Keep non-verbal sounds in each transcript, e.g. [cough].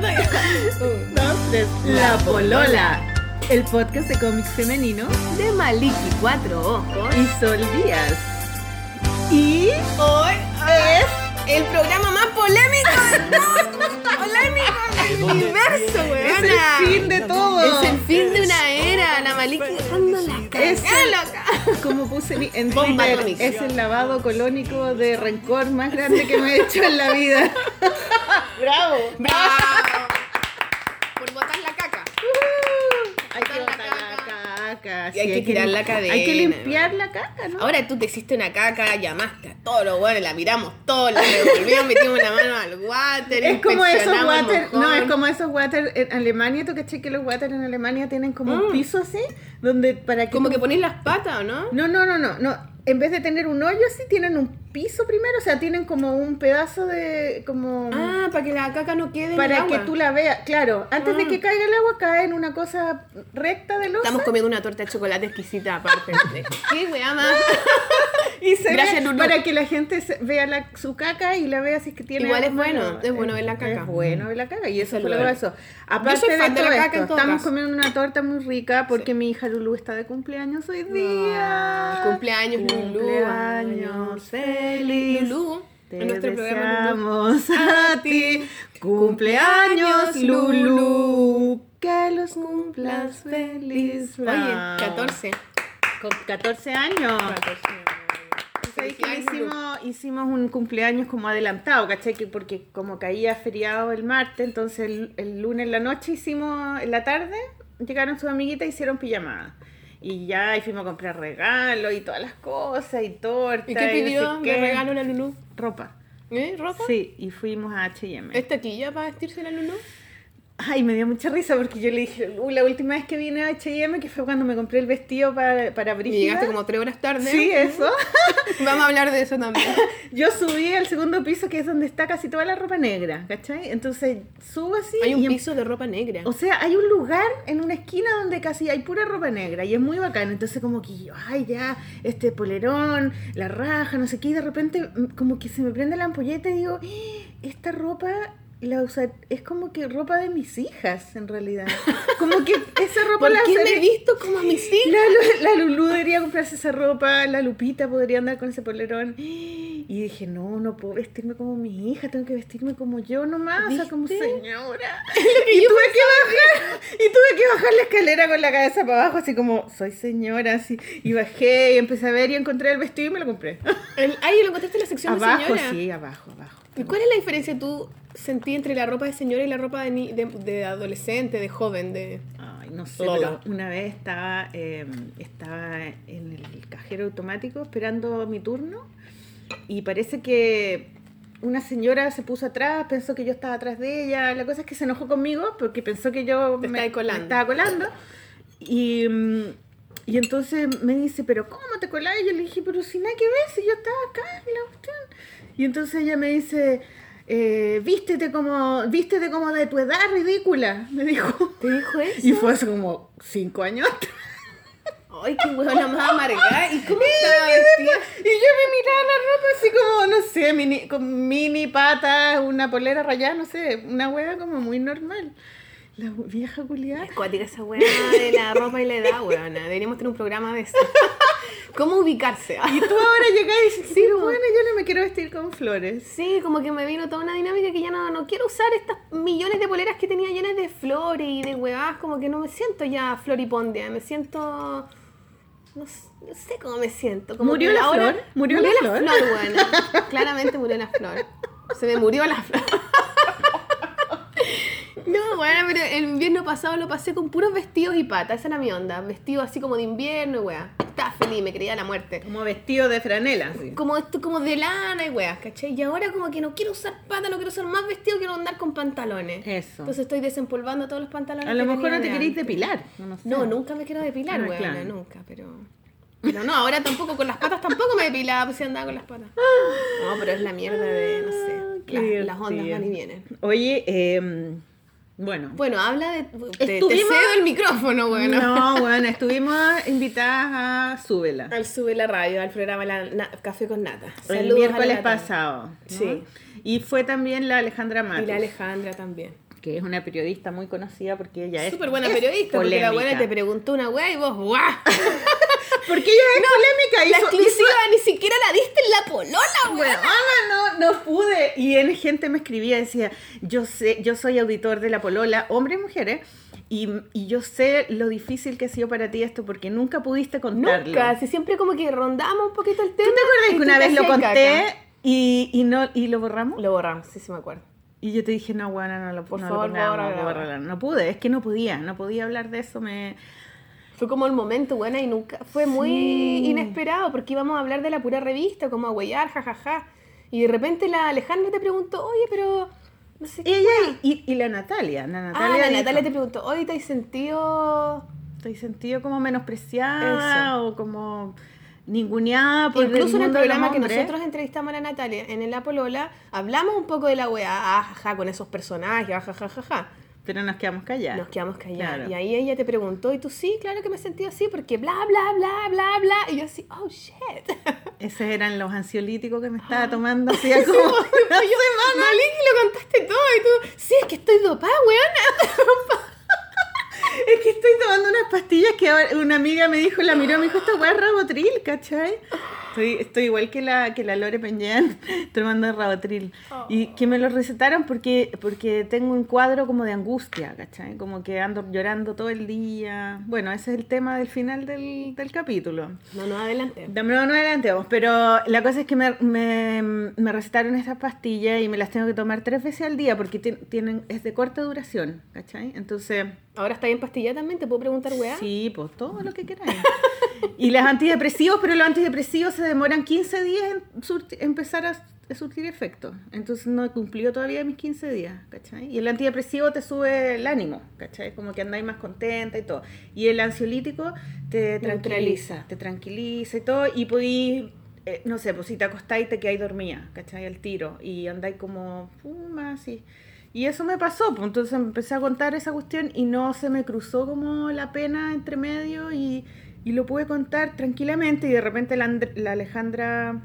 Un, dos, tres. La Polola. El podcast de cómics femenino De Maliki Cuatro Ojos. y Sol Díaz. Y hoy es el programa más polémico de todo. polémico del universo, es weona. el fin de todo. Es el fin de una era. La Maliki dejando la Es cagada, el- loca. Como puse en- en Twitter, es el lavado colónico de rencor más grande que me he hecho en la vida. [laughs] ¡Bravo! Bravo. Por botar la caca. Hay que Botar la la caca. Y hay que tirar la Hay que cadena. limpiar la caca, ¿no? Ahora tú te hiciste una caca, llamaste a todos los buenos, la miramos todos, la revolvimos, metimos la mano al water. Es como esos water, no, es como esos water en Alemania, tú caché que los water en Alemania tienen como un Mm. piso así, donde para que Como tú- que ponéis las patas, ¿o no? No, no, no, no, no. En vez de tener un hoyo así, tienen un piso primero, o sea, tienen como un pedazo de como Ah, para que la caca no quede en el para que agua. tú la veas, claro, antes de Ah. que caiga el agua cae en una cosa recta de losa Estamos comiendo una torta de chocolate exquisita aparte. ¿Qué weá más? y se Gracias, ve para que la gente vea la, su caca y la vea si es que tiene Igual es bueno, es bueno ver la caca. Es bueno ver la caca y eso fue lo pasó. Aparte de de la caca esto, estamos caso. comiendo una torta muy rica porque mi hija Lulu está de cumpleaños hoy día. Ah, cumpleaños, Lulu. Cumpleaños feliz. Lulu, Te en nuestro programa deseamos a ti. Cumpleaños, Lulu. Que los cumplas feliz. Oye, 14. Con 14 años. ¿Sabes que Felicidades, Lulu. hicimos, hicimos un cumpleaños como adelantado, ¿cachai? Que porque como caía feriado el martes, entonces el, el lunes en la noche hicimos, en la tarde, llegaron sus amiguitas y hicieron pijamada. Y ya y fuimos a comprar regalos y todas las cosas y torta. ¿Y qué no pidió sé de qué. regalo la Lulu? Ropa. ¿Eh? ¿Ropa? Sí, y fuimos a H&M. ¿Es taquilla para vestirse la Lulu? Ay, me dio mucha risa porque yo le dije, "Uh, la última vez que vine a H&M, que fue cuando me compré el vestido para, para Y llegaste como tres horas tarde. Sí, eso. [laughs] Vamos a hablar de eso también. [laughs] Yo subí al segundo piso, que es donde está casi toda la ropa negra, ¿cachai? Entonces subo así. Hay un y em- piso de ropa negra. O sea, hay un lugar en una esquina donde casi hay pura ropa negra y es muy bacano. Entonces, como que yo, ay, ya, este polerón, la raja, no sé qué, y de repente, mm, como que se me prende la ampolleta y digo, "Eh, esta ropa. La usa, es como que ropa de mis hijas, en realidad. Como que esa [laughs] ropa ¿Por la qué me he visto como a mis hijas? la, Lu- la Lulu debería comprarse esa ropa, la Lupita podría andar con ese polerón. Y dije, no, no puedo vestirme como mi hija, tengo que vestirme como yo nomás, o sea, como ¿Viste? señora. [laughs] Y tuve que bajar, y tuve que bajar la escalera con la cabeza para abajo, así como, soy señora, así. Y bajé y empecé a ver y encontré el vestido y me lo compré. El, lo encontraste en la sección de Abajo, señora. sí, abajo, abajo. ¿Y cuál es la diferencia tú sentí entre la ropa de señora y la ropa de, ni- de, de adolescente, de joven, de... Ay, no sé, pero una vez estaba, eh, estaba en el cajero automático esperando mi turno y parece que una señora se puso atrás, pensó que yo estaba atrás de ella. La cosa es que se enojó conmigo porque pensó que yo colando. estaba colando. Y, y entonces me dice, pero ¿cómo te colás? Y yo le dije, pero si nada que ver, si yo estaba acá en la cuestión. Y entonces ella me dice, eh, vístete como, vístete como de tu edad ridícula, me dijo. ¿Te dijo eso? Y fue hace como cinco años atrás. Ay, qué huevona más amargada. ¿Y cómo estaba vestida? Y yo me miraba la ropa así como, no sé, mini, con mini patas, una polera rayada, no sé, una hueá como muy normal. La vieja culiada. Es cuática esa hueá de la ropa y la edad, huevona. Deberíamos tener un programa de eso. [laughs] ¿Cómo ubicarse? Y tú ahora llegás y dices, Sí, bueno, yo no me quiero vestir con flores. Sí, como que me vino toda una dinámica que ya no, no quiero usar estas millones de poleras que tenía llenas de flores y de huevas, como que no me siento ya floripondia, me siento... No, sé cómo me siento. Como ¿Murió la flor? ¿Murió la flor? buena. Claramente murió la flor. Se me murió la flor. No, bueno, pero el invierno pasado lo pasé con puros vestidos y patas, esa era mi onda. Vestido así como de invierno y weá. Estaba feliz, me creía la muerte. Como vestido de franela. Como esto, como de lana y weas, ¿cachai? Y ahora como que no quiero usar pata, no quiero usar más vestido, quiero andar con pantalones. Eso. Entonces estoy desempolvando todos los pantalones. A lo mejor no te antes. depilar. No, sé. No, nunca me quiero depilar, Ah, weona, claro. nunca, pero... Pero no, ahora tampoco con las patas tampoco me depilaba, pues si andaba con las patas. [laughs] No, pero es la mierda de, no sé, Ah, Qué las, ondas van y vienen. Oye, eh, bueno. Bueno, habla de... Te, te Estuvimos- cedo el micrófono, bueno. No, bueno, estuvimos invitadas a Súbela. Al sube la radio, al programa la, na- Café con Nata. El Saludos miércoles pasado. ¿no? Sí. Y fue también la Alejandra Matos. Y la Alejandra también. que es una periodista muy conocida porque ella es Súper buena es periodista, porque la polémica. buena te preguntó una weá y vos, ¡guau! [laughs] Porque ella es polémica. La hizo- exclusiva ni siquiera la diste en la polola. Weona, no, no pude. Y en gente me escribía, decía, yo sé, yo soy auditor de la polola, hombres y mujeres, y, y yo sé lo difícil que ha sido para ti esto porque nunca pudiste contarlo. Nunca, si siempre como que rondamos un poquito el tema. ¿Tú te acuerdas que una vez lo conté y, y no y lo borramos? Lo borramos, sí, sí me acuerdo. Y yo te dije, no, bueno, no lo, Por no favor, lo pongamos, bórralo". No pude, es que no podía, no podía hablar de eso. Me... Fue como el momento, buena, y nunca, fue muy Sí. inesperado, porque íbamos a hablar de la pura revista, como a huellar, jajaja. Y de repente la Alejandra te preguntó, oye, pero, no sé qué. Ella y, y la Natalia. La Ah, Natalia, la dijo, Natalia te preguntó, oye, ¿te has sentido...? Estoy sentido como menospreciada o como ninguneada por Incluso en el programa que nosotros entrevistamos a la Natalia en el Apolola, hablamos un poco de la weá, ah, jaja, con esos personajes, ah, jajaja, jaja. Pero nos quedamos calladas. Nos quedamos callados. Claro. Y ahí ella te preguntó, y tú sí, claro que me sentí así, porque bla, bla, bla, bla, bla. Y yo así, oh, shit. [laughs] Esos eran los ansiolíticos que me estaba tomando [laughs] hacía como [laughs] una Yo, Maliki, lo contaste todo, y tú, sí, es que estoy dopada. Es que estoy tomando unas pastillas que una amiga me dijo, la miró, me dijo, esta weá es Rabotril, ¿cachai? Estoy, estoy igual que la, que la Lore Peñán [laughs] tomando Rabotril. Y que me lo recetaron porque, porque tengo un cuadro como de angustia, ¿cachai? Como que ando llorando todo el día. Bueno, ese es el tema del final del, del capítulo. No, no, adelante. Dame no adelantemos, pero la cosa es que me, me, me recetaron estas pastillas y me las tengo que tomar tres veces al día porque ti- tienen, es de corta duración, ¿cachai? Entonces... Ahora está en pastilla también, ¿te puedo preguntar, weá? Sí, pues todo lo que queráis. y los antidepresivos, pero los antidepresivos se demoran 15 días en surti- empezar a, surtir efecto. Entonces no he cumplido todavía mis 15 días, ¿cachai? Y el antidepresivo te sube el ánimo, ¿cachai? Como que andáis más contenta y todo. Y el ansiolítico te tranquiliza, te tranquiliza y todo. Y podís, eh, no sé, pues si te acostáis te quedáis dormida, ¿cachai? Al tiro. Y andáis como, puma, así. Y eso me pasó, pues entonces empecé a contar esa cuestión y no se me cruzó como la pena entre medio y, y lo pude contar tranquilamente y de repente la, And- la Alejandra,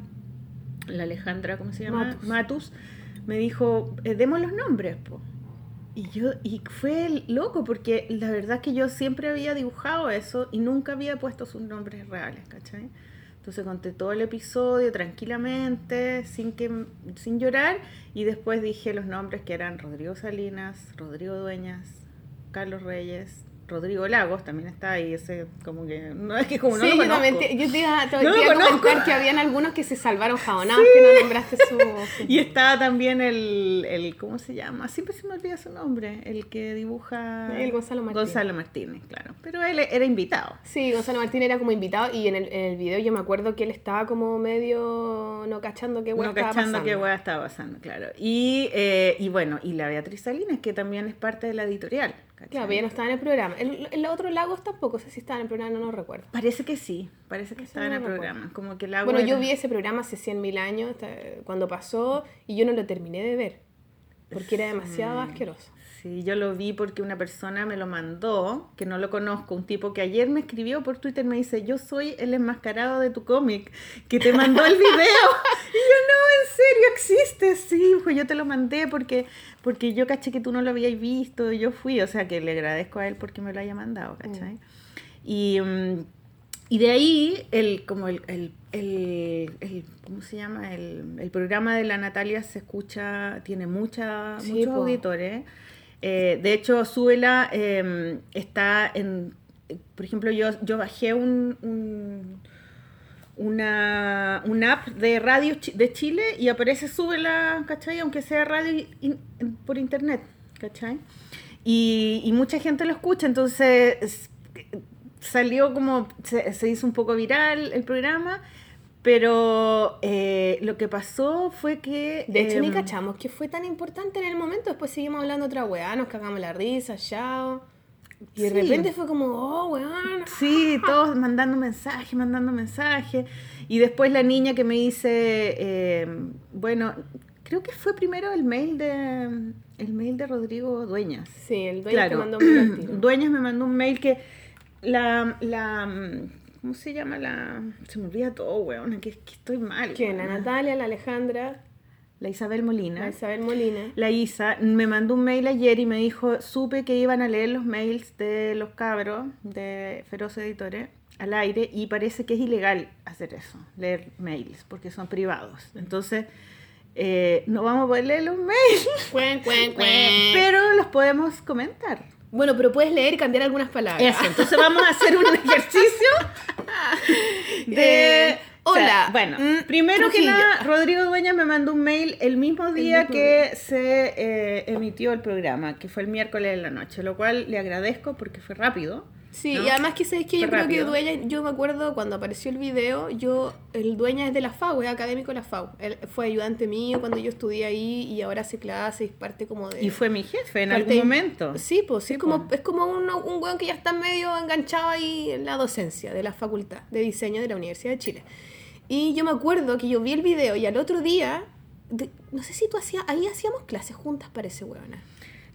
la Alejandra, ¿cómo se llama? Matus. Matus, me dijo, eh, demos los nombres, po. Y yo, y fue loco porque la verdad es que yo siempre había dibujado eso y nunca había puesto sus nombres reales, ¿cachai? Entonces conté todo el episodio tranquilamente, sin que sin llorar, y después dije los nombres que eran Rodrigo Salinas, Rodrigo Dueñas, Carlos Reyes, Rodrigo Lagos también está ahí, ese como que no es que como no sí, lo yo conozco. te, yo te iba, te No lo iba a comentar que habían algunos que se salvaron jabonados, que no nombraste su... [laughs] Y estaba también el, el, ¿cómo se llama? Siempre se me olvida su nombre, el que dibuja... El Gonzalo Martínez. Gonzalo Martínez, claro. Pero él era invitado. Sí, Gonzalo Martín era como invitado y en el, en el video yo me acuerdo que él estaba como medio no cachando qué hueá no estaba cachando pasando. qué hueá estaba pasando, claro. Y, eh, y bueno, y la Beatriz Salinas, que también es parte de la editorial. ¿Cachai? Claro, pero ya no estaba en el programa. El, el otro Lagos tampoco sé si estaba en el programa, no lo recuerdo. Parece que sí, parece que Eso estaba no en el programa. Como que la Bueno, yo vi ese programa hace 100.000 años, hasta- cuando pasó, y yo no lo terminé de ver, porque era demasiado asqueroso. Sí, yo lo vi porque una persona me lo mandó, que no lo conozco, un tipo que ayer me escribió por Twitter, me dice, yo soy el enmascarado de tu cómic, que te mandó el video. [laughs] y yo, no, en serio, existe, sí, pues yo te lo mandé porque, porque yo caché que tú no lo habías visto, y yo fui, o sea que le agradezco a él porque me lo haya mandado, ¿cachai? Y, mm, y de ahí, el, como el, el, el, el- ¿cómo se llama? El, el programa de la Natalia se escucha, tiene mucha, Sí, muchos po. auditores. Eh, de hecho, Súbela eh, está en, por ejemplo, yo, yo bajé un, un- una, una app de radio de Chile y aparece Súbela, ¿cachai? Aunque sea radio in- por internet, ¿cachai? Y, y mucha gente lo escucha, entonces es- salió como, se, se hizo un poco viral el programa, pero eh, lo que pasó fue que... De hecho, ni em, cachamos que fue tan importante en el momento. Después seguimos hablando otra weá, nos cagamos la risa, chao. Y de Sí. repente fue como, oh, weón. Sí, [laughs] todos mandando mensajes, mandando mensajes. Y después la niña que me dice, eh, bueno, creo que fue primero el mail de el mail de Rodrigo Dueñas. Sí, el dueño Claro. te mandó un tiro. [clears throat] Dueñas me mandó un mail que la, la ¿cómo se llama? La se me olvida todo, weón, que, que estoy mal. ¿Quién? La. Natalia, la Alejandra. la Isabel Molina. La Isabel Molina. La Isa me mandó un mail ayer y me dijo, supe que iban a leer los mails de los cabros de Feroz Editores al aire y parece que es ilegal hacer eso, leer mails, porque son privados. Entonces, eh, no vamos a poder leer los mails, Cuen, cuen, [laughs] cuen. pero los podemos comentar. Bueno, pero puedes leer y cambiar algunas palabras. Eso, entonces vamos a hacer un [laughs] ejercicio de... Eh, hola. bueno, Mm, primero que nada, Rodrigo Dueñas me mandó un mail el mismo día mismo que se eh, emitió el programa, que fue el miércoles en la noche, lo cual le agradezco porque fue rápido. Sí, ¿no? y además que sabéis que yo creo que. Dueña, yo me acuerdo cuando apareció el video, yo, el Dueña es de la FAU, es académico de la FAU. Él fue ayudante mío cuando yo estudié ahí y ahora hace clases parte como de... Y fue mi jefe en algún momento. Sí, pues sí, Sí, como, po. es como un, un weón que ya está medio enganchado ahí en la docencia de la facultad de diseño de la Universidad de Chile. Y yo me acuerdo que yo vi el video y al otro día, de- no sé si tú hacías, ahí hacíamos clases juntas, parece weona.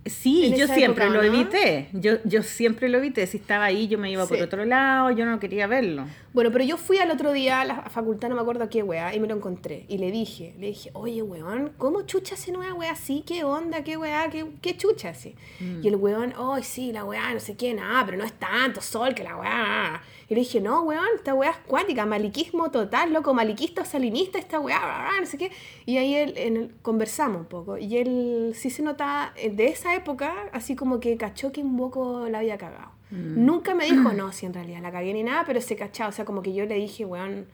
Sí, yo siempre época, lo ¿no? evité. Yo, yo siempre lo evité. Si estaba ahí, yo me iba por otro lado, yo no quería verlo. Bueno, pero yo fui al otro día a la facultad, no me acuerdo a qué weá, y me lo encontré. Y le dije, le dije, oye, weón, ¿cómo chucha hace una weá así? ¿Qué onda? ¿Qué weá? ¿Qué, qué chucha así? Mm. Y el weón, ay, sí, la weá, no sé qué, nada, pero no es tanto sol que la weá. Y le dije, no, weón, esta weá es cuática, maliquismo total, loco, maliquista salinista, esta weá, bla, bla, no sé qué. Y ahí él, en el- conversamos un poco. Y él sí se notaba, eh, de esa época, así como que cachó que un poco la había cagado. Mm. Nunca me dijo, [clears throat] no, si en realidad la cagué ni nada, pero se cachaba. O sea, como que yo le dije, weón,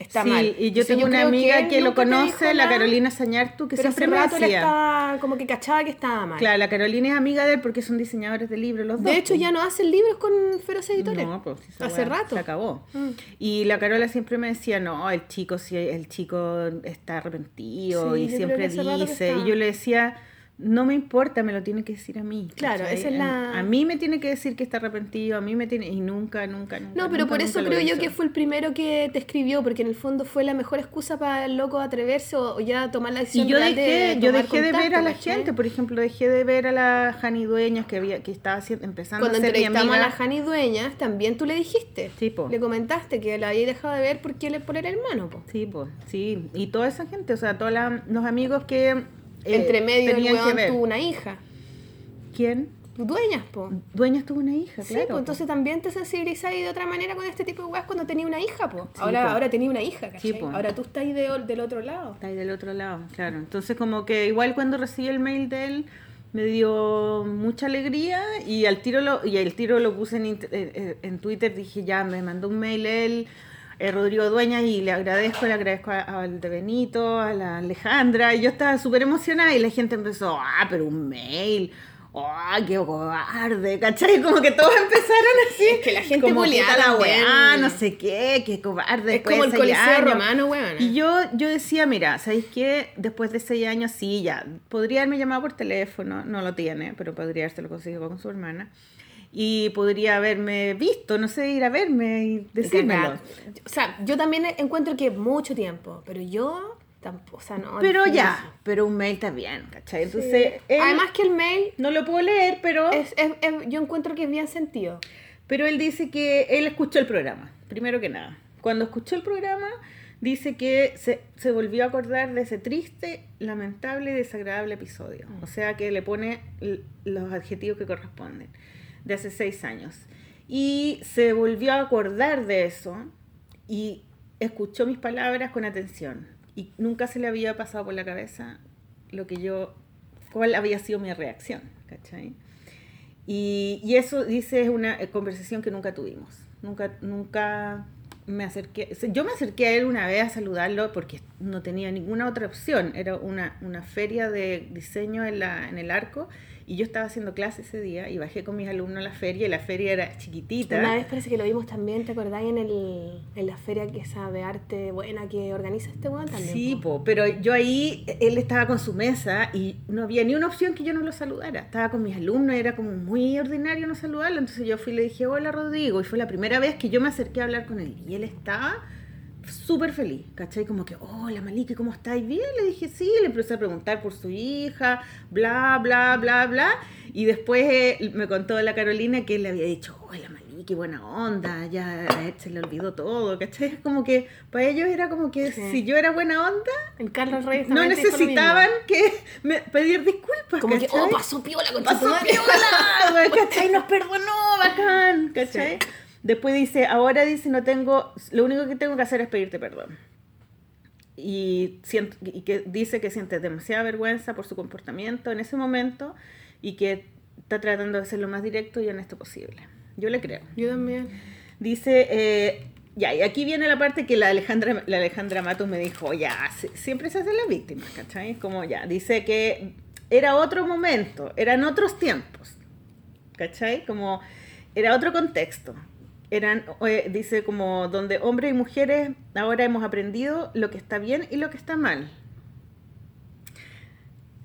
está sí, mal. y yo tengo una creo amiga él que, lo conoce, la Carolina Sañartu, que pero siempre hace me rato él decía. estaba como que cachaba que estaba mal. Claro, la Carolina es amiga de él porque son diseñadores de libros los dos. de hecho, pues. ya no hacen libros con Feroz Editores. No, pues esa Hace weá rato. Se acabó. Mm. Y la Carola siempre me decía, no, el chico, sí, el chico está arrepentido Sí, y yo siempre que que dice. Y yo le decía, no me importa, me lo tiene que decir a mí. Claro, ¿cachai? esa es la- A, mí me tiene que decir que está arrepentido, a mí me tiene. Y nunca, nunca, nunca. No, pero nunca, por eso creo yo que fue el primero que te escribió, porque en el fondo fue la mejor excusa para el loco atreverse o, o ya tomar la Y decisión yo real dejé, de yo dejé de ver a la ¿cachai? gente, por ejemplo, dejé de ver a la Jani Dueñas que había, que estaba haciendo- empezando Cuando a ser mi entrevistamos amiga. a la Jani Dueñas, también tú le dijiste. Sí, po. Le comentaste que la había dejado de ver porque él por el hermano, po. Sí, pues, sí. Y toda esa gente, o sea, todos los amigos que. Eh, Entre medio el weón tuvo una hija. ¿Quién? Dueñas, po. Dueñas tuvo una hija, Sí, claro. pues entonces también te sensibilizas de otra manera con este tipo de weas cuando tenía una hija, po. Sí, ahora, po. ahora tenía una hija, ¿cachai? Sí, po. Ahora tú estás ahí de- del otro lado. Está ahí del otro lado, claro. Entonces, como que igual cuando recibí el mail de él, me dio mucha alegría y al tiro lo, y el tiro lo puse en, int- eh, eh, en Twitter, dije ya, me mandó un mail él, eh, Rodrigo Dueñas, y le agradezco, le agradezco a- al de Benito, a la Alejandra, y yo estaba súper emocionada y la gente empezó, ah, pero un mail. ¡Ah, qué cobarde! ¿Cachai? Como que todos empezaron así. Es que la gente como puta la weá, no sé qué, qué cobarde. Es como el Coliseo. Romano, weón. Y yo, yo decía, mira, ¿sabéis qué? Después de seis años, sí, ya. Podría haberme llamado por teléfono, no lo tiene, pero podría haberse lo conseguido con su hermana. Y podría haberme visto, no sé, ir a verme y decírmelo. O sea, yo también encuentro que mucho tiempo, pero yo tampoco, o sea, no. Pero difícil. ya, pero un mail bien, ¿cachai? Sí. Entonces, él- Además que el mail no lo puedo leer, pero, es, es- es- yo encuentro que es bien sentido. pero él dice que él escuchó el programa, primero que nada. Cuando escuchó el programa, dice que se, se volvió a acordar de ese triste, lamentable y desagradable episodio. O sea que le pone los adjetivos que corresponden, de hace seis años. Y se volvió a acordar de eso y escuchó mis palabras con atención. Y nunca se le había pasado por la cabeza lo que yo, cuál había sido mi reacción, ¿cachai? Y, y eso, dice, es una eh, conversación que nunca tuvimos. Nunca, nunca me acerqué. Yo me acerqué a él una vez a saludarlo porque no tenía ninguna otra opción. Era una, una feria de diseño en, la, en el arco y yo estaba haciendo clase ese día y bajé con mis alumnos a la feria y la feria era chiquitita. Una vez parece que lo vimos también, ¿te acordás? En, el, en la feria que esa de arte buena que organiza este weón también. Sí, po. pero yo ahí, él estaba con su mesa y no había ni una opción que yo no lo saludara. Estaba con mis alumnos, era como muy ordinario no saludarlo. Entonces yo fui y le dije, hola Rodrigo. Y fue la primera vez que yo me acerqué a hablar con él. Y él estaba súper feliz, ¿cachai? Como que, hola Maliki, ¿cómo estáis? Bien, le dije, sí, le empecé a preguntar por su hija, bla, bla, bla, bla. Y después eh, me contó la Carolina que él le había dicho, hola Maliki. buena onda, ya él se le olvidó todo, ¿cachai? Como que para ellos era como que Sí. si yo era buena onda, El Carlos Reyes no necesitaban que me- pedir disculpas, Como que, oh, pasó piola con pasó piola, [laughs] ¿cachai? Nos perdonó, bacán, ¿cachai? Después dice, ahora dice, no tengo, lo único que tengo que hacer es pedirte perdón. Y, siento, y que dice que siente demasiada vergüenza por su comportamiento en ese momento y que está tratando de ser lo más directo y honesto posible. Yo le creo. Yo también. Dice, eh, ya, y aquí viene la parte que la Alejandra, la Alejandra Matos me dijo, ya, si- siempre se hacen las víctimas, ¿cachai? Como ya, dice que era otro momento, eran otros tiempos, ¿cachai? Como era otro contexto. Eran, eh, dice, como donde hombres y mujeres ahora hemos aprendido lo que está bien y lo que está mal.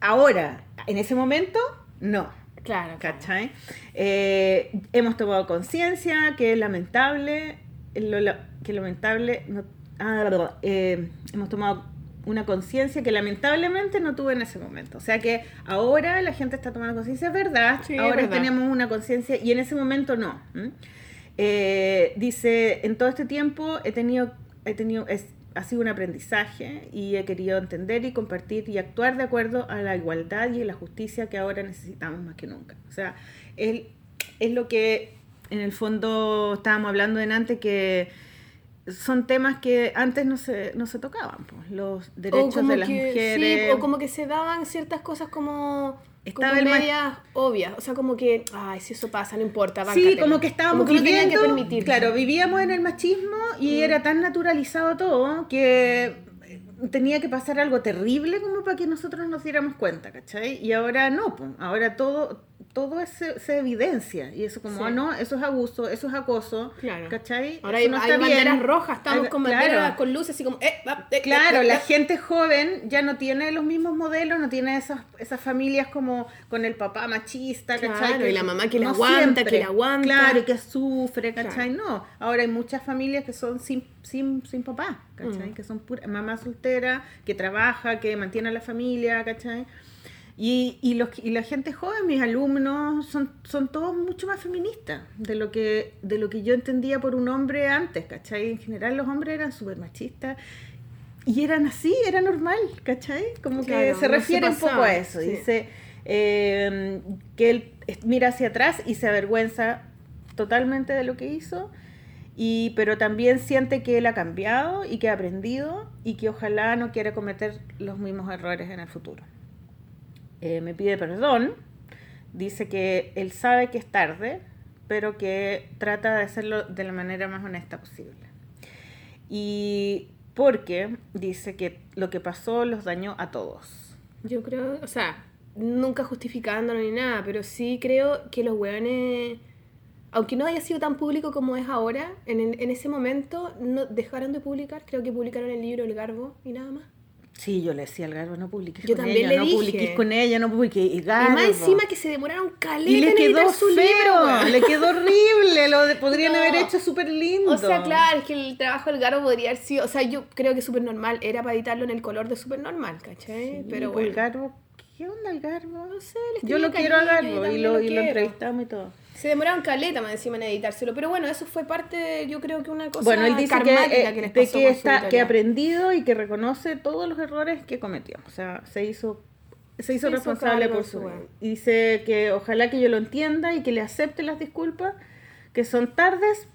Ahora, en ese momento, no. Claro. claro. ¿Cachai? Eh, hemos tomado conciencia que es lamentable, lo, que lamentable, no- ah, eh, hemos tomado una conciencia que lamentablemente no tuve en ese momento. O sea que ahora la gente está tomando conciencia, es verdad, Sí, es ahora verdad. tenemos una conciencia y en ese momento no. Eh, dice, en todo este tiempo he tenido, he tenido, es, ha sido un aprendizaje y he querido entender y compartir y actuar de acuerdo a la igualdad y la justicia que ahora necesitamos más que nunca. O sea, es, es lo que en el fondo estábamos hablando en antes que son temas que antes no se, no se tocaban, pues, los derechos de las que- mujeres. Sí, o como que se daban ciertas cosas como, Estaba como el medias obvias. O sea, como que, ay, si eso pasa, no importa. Sí, báncatelo. como que estábamos Como que no tenían viviendo, que permitir. claro, vivíamos en el machismo y era tan naturalizado todo que tenía que pasar algo terrible como para que nosotros nos diéramos cuenta, ¿cachai? Y ahora no, pues, ahora todo todo es- se, evidencia y eso como, Sí. ah, no, eso es abuso, eso es acoso, Claro. ¿cachai? Ahora hay, no hay banderas rojas, estamos Hay- con claro. banderas con luces así como, eh, ah, eh, Claro, eh, la eh. gente joven ya no tiene los mismos modelos, no tiene esas, esas familias como con el papá machista, ¿cachai? Claro, y la mamá que la aguanta, que la aguanta. Claro, y que sufre, ¿cachai? No, ahora hay muchas familias que son sin, sin, sin papá, ¿cachai? Mm. Que son pura, mamá soltera, que trabaja, que mantiene a la familia, ¿cachai? Y, y, los, y la gente joven, mis alumnos, son, son todos mucho más feministas de lo, que, de lo que yo entendía por un hombre antes, ¿cachai? En general los hombres eran súper machistas y eran así, era normal, ¿cachai? Como que se refiere un poco a eso. sí. Dice eh, que él mira hacia atrás y se avergüenza totalmente de lo que hizo, y, pero también siente que él ha cambiado y que ha aprendido y que ojalá no quiera cometer los mismos errores en el futuro. Eh, me pide perdón, dice que él sabe que es tarde, pero que trata de hacerlo de la manera más honesta posible. Y porque dice que lo que pasó los dañó a todos. Yo creo, o sea, nunca justificándolo ni nada, pero sí creo que los weones, aunque no haya sido tan público como es ahora, en, en ese momento no dejaron de publicar, creo que publicaron el libro El Garbo y nada más. Sí, yo le decía al Garbo, no publiques Yo con también ella, le no dije. publiques con ella, no publiques. Y, Y Garbo. más encima que se demoraron caleta Y le en quedó su feo, libro, le quedó horrible, lo de- podrían No. haber hecho súper lindo. O sea, claro, es que el trabajo del Garbo podría haber sido, o sea, yo creo que súper normal, era para editarlo en el color de súper normal, ¿cachai? Sí, pero pues, bueno. el Garbo, ¿qué onda el Garbo? No sé, Yo lo quiero a cariño, yo Garbo y lo, lo y lo entrevistamos y todo. Se demoraron caleta más encima en editárselo, pero bueno, eso fue parte, yo creo que una cosa Bueno, él dice que, eh, que les de pasó que, con su está, que ha aprendido y que reconoce todos los errores que cometió. O sea, se hizo, se hizo Se responsable por de su. Y dice que ojalá que yo lo entienda y que le acepte las disculpas, que son tardes,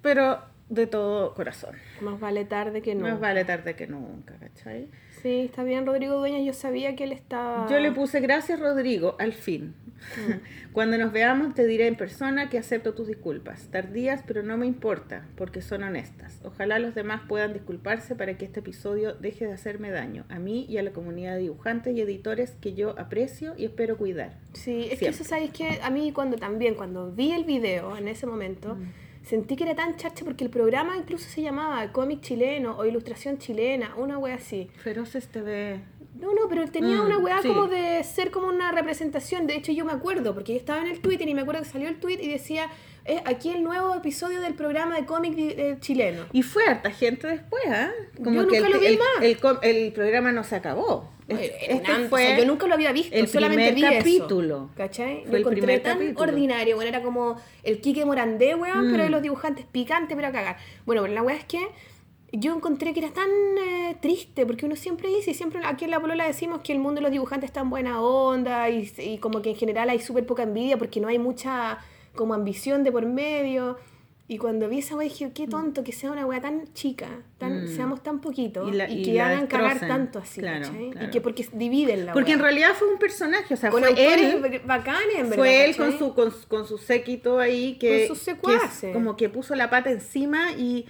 pero de todo corazón. Más vale tarde que no. Más vale tarde que nunca, ¿cachai? Sí, está bien, Rodrigo Dueñas, yo sabía que él estaba... Yo le puse gracias, Rodrigo, al fin. Cuando nos veamos te diré en persona que acepto tus disculpas. Tardías, pero no me importa, porque son honestas. Ojalá los demás puedan disculparse para que este episodio deje de hacerme daño, a mí y a la comunidad de dibujantes y editores que yo aprecio y espero cuidar. Sí, es que Siempre. eso, ¿sabes que A mí cuando también, cuando vi el video en ese momento, sentí que era tan chacha porque el programa incluso se llamaba cómic chileno o ilustración chilena, una wea así. Feroces TV. No, no, pero tenía Mm, una weá sí. como de ser como una representación. De hecho, yo me acuerdo, porque yo estaba en el Twitter y me acuerdo que salió el tweet y decía, "Eh, aquí el nuevo episodio del programa de cómic eh, chileno. Y fue harta gente después, ¿ah? Yo nunca el, lo vi el, más. el programa no se acabó. Este, este o fue sea, yo nunca lo había visto, el solamente primer vi capítulo. eso. ¿Cachai? Fue lo el encontré primer tan capítulo. ordinario. Bueno, era como el Quique Morandé, weón, Mm. pero de los dibujantes picante, pero a cagar. Bueno, pero la weá es que yo encontré que era tan eh, triste, porque uno siempre dice, y siempre aquí en La Polola decimos que el mundo de los dibujantes está en buena onda, y, y como que en general hay súper poca envidia, porque no hay mucha como ambición de por medio. Y cuando vi esa weá dije, qué tonto que sea una weá tan chica, tan, Mm. seamos tan poquitos, Y y, la- y que la hagan cagar tanto así, Claro, claro. Y que porque dividen la Porque en weá. realidad fue un personaje, o sea, Con fue él, bacanes, en verdad. fue él con su, con, con su séquito ahí que, Con sus que secuaces. como que puso la pata encima y,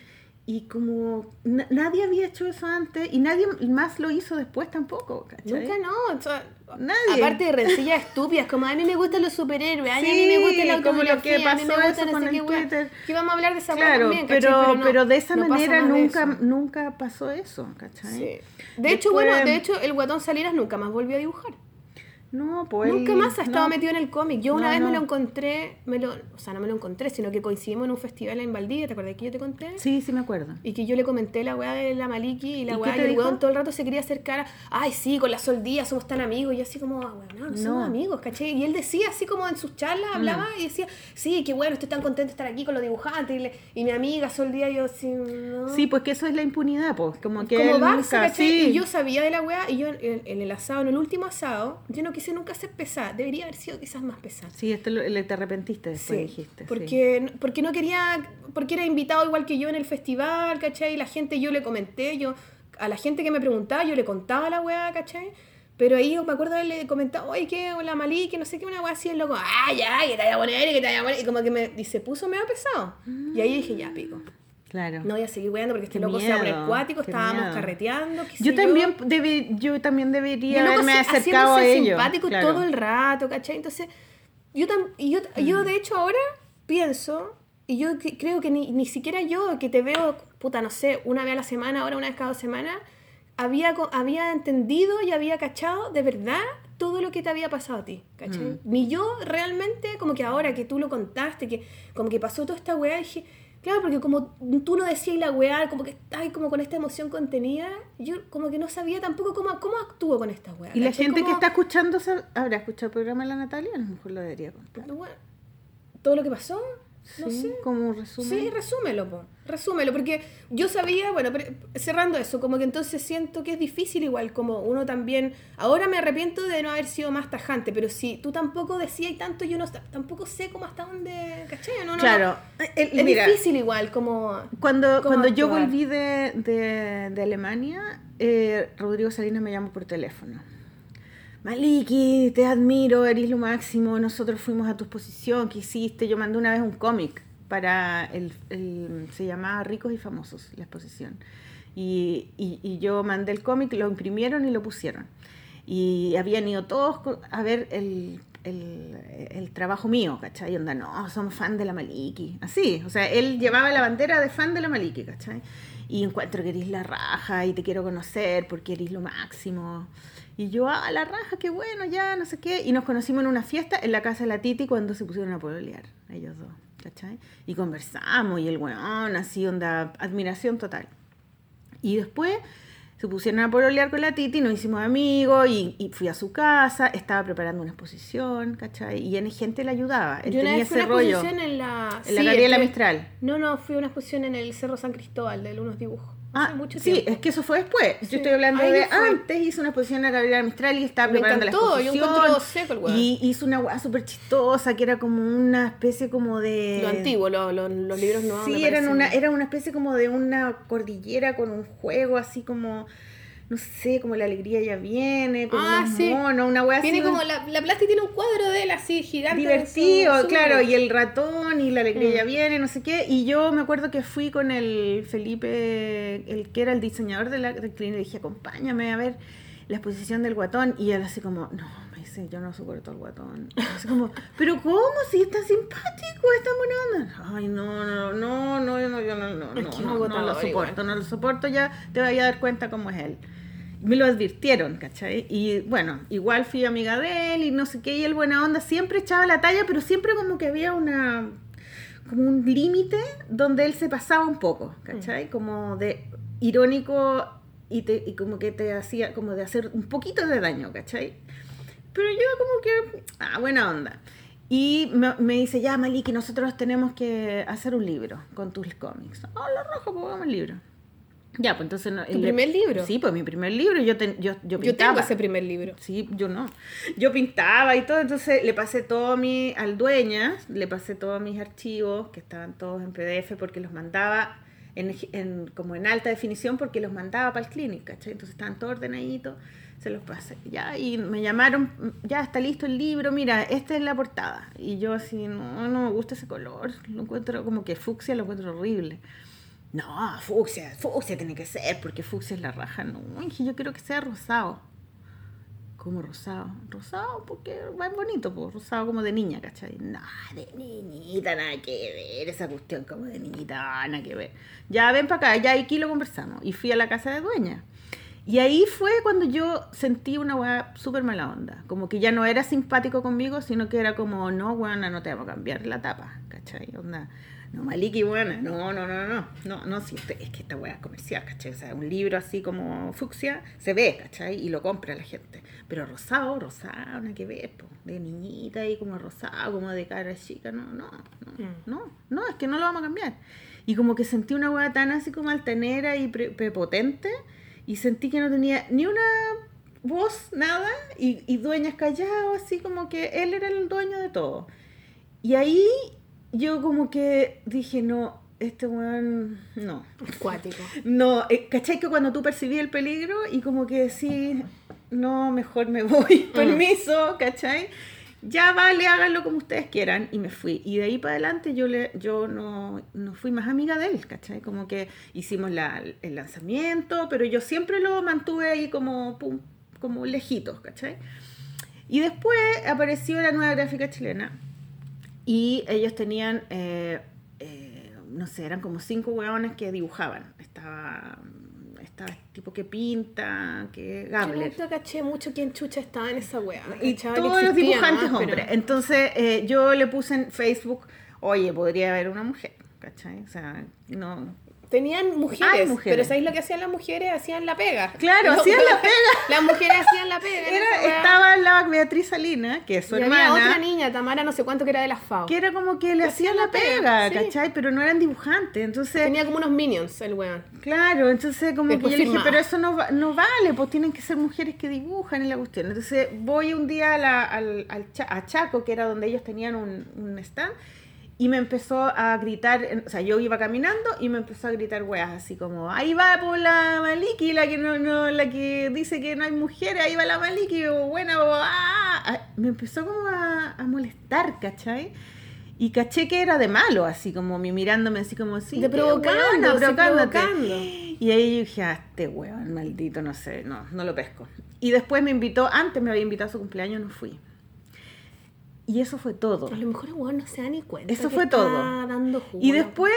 y como na- nadie había hecho eso antes y nadie más lo hizo después tampoco, ¿cachai? Nunca no. o sea, Nadie. Aparte de rencillas estúpidas, como a mí me gustan los superhéroes, ay, a mí Sí, me gusta la como lo que autobiografía, a mí me pasó gusta con el qué weá. Twitter. Que vamos a hablar de esa Claro, también, ¿cachai? pero, no- pero de esa no manera nunca, nunca pasó eso, ¿cachai? Sí. De hecho, Después- bueno, de hecho, el guatón Salinas nunca más volvió a dibujar. No, pues Nunca él- más ha estado no. metido en el cómic. Yo una No, vez me lo encontré, me lo, o sea, no me lo encontré, sino que coincidimos en un festival en Valdivia, ¿te acuerdas que yo te conté? Sí, sí me acuerdo. Y que yo le comenté la weá de la Maliki y la ¿Y weá, y el weón todo el rato se quería acercar a, ay, sí, con la Soldía somos tan amigos. Y yo así como, ah, weón, no, no somos amigos, ¿cachai? Y él decía así como en sus charlas, hablaba y decía, sí, qué bueno, estoy tan contento de estar aquí con los dibujantes. Y, le- y mi amiga Soldía, yo así, no. Sí, pues que eso es la impunidad, pues, como que como él nunca, sí. Y yo sabía de la weá, y yo en, en el asado, en el último asado, yo no quise nunca ser pesada. Debería haber sido quizás más pesada. Sí, esto lo, le- te arrepentiste después, Sí, dijiste. sí. porque, porque no quería, porque era invitado igual que yo en el festival, ¿cachai? Y la gente, yo le comenté, yo, a la gente que me preguntaba, yo le contaba la weá, ¿cachai? Pero ahí me acuerdo haberle comentado, oye, que la malí, que no sé qué, una weá así, el loco, ah, ya, que te vaya a poner, que te vaya a poner, y como que me, y se puso medio pesado. Y ahí dije, ya, pico. Claro. No voy a seguir weando porque este Qué loco se va a poner miedo, cuático, qué estábamos miedo. carreteando. qué sé yo también debí, yo también debería loco haberme acercado a ellos. simpático claro. todo el rato, ¿cachai? Entonces, yo, tam- yo, Mm. yo de hecho ahora pienso, y yo que- creo que ni, ni siquiera yo, que te veo, puta, no sé, una vez a la semana, ahora una vez cada dos semanas, había, había entendido y había cachado de verdad todo lo que te había pasado a ti, ¿cachai? Mm. Ni yo realmente, como que ahora que tú lo contaste, que como que pasó toda esta weá, dije, claro, porque como tú no decías la weá, como que estás como con esta emoción contenida, yo como que no sabía tampoco cómo, cómo actúo con esta weá. Y la gente que Como- está escuchando, ¿habrá escuchado el programa de la Natalia? A lo mejor lo debería contar. Bueno, todo lo que pasó, no Sí, sé. Como un resumen. Sí, resúmelo, po. resúmelo, porque yo sabía, bueno, pero cerrando eso, como que entonces siento que es difícil igual, como uno también, ahora me arrepiento de no haber sido más tajante, pero si tú tampoco decías tanto, yo no tampoco sé cómo hasta dónde, ¿cachai? No, no, Claro. El- Es mira, difícil igual, como... Cuando, cuando yo volví de, de, de Alemania, eh, Rodrigo Salinas me llamó por teléfono. Maliki, te admiro, eres lo máximo. Nosotros fuimos a tu exposición que hiciste. Yo mandé una vez un cómic para el, el- se llamaba Ricos y Famosos, la exposición. Y, y- y yo mandé el cómic, lo imprimieron y lo pusieron. Y habían ido todos a ver el, el, el trabajo mío, ¿cachai? Y onda, no, somos fan de la Maliki. Así, o sea, él llevaba la bandera de fan de la Maliki, ¿cachai? Y encuentro que eres la raja y te quiero conocer porque eres lo máximo. Y yo, ah, la raja, qué bueno, ya, no sé qué. Y nos conocimos en una fiesta en la casa de la Titi cuando se pusieron a pololear, ellos dos, ¿cachai? Y conversamos y el weón, así, onda, admiración total. Y después se pusieron a pololear con la Titi, nos hicimos amigos y, y fui a su casa, estaba preparando una exposición, ¿cachai? Y en gente le ayudaba, él Yo una tenía ese una rollo. exposición en la... En la sí, Gabriela estoy- Mistral. No, no, fui a una exposición en el Cerro San Cristóbal de unos dibujos. Ah, mucho sí, tiempo. es que eso fue después. Sí. Yo estoy hablando Ahí de yo antes, hizo una exposición la Gabriela Mistral y estaba Me preparando encantó, la yo exposición. encuentro seco el weón. Y hizo una weá súper chistosa que era como una especie como de... Lo antiguo, lo- lo- los libros nuevos. Sí, eran una, era una especie como de una cordillera con un juego así como, no sé, como la alegría ya viene, con Ah, sí. monos, una Tiene así. como la, la Plasti tiene un cuadro de él así gigante. divertido, claro, y el ratón y la alegría Mm. ya viene, no sé qué. Y yo me acuerdo que fui con el Felipe, el que era el diseñador de la del clínica, y le dije, acompáñame a ver la exposición del guatón. Y él así como, no, dice, yo no soporto al guatón. Así como, pero ¿cómo? Si es tan simpático, es tan buena onda. Ay, no, no, no, no, yo no, yo no, no, Es no, es no, no lo soporto, no lo soporto, ya te voy a dar cuenta cómo es él. Me lo advirtieron, ¿cachai? Y bueno, igual fui amiga de él y no sé qué, y él buena onda, siempre echaba la talla, pero siempre como que había una como un límite donde él se pasaba un poco, ¿cachai? Como de irónico y, te, y como que te hacía como de hacer un poquito de daño, ¿cachai? Pero yo como que, ah, buena onda. Y me, me dice, ya Maliki, nosotros tenemos que hacer un libro con tus cómics. Oh, lo rojo, pues hagamos el libro. Ya, pues entonces... No, ¿Tu el- primer libro? Sí, pues mi primer libro, yo, ten- yo, yo Yo pintaba. tengo ese primer libro. Sí, yo no. Yo pintaba y todo, entonces le pasé todo mi, al dueñas, le pasé todos mis archivos, que estaban todos en PDF, porque los mandaba en, en- como en alta definición, porque los mandaba para el clinic, ¿cachai? Entonces estaban todos ordenaditos, se los pasé. Ya, y me llamaron, ya está listo el libro, mira, esta es la portada. Y yo así, no, no me gusta ese color, lo encuentro como que fucsia, lo encuentro horrible. No, fucsia, fucsia tiene que ser, porque fucsia es la raja. No, dije, yo quiero que sea rosado. Como rosado. Rosado porque va bonito, pues rosado como de niña, ¿cachai? No, de niñita, nada que ver. Esa cuestión como de niñita, nada que ver. Ya ven para acá, ya aquí lo conversamos. Y fui a la casa de dueña. Y ahí fue cuando yo sentí una weá súper mala onda. Como que ya no era simpático conmigo, sino que era como, no, weona, no te vamos a cambiar la tapa, ¿cachai? Onda, no, Maliki, buena, no, no, no, no, no, no, este- es que esta weá es comercial, ¿cachai? O sea, un libro así como fucsia se ve, ¿cachai? Y lo compra la gente. Pero rosado, rosado, nada que ver, po, de niñita y como rosado, como de cara chica, no, no, no, Mm. no, no, es que no lo vamos a cambiar. Y como que sentí una weá tan así como altanera y pre- prepotente, y sentí que no tenía ni una voz, nada, y, y dueñas callado, así como que él era el dueño de todo. Y ahí yo como que dije, no, este weón, no. Cuático. No, eh, ¿cachai que cuando tú percibí el peligro y como que decís, no, mejor me voy, permiso, ¿cachai? Ya vale, háganlo como ustedes quieran. Y me fui. Y de ahí para adelante yo, le, yo no, no fui más amiga de él, ¿cachai? Como que hicimos la- el lanzamiento, pero yo siempre lo mantuve ahí como, pum, como lejitos, ¿cachai? Y después apareció la nueva gráfica chilena y ellos tenían, eh, eh, no sé, eran como cinco hueones que dibujaban. Estaba, estaba tipo que pinta, que Yo Gabler. nunca caché mucho quién chucha estaba en esa wea. Y todos los dibujantes pero- hombres. Entonces eh, yo le puse en Facebook, oye, podría haber una mujer, ¿cachai? O sea, no... Tenían mujeres, pero ¿sabéis lo que hacían las mujeres? Hacían la pega. Claro, No, hacían la [laughs] pega. Las mujeres hacían la pega. Era, estaba la Beatriz Salina, que es su y hermana. había otra niña, Tamara, no sé cuánto, que era de las FAO. que era como que le hacían la pega, sí. ¿cachai? Pero no eran dibujantes, entonces... Tenía como unos minions el weón. Claro, entonces como Después que yo le dije, pero eso no, no vale, pues tienen que ser mujeres que dibujan en la cuestión. Entonces voy un día a, la- al, al a Chaco, que era donde ellos tenían un, un stand, y me empezó a gritar, o sea, yo iba caminando y me empezó a gritar weas, así como, ahí va por la Maliki, la que no, no, la que dice que no hay mujeres, ahí va la Maliki, o buena, o ah". Ah, Me empezó como a, a molestar, ¿cachai? Y caché que era de malo, así como mi mirándome así como así. De qué provocando, sí, provocándote. provocando. Y ahí yo dije, ah, este weón maldito, no sé, no, no lo pesco. Y después me invitó, antes me había invitado a su cumpleaños, no fui. Y eso fue todo. A lo mejor el weón no se da ni cuenta. Eso que fue está todo. dando jugo. Y después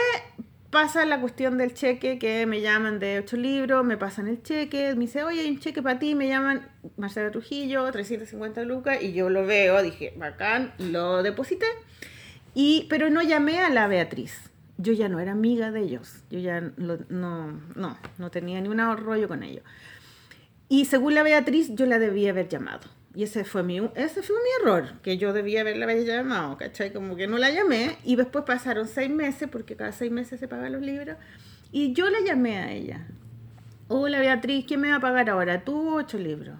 pasa la cuestión del cheque, que me llaman de ocho libros, me pasan el cheque, me dice, oye, hay un cheque para ti, me llaman Marcela Trujillo, 350 lucas, y yo lo veo, dije, bacán, lo deposité. Y, pero no llamé a la Beatriz. Yo ya no era amiga de ellos. Yo ya lo- no, no, no tenía ni un rollo con ellos. Y según la Beatriz, yo la debía haber llamado. Y ese fue mi, ese fue mi error, que yo debía haberla haber llamado, ¿cachai? Como que no la llamé. Y después pasaron seis meses, porque cada seis meses se pagan los libros. Y yo la llamé a ella. Hola Beatriz, ¿quién me va a pagar ahora? ¿Tú ocho libros?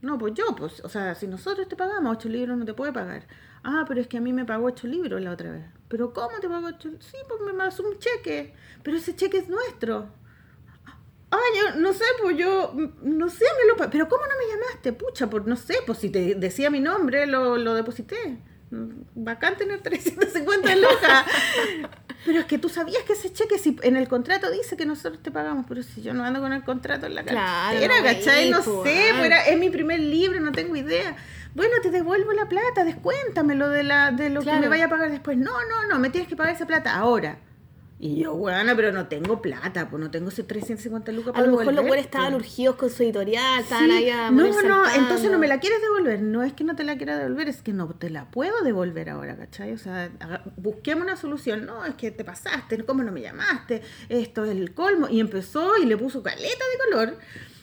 No, pues yo, pues, o sea, si nosotros te pagamos ocho libros, no te puede pagar. Ah, pero es que a mí me pagó ocho libros la otra vez. ¿Pero cómo te pagó ocho? Sí, pues me pasó un cheque. Pero ese cheque es nuestro. Ah, yo no sé, pues yo, mm, no sé, me lo... Pero ¿cómo no me llamaste? Pucha, por no sé, pues si te decía mi nombre, lo, lo deposité. Mm, Bacán tener 350 [laughs] lucas. Pero es que tú sabías que ese cheque, si en el contrato dice que nosotros te pagamos, pero si yo no ando con el contrato en la Claro, cartera, no ¿cachai? No veis, sé, pues, pues era- es mi primer libro, no tengo idea. Bueno, te devuelvo la plata, descuéntamelo de, la, de lo que me vaya a pagar después. No, no, no, me tienes que pagar esa plata ahora. Y yo, bueno, pero no tengo plata, pues no tengo ese 350 lucas A para lo mejor los buenos estaban urgidos con su editorial, estaban Sí, ahí a no, no, saltando. entonces no me la quieres devolver. No es que no te la quiera devolver, es que no te la puedo devolver ahora, ¿cachai? O sea, busquemos una solución. No, es que te pasaste, ¿cómo no me llamaste? Esto es el colmo. Y empezó y le puso caleta de color.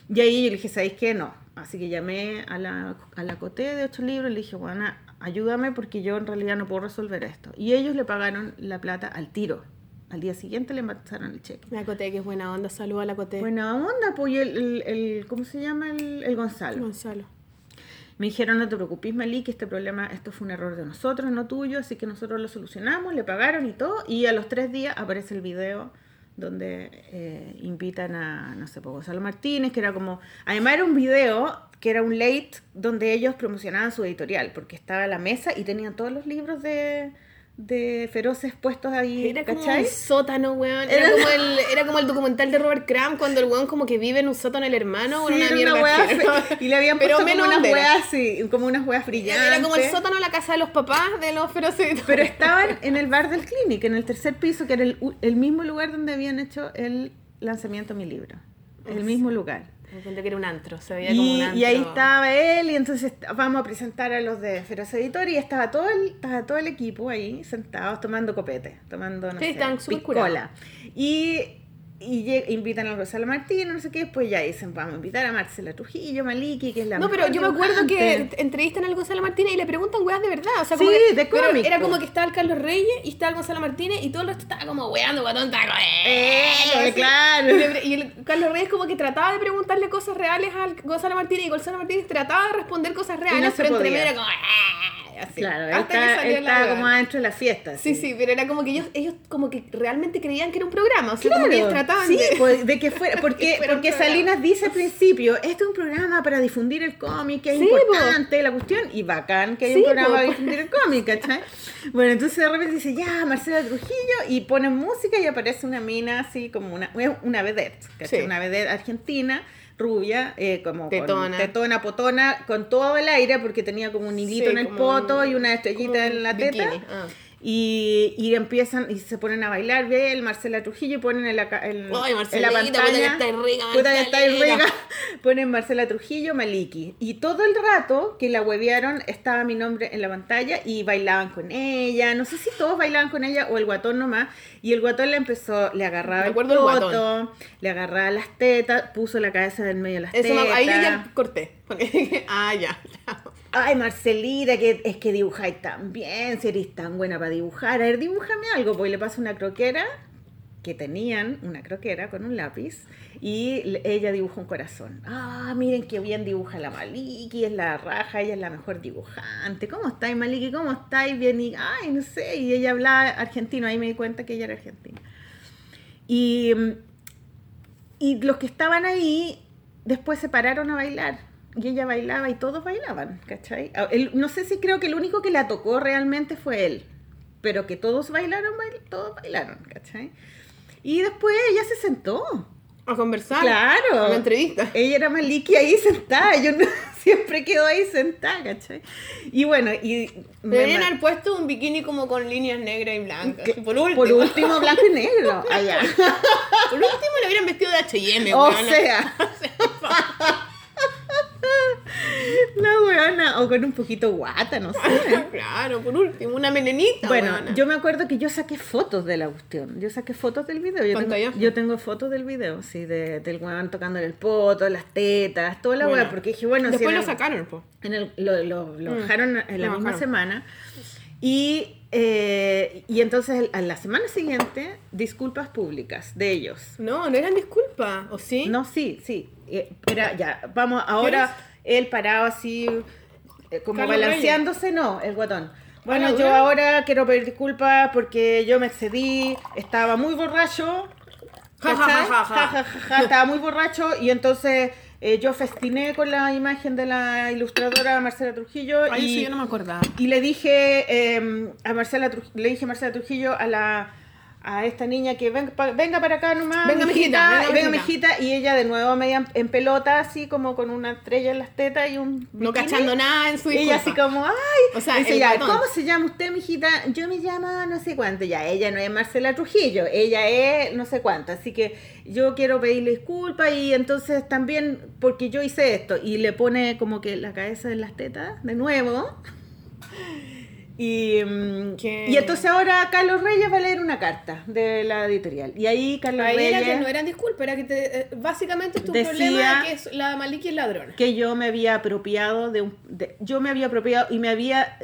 Y ahí yo le dije, ¿sabéis qué? No. Así que llamé a la, a la Coté de ocho libros y le dije, bueno, ayúdame porque yo en realidad no puedo resolver esto. Y ellos le pagaron la plata al tiro. Al día siguiente le pasaron el cheque. La Coté, que es buena onda, saluda a la Coté. Buena onda, pues y el, el- el- ¿cómo se llama? El, el Gonzalo. Gonzalo. Me dijeron, no te preocupes, Malí, que este problema, esto fue un error de nosotros, no tuyo, así que nosotros lo solucionamos, le pagaron y todo, y a los tres días aparece el video donde eh, invitan a, no sé, pues, Gonzalo Martínez, que era como, además era un video que era un late donde ellos promocionaban su editorial, porque estaba la mesa y tenían todos los libros de, de feroces puestos ahí, Era como ¿cachai? un sótano, weón. Era, Era- como [laughs] el, era como el documental de Robert Crumb cuando el weón como que vive en un sótano el hermano o Sí, una mierda. una fe- y le habían puesto como unas weas así, como unas weas brillantes. Era como el sótano de la casa de los papás de los feroces. Pero estaban en el bar del Clinic, en el tercer piso, que era el, el mismo lugar donde habían hecho el lanzamiento de mi libro. El mismo lugar. Me cuenta que era un antro, se veía como un antro. y ahí estaba él, y entonces vamos a presentar a los de Feroz Editor, y estaba todo el, estaba todo el equipo ahí, sentados, tomando copete, tomando, no Sí, sé, piscola. Y, y invitan a Gonzalo Martínez, no sé qué, después ya dicen, vamos a invitar a Marcela Trujillo, Maliki, que es la No, pero yo me acuerdo que entrevistan al Gonzalo Martínez y le preguntan weas de verdad. O sea, Sí, como que- de pero Era como que estaba el Carlos Reyes y estaba el Gonzalo Martínez y todo el resto estaba como weando, guatón, taco. Eh, así. claro. Y, el Carlos Reyes como que trataba de preguntarle cosas reales al Gonzalo Martínez y Gonzalo Martínez trataba de responder cosas reales, pero entre medio era como... "Ah", así. Claro, Hasta que estaba, salió él estaba como adentro de la fiesta. Sí, así. sí, pero era como que ellos, ellos como que realmente creían que era un programa, o sea, como que Claro, ellos trataban sí, de... pues, de [laughs] que fuera, porque, que porque. Salinas dice al principio, este es un programa para difundir el cómic, que es Sí, importante la cuestión, y bacán que hay Sí, un programa po. para difundir el cómic, ¿cachai? Bueno, entonces de repente dice, ya, Marcela Trujillo, y ponen música y aparece una mina así como una, una vedette, ¿cachai? Sí. Una vedette argentina, rubia, eh, como Tetona. con tetona, potona, con todo el aire, porque tenía como un hilito Sí, en el poto un- y una estrellita en la teta. ah. Y, y empiezan y se ponen a bailar, ve el Marcela Trujillo y ponen en la, en, Ay, en la pantalla. puta que rica, [laughs] Ponen Marcela Trujillo, Maliki. Y todo el rato que la huevearon estaba mi nombre en la pantalla y bailaban con ella. No sé si todos bailaban con ella o el guatón nomás. Y el guatón le empezó, le agarraba el poto, le agarraba las tetas, puso la cabeza en medio de las Eso tetas. me- ahí ya corté. [laughs] ah, ya. Ay, Marcelita, que es que dibujáis tan bien, si tan buena para dibujar. A ver, dibújame algo, pues le paso una croquera, que tenían una croquera con un lápiz, y ella dibujó un corazón. Ah, miren qué bien dibuja la Maliki, es la raja, ella es la mejor dibujante. ¿Cómo estáis, Maliki? ¿Cómo estáis? Bien, y, ay, no sé, y ella hablaba argentino, ahí me di cuenta que ella era argentina. Y, y los que estaban ahí después se pararon a bailar. Y ella bailaba y todos bailaban, ¿cachai? Ah, él- no sé si creo que el único que la tocó realmente fue él. Pero que todos bailaron, bail- todos bailaron, ¿cachai? Y después ella se sentó. A conversar. Claro. A entrevista. Ella era Maliki ahí sentada. Yo no- [laughs] siempre quedo ahí sentada, ¿cachai? Y bueno, y... Deberían haber puesto un bikini como con líneas negras y blancas. que- Por último. Por último, blanco y negro. [laughs] Allá. Por último le hubieran vestido de H&M, O weona. sea. [laughs] [laughs] La weona, o con un poquito guata, no sé. [laughs] Claro, por último, una melenita, Bueno, yo me acuerdo que yo saqué fotos de la cuestión. Yo saqué fotos del video. Yo, tengo, Pantallazo. yo tengo fotos del video, sí, de, del weón tocándole el poto, las tetas, toda la Buena. weá, porque dije, bueno, Después lo el- sacaron, po. en el- lo, lo- lo Mm. dejaron en la misma bajaron. semana. Y, eh, y entonces a la semana siguiente, disculpas públicas de ellos. No, no eran disculpas, ¿o sí? No, sí, sí. Eh, Era, ya, vamos, ahora él parado así, eh, como Carlos balanceándose, no, el guatón. Bueno, ¿la yo ahora quiero pedir disculpas porque yo me excedí, estaba muy borracho. Ja, ja, ¿cachai? ja, ja, ja. Ja, ja, ja, ja, estaba muy borracho y entonces eh, yo festiné con la imagen de la ilustradora Marcela Trujillo Ay, y, sí, yo no me acordaba. y le dije eh, a Marcela le dije a Marcela Trujillo a la a esta niña que venga, pa- venga para acá nomás. Venga, mijita, venga, venga, mijita. Y ella de nuevo media en, pelota, así como con una estrella en las tetas y un. No cachando nada en su Y ella así disculpa. como, ay, O sea, dice ya. ¿cómo se llama usted, mijita? Yo me llamo no sé cuánto, ya, ella no es Marcela Trujillo, ella es no sé cuánto, así que yo quiero pedirle disculpas y entonces también porque yo hice esto y le pone como que la cabeza en las tetas de nuevo. Y, mm, ¿Qué? y entonces ahora Carlos Reyes va a leer una carta de la editorial. Y ahí Carlos Ahí Reyes... era que no eran disculpas, era que te, eh, básicamente tu Decía- problema que es la Maliki es ladrona. que yo me había apropiado de un de- yo me había apropiado y me había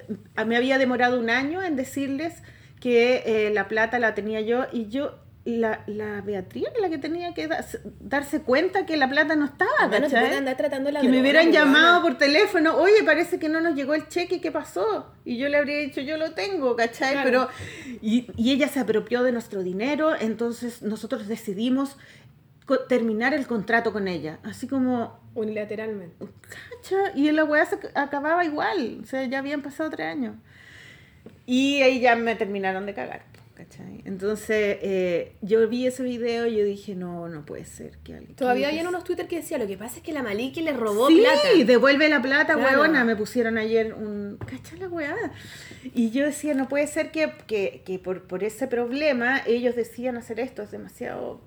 me había demorado un año en decirles que eh, la plata la tenía yo y yo la, la Beatriz era la que tenía que da- darse cuenta que la plata no estaba te ¿cachai? andar tratando la que me hubieran llamado por teléfono, oye, parece que no nos llegó el cheque, ¿qué pasó? Y yo le habría dicho, yo lo tengo, ¿cachai? Claro. Pero, y, y ella se apropió de nuestro dinero, entonces nosotros decidimos co- terminar el contrato con ella, así como, Unilateralmente. Cacha, y la weá se ac- acababa igual, o sea, ya habían pasado tres años. Y ahí ya me terminaron de cagar, ¿cachai? Entonces, eh, yo vi ese video y yo dije, no, no puede ser que alguien... Todavía habían unos Twitter que decía, lo que pasa es que la Maliki le robó Sí, plata. devuelve la plata, Claro. huevona. Me pusieron ayer un. ¿Cacha la weá? Y yo decía, no puede ser que, que, que por, por ese problema ellos decían hacer esto. Es demasiado.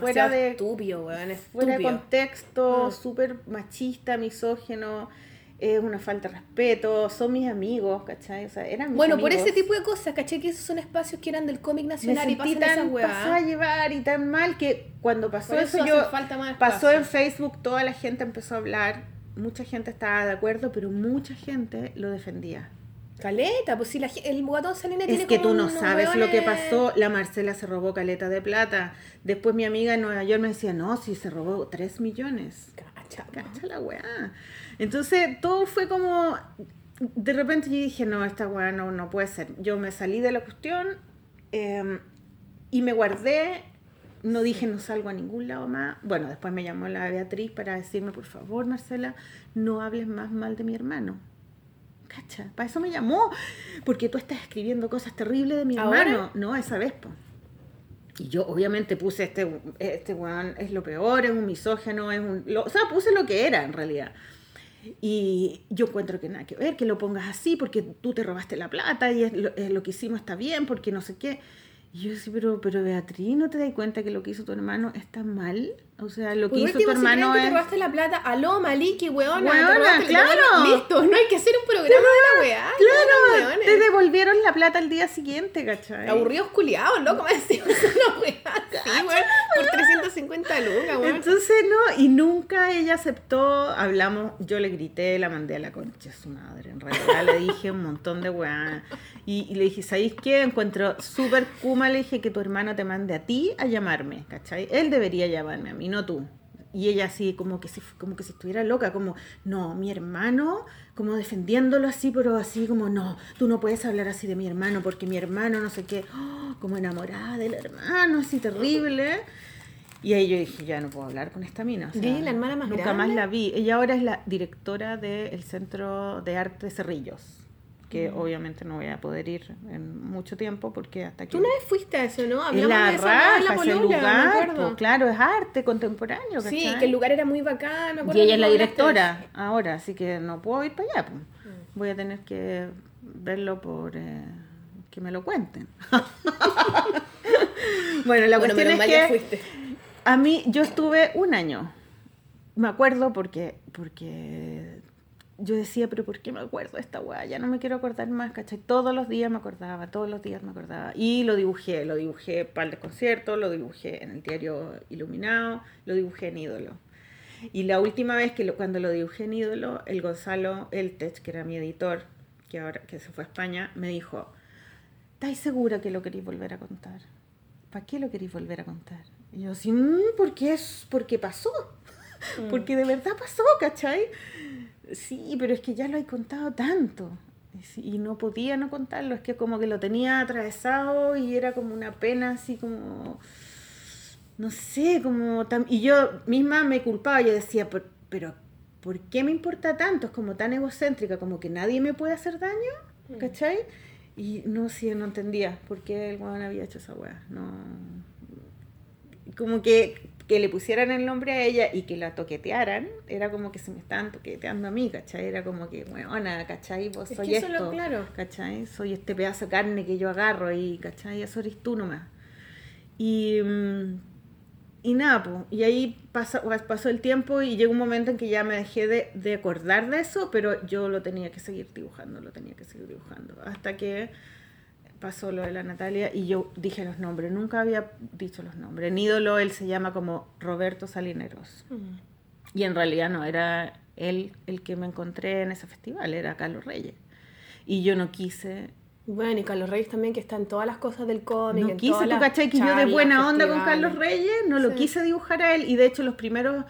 fuera de. Estúpido, weón, Fuera de contexto, Mm. súper machista, misógeno. Es una falta de respeto. Son mis amigos, ¿cachai? O sea, eran mis Bueno, por ese tipo de cosas, caché que esos son espacios que eran del cómic me nacional y pasan tan pasada a llevar y tan mal que cuando pasó eso, eso yo hace falta más pasó en Facebook toda la gente empezó a hablar mucha gente estaba de acuerdo pero mucha gente lo defendía Caleta, pues si la, el guatón Salinas tiene es que como tú no sabes lo que pasó la Marcela se robó caleta de plata después mi amiga en Nueva York me decía no si se robó 3 millones Cacha. Cacha la weá. Entonces todo fue como. De repente yo dije, no, esta weá no, no puede ser. Yo me salí de la cuestión eh, y me guardé. No dije, no salgo a ningún lado más. Bueno, después me llamó la Beatriz para decirme, por favor, Marcela, no hables más mal de mi hermano. Cacha, para eso me llamó. Porque tú estás escribiendo cosas terribles de mi ¿Ahora? hermano. No, esa vez, po. Y yo obviamente puse este, este weón es lo peor, es un misógeno, es un... lo- o sea, puse lo que era en realidad. Y yo encuentro que nada que ver, que lo pongas así porque tú te robaste la plata y lo, es lo que hicimos está bien porque no sé qué. Y yo decía, pero, pero Beatriz, ¿no te das cuenta que lo que hizo tu hermano está mal? O sea, lo que Por hizo tu último, si hermano que te es... robaste la plata, aló, Maliki, weona, Weona, robaste claro. Listo, no hay que hacer un programa de la weá. Claro, te devolvieron la plata al día siguiente, ¿cachai? Aburridos culiados, loco, me decían [laughs] una weá así, weón, por 350 lucas, weón. Entonces, no, y nunca ella aceptó, hablamos, yo le grité, la mandé a la concha de su madre, en realidad le dije un montón de weá. Y, y le dije, ¿sabéis qué? Encuentro súper kuma, le dije que tu hermano te mande a ti a llamarme, ¿cachai? Él debería llamarme a mí, no tú. Y ella así, como que si, como que si estuviera loca, como, no, mi hermano, como defendiéndolo así, pero así como, no, tú no puedes hablar así de mi hermano, porque mi hermano no sé qué, ¡Oh! como enamorada del hermano, así terrible. Y ahí yo dije, ya no puedo hablar con esta mina. o sea, la hermana más Nunca grande. más la vi. Ella ahora es la directora del Centro de Arte Cerrillos, que Mm. obviamente no voy a poder ir en mucho tiempo porque hasta que... Tú una vez fuiste a eso, ¿no? Hablamos la de la ese me lugar, pues, claro, es arte contemporáneo. Sí, que el lugar era muy acuerdo. Y ella es la directora ahora, así que no puedo ir para allá. pues. Mm. Voy a tener que verlo por eh, que me lo cuenten. [laughs] bueno, la. Bueno, cuestión es que fuiste. a mí yo estuve un año. Me acuerdo porque porque yo decía, pero ¿por qué me acuerdo de esta weá? Ya no me quiero acordar más, ¿cachai? Todos los días me acordaba, todos los días me acordaba. Y lo dibujé, lo dibujé para el desconcierto, lo dibujé en el diario Iluminado, lo dibujé en Ídolo. Y la última vez que lo- cuando lo dibujé en Ídolo, el Gonzalo Eltech, que era mi editor, que ahora que se fue a España, me dijo, ¿estáis segura que lo queréis volver a contar? ¿Para qué lo queréis volver a contar? Y yo así, "Mm, porque es, porque pasó. Porque de verdad pasó, ¿cachai? Sí, pero es que ya lo he contado tanto. Y no podía no contarlo, es que como que lo tenía atravesado y era como una pena así como no sé, como tan... Y yo misma me culpaba, yo decía, "Pero- pero ¿por qué me importa tanto? Es como tan egocéntrica, como que nadie me puede hacer daño, ¿cachai? Y no, sí, no entendía por qué el weón había hecho esa weá. No. Como que, que le pusieran el nombre a ella y que la toquetearan, era como que se me estaban toqueteando a mí, ¿cachai? Era como que, weona, ¿cachai? Vos Es soy que eso esto, lo- claro. ¿cachai? Soy este pedazo de carne que yo agarro y, ¿cachai? Eso eres tú nomás. Y, mm, y nada, pues, y ahí pasa, pasó el tiempo y llegó un momento en que ya me dejé de, de acordar de eso, pero yo lo tenía que seguir dibujando, lo tenía que seguir dibujando. Hasta que pasó lo de la Natalia y yo dije los nombres, nunca había dicho los nombres. En ídolo él se llama como Roberto Salineros. Y en realidad no, era él el que me encontré en ese festival, era Carlos Reyes. Y yo no quise Bueno, y Carlos Reyes también, que está en todas las cosas del cómic. no quise, tú cachai que yo de buena onda con. Carlos Reyes, no lo Sí. quise dibujar a él y de hecho los primeros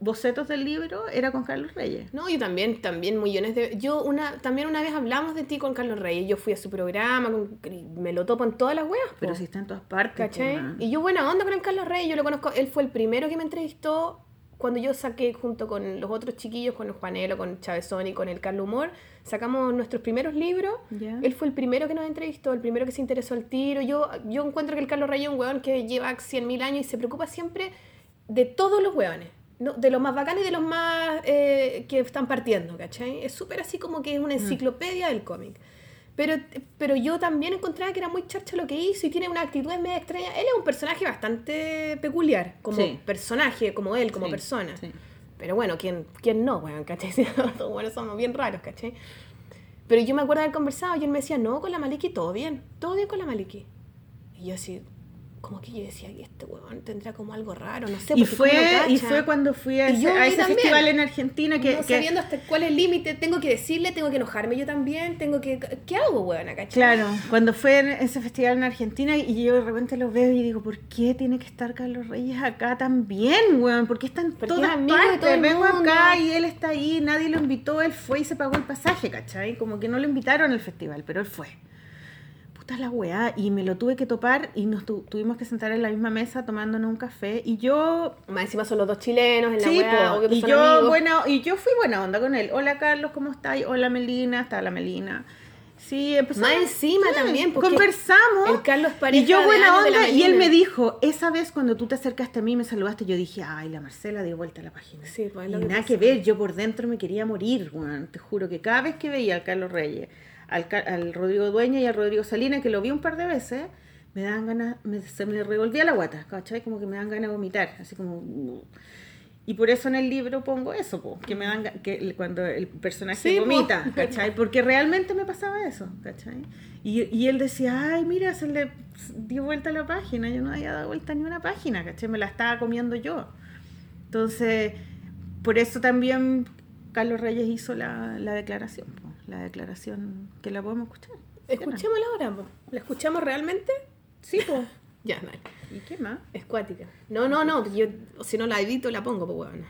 bocetos del libro era con Carlos Reyes. No, yo también, también millones de... Yo una, también una vez hablamos de ti con Carlos Reyes, yo fui a su programa, con- me lo topo en todas las weas, po. Pero si está en todas partes. ¿Cachai? po. Y yo buena onda con Carlos Reyes, yo lo conozco, él fue el primero que me entrevistó cuando yo saqué junto con los otros chiquillos, con el Juanelo, con Chavezón y con el Carlos Humor, sacamos nuestros primeros libros. Él fue el primero que nos entrevistó, el primero que se interesó al tiro. Yo, yo encuentro que el Carlos Reyes es un weón que lleva 100.000 años y se preocupa siempre de todos los weones. ¿No? De los más bacanes y de los más eh, que están partiendo, ¿cachai? Es súper así como que es una enciclopedia del cómic. Pero, pero yo también encontraba que era muy charcha lo que hizo y tiene una actitud medio extraña. Él es un personaje bastante peculiar, como Sí. personaje, como él, como Sí, persona. sí. Pero bueno, ¿quién, quién no, weón? ¿Cachai? [laughs] Bueno, somos bien raros, ¿cachai? Pero yo me acuerdo de haber conversado y él me decía, no, con la Maliki todo bien, todo bien con la Maliki. Y yo así, como que yo decía, "Y este weón tendrá como algo raro, no sé. Y fue, y cacha". fue cuando fui a ese, a festival en Argentina que, no que- sabiendo hasta cuál es el límite, tengo que decirle, tengo que enojarme yo también, tengo que... ¿Qué hago, weón? ¿cachai? Claro, cuando fue en ese festival en Argentina y yo de repente lo veo y digo, ¿por qué tiene que estar Carlos Reyes acá también, weón? Porque está en Porque todas es amigo de partes. todo el Vengo mundo. acá y él está ahí, nadie lo invitó, él fue y se pagó el pasaje, ¿cachai? Como que no lo invitaron al festival, pero él fue. Puta la weá, y me lo tuve que topar y nos tu- tuvimos que sentar en la misma mesa tomándonos un café y yo Más encima son los dos chilenos en la Sí, weá, po, obvio que y son yo amigos. buena, y yo fui buena onda con él. Hola Carlos, ¿cómo estás? Hola Melina, está la Melina. Sí, empezamos. Más encima también, porque conversamos. el Carlos pareja y yo buena onda y él me dijo, esa vez cuando tú te acercaste a mí y me saludaste, yo dije, ay, la Marcela dio vuelta a la página. Sí, pues, es y que nada pasa. que ver, yo por dentro me quería morir, weón. Te juro que cada vez que veía al Carlos Reyes, al, al Rodrigo Dueña y al Rodrigo Salinas, que lo vi un par de veces, me dan ganas, me- se me revolvía la guata, ¿cachai? Como que me dan ganas de vomitar, así como... Y por eso en el libro pongo eso, po, que me dan que cuando el personaje Sí, po. vomita, [laughs] ¿cachai? Porque realmente me pasaba eso, ¿cachai? Y, y él decía, ay, mira, se le dio vuelta la página, yo no había dado vuelta ni una página, ¿cachai? Me la estaba comiendo yo. Entonces, por eso también Carlos Reyes hizo la, la declaración, po, la declaración que la podemos escuchar. Escuchémosla ahora, po. ¿la escuchamos realmente? Sí, pues. [laughs] Ya, dale. ¿Y qué más? Es cuática. No, no, no, yo si no la edito la pongo, pues weón.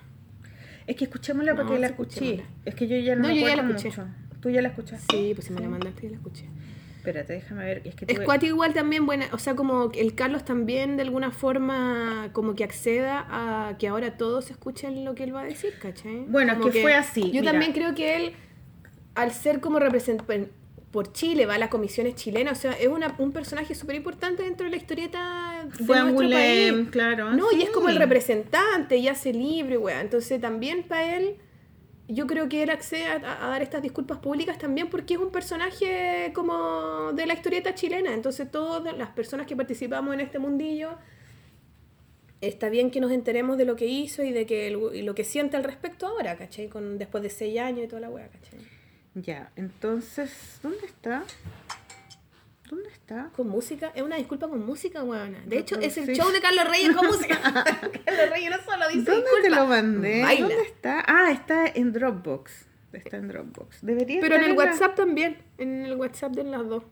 Es que escuchémosla No, porque la escuché. Es que yo ya no, No, me yo ya la escuché. mucho. Tú ya la escuchaste. Sí, pues si me la mandaste y la escuché. Espérate, déjame ver. Es que tuve- cuático igual también buena, o sea, como que el Carlos también de alguna forma como que acceda a que ahora todos escuchen lo que él va a decir, ¿cachai? Bueno, es Como que fue así, Yo mira. también creo que él, al ser como representante por Chile, va a las comisiones chilenas, o sea, es una- un personaje súper importante dentro de la historieta de Fue nuestro país. claro. No, y es como el representante y hace libre, weón. Entonces también para él, yo creo que él accede a, a dar estas disculpas públicas también porque es un personaje como de la historieta chilena. Entonces todas las personas que participamos en este mundillo, está bien que nos enteremos de lo que hizo y de que el- y lo que siente al respecto ahora, ¿cachai? Con, después de seis años y toda la weá, ¿cachai? Ya, entonces, ¿dónde está? ¿Dónde está? Con música, es una disculpa con música, weona. De hecho, es el Sí. show de Carlos Reyes con música. [laughs] Carlos Reyes no solo dice ¿Dónde te lo mandé? baila. ¿Dónde está? Ah, está en Dropbox. Está en Dropbox. Debería Pero en el WhatsApp también. En el WhatsApp de las dos.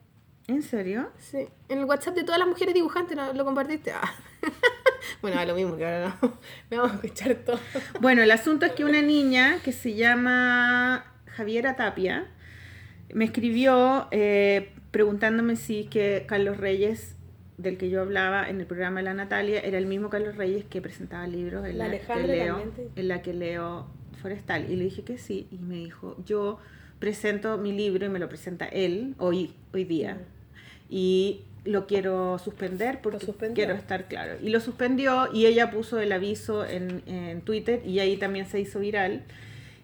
¿En serio? Sí. En el WhatsApp de todas las mujeres dibujantes lo compartiste. Ah. [laughs] bueno, es lo mismo que ahora no. Me [laughs] vamos a escuchar todo. Bueno, el asunto es que una niña que se llama Javiera Tapia me escribió eh, preguntándome si que Carlos Reyes, del que yo hablaba en el programa de la Natalia, era el mismo Carlos Reyes que presentaba libros en La la, que leo, te- en la que leo Forestal. Y le dije que sí, y me dijo, yo presento mi libro y me lo presenta él hoy, hoy día. Y lo quiero suspender porque quiero estar claro. Y lo suspendió y ella puso el aviso en, en Twitter y ahí también se hizo viral.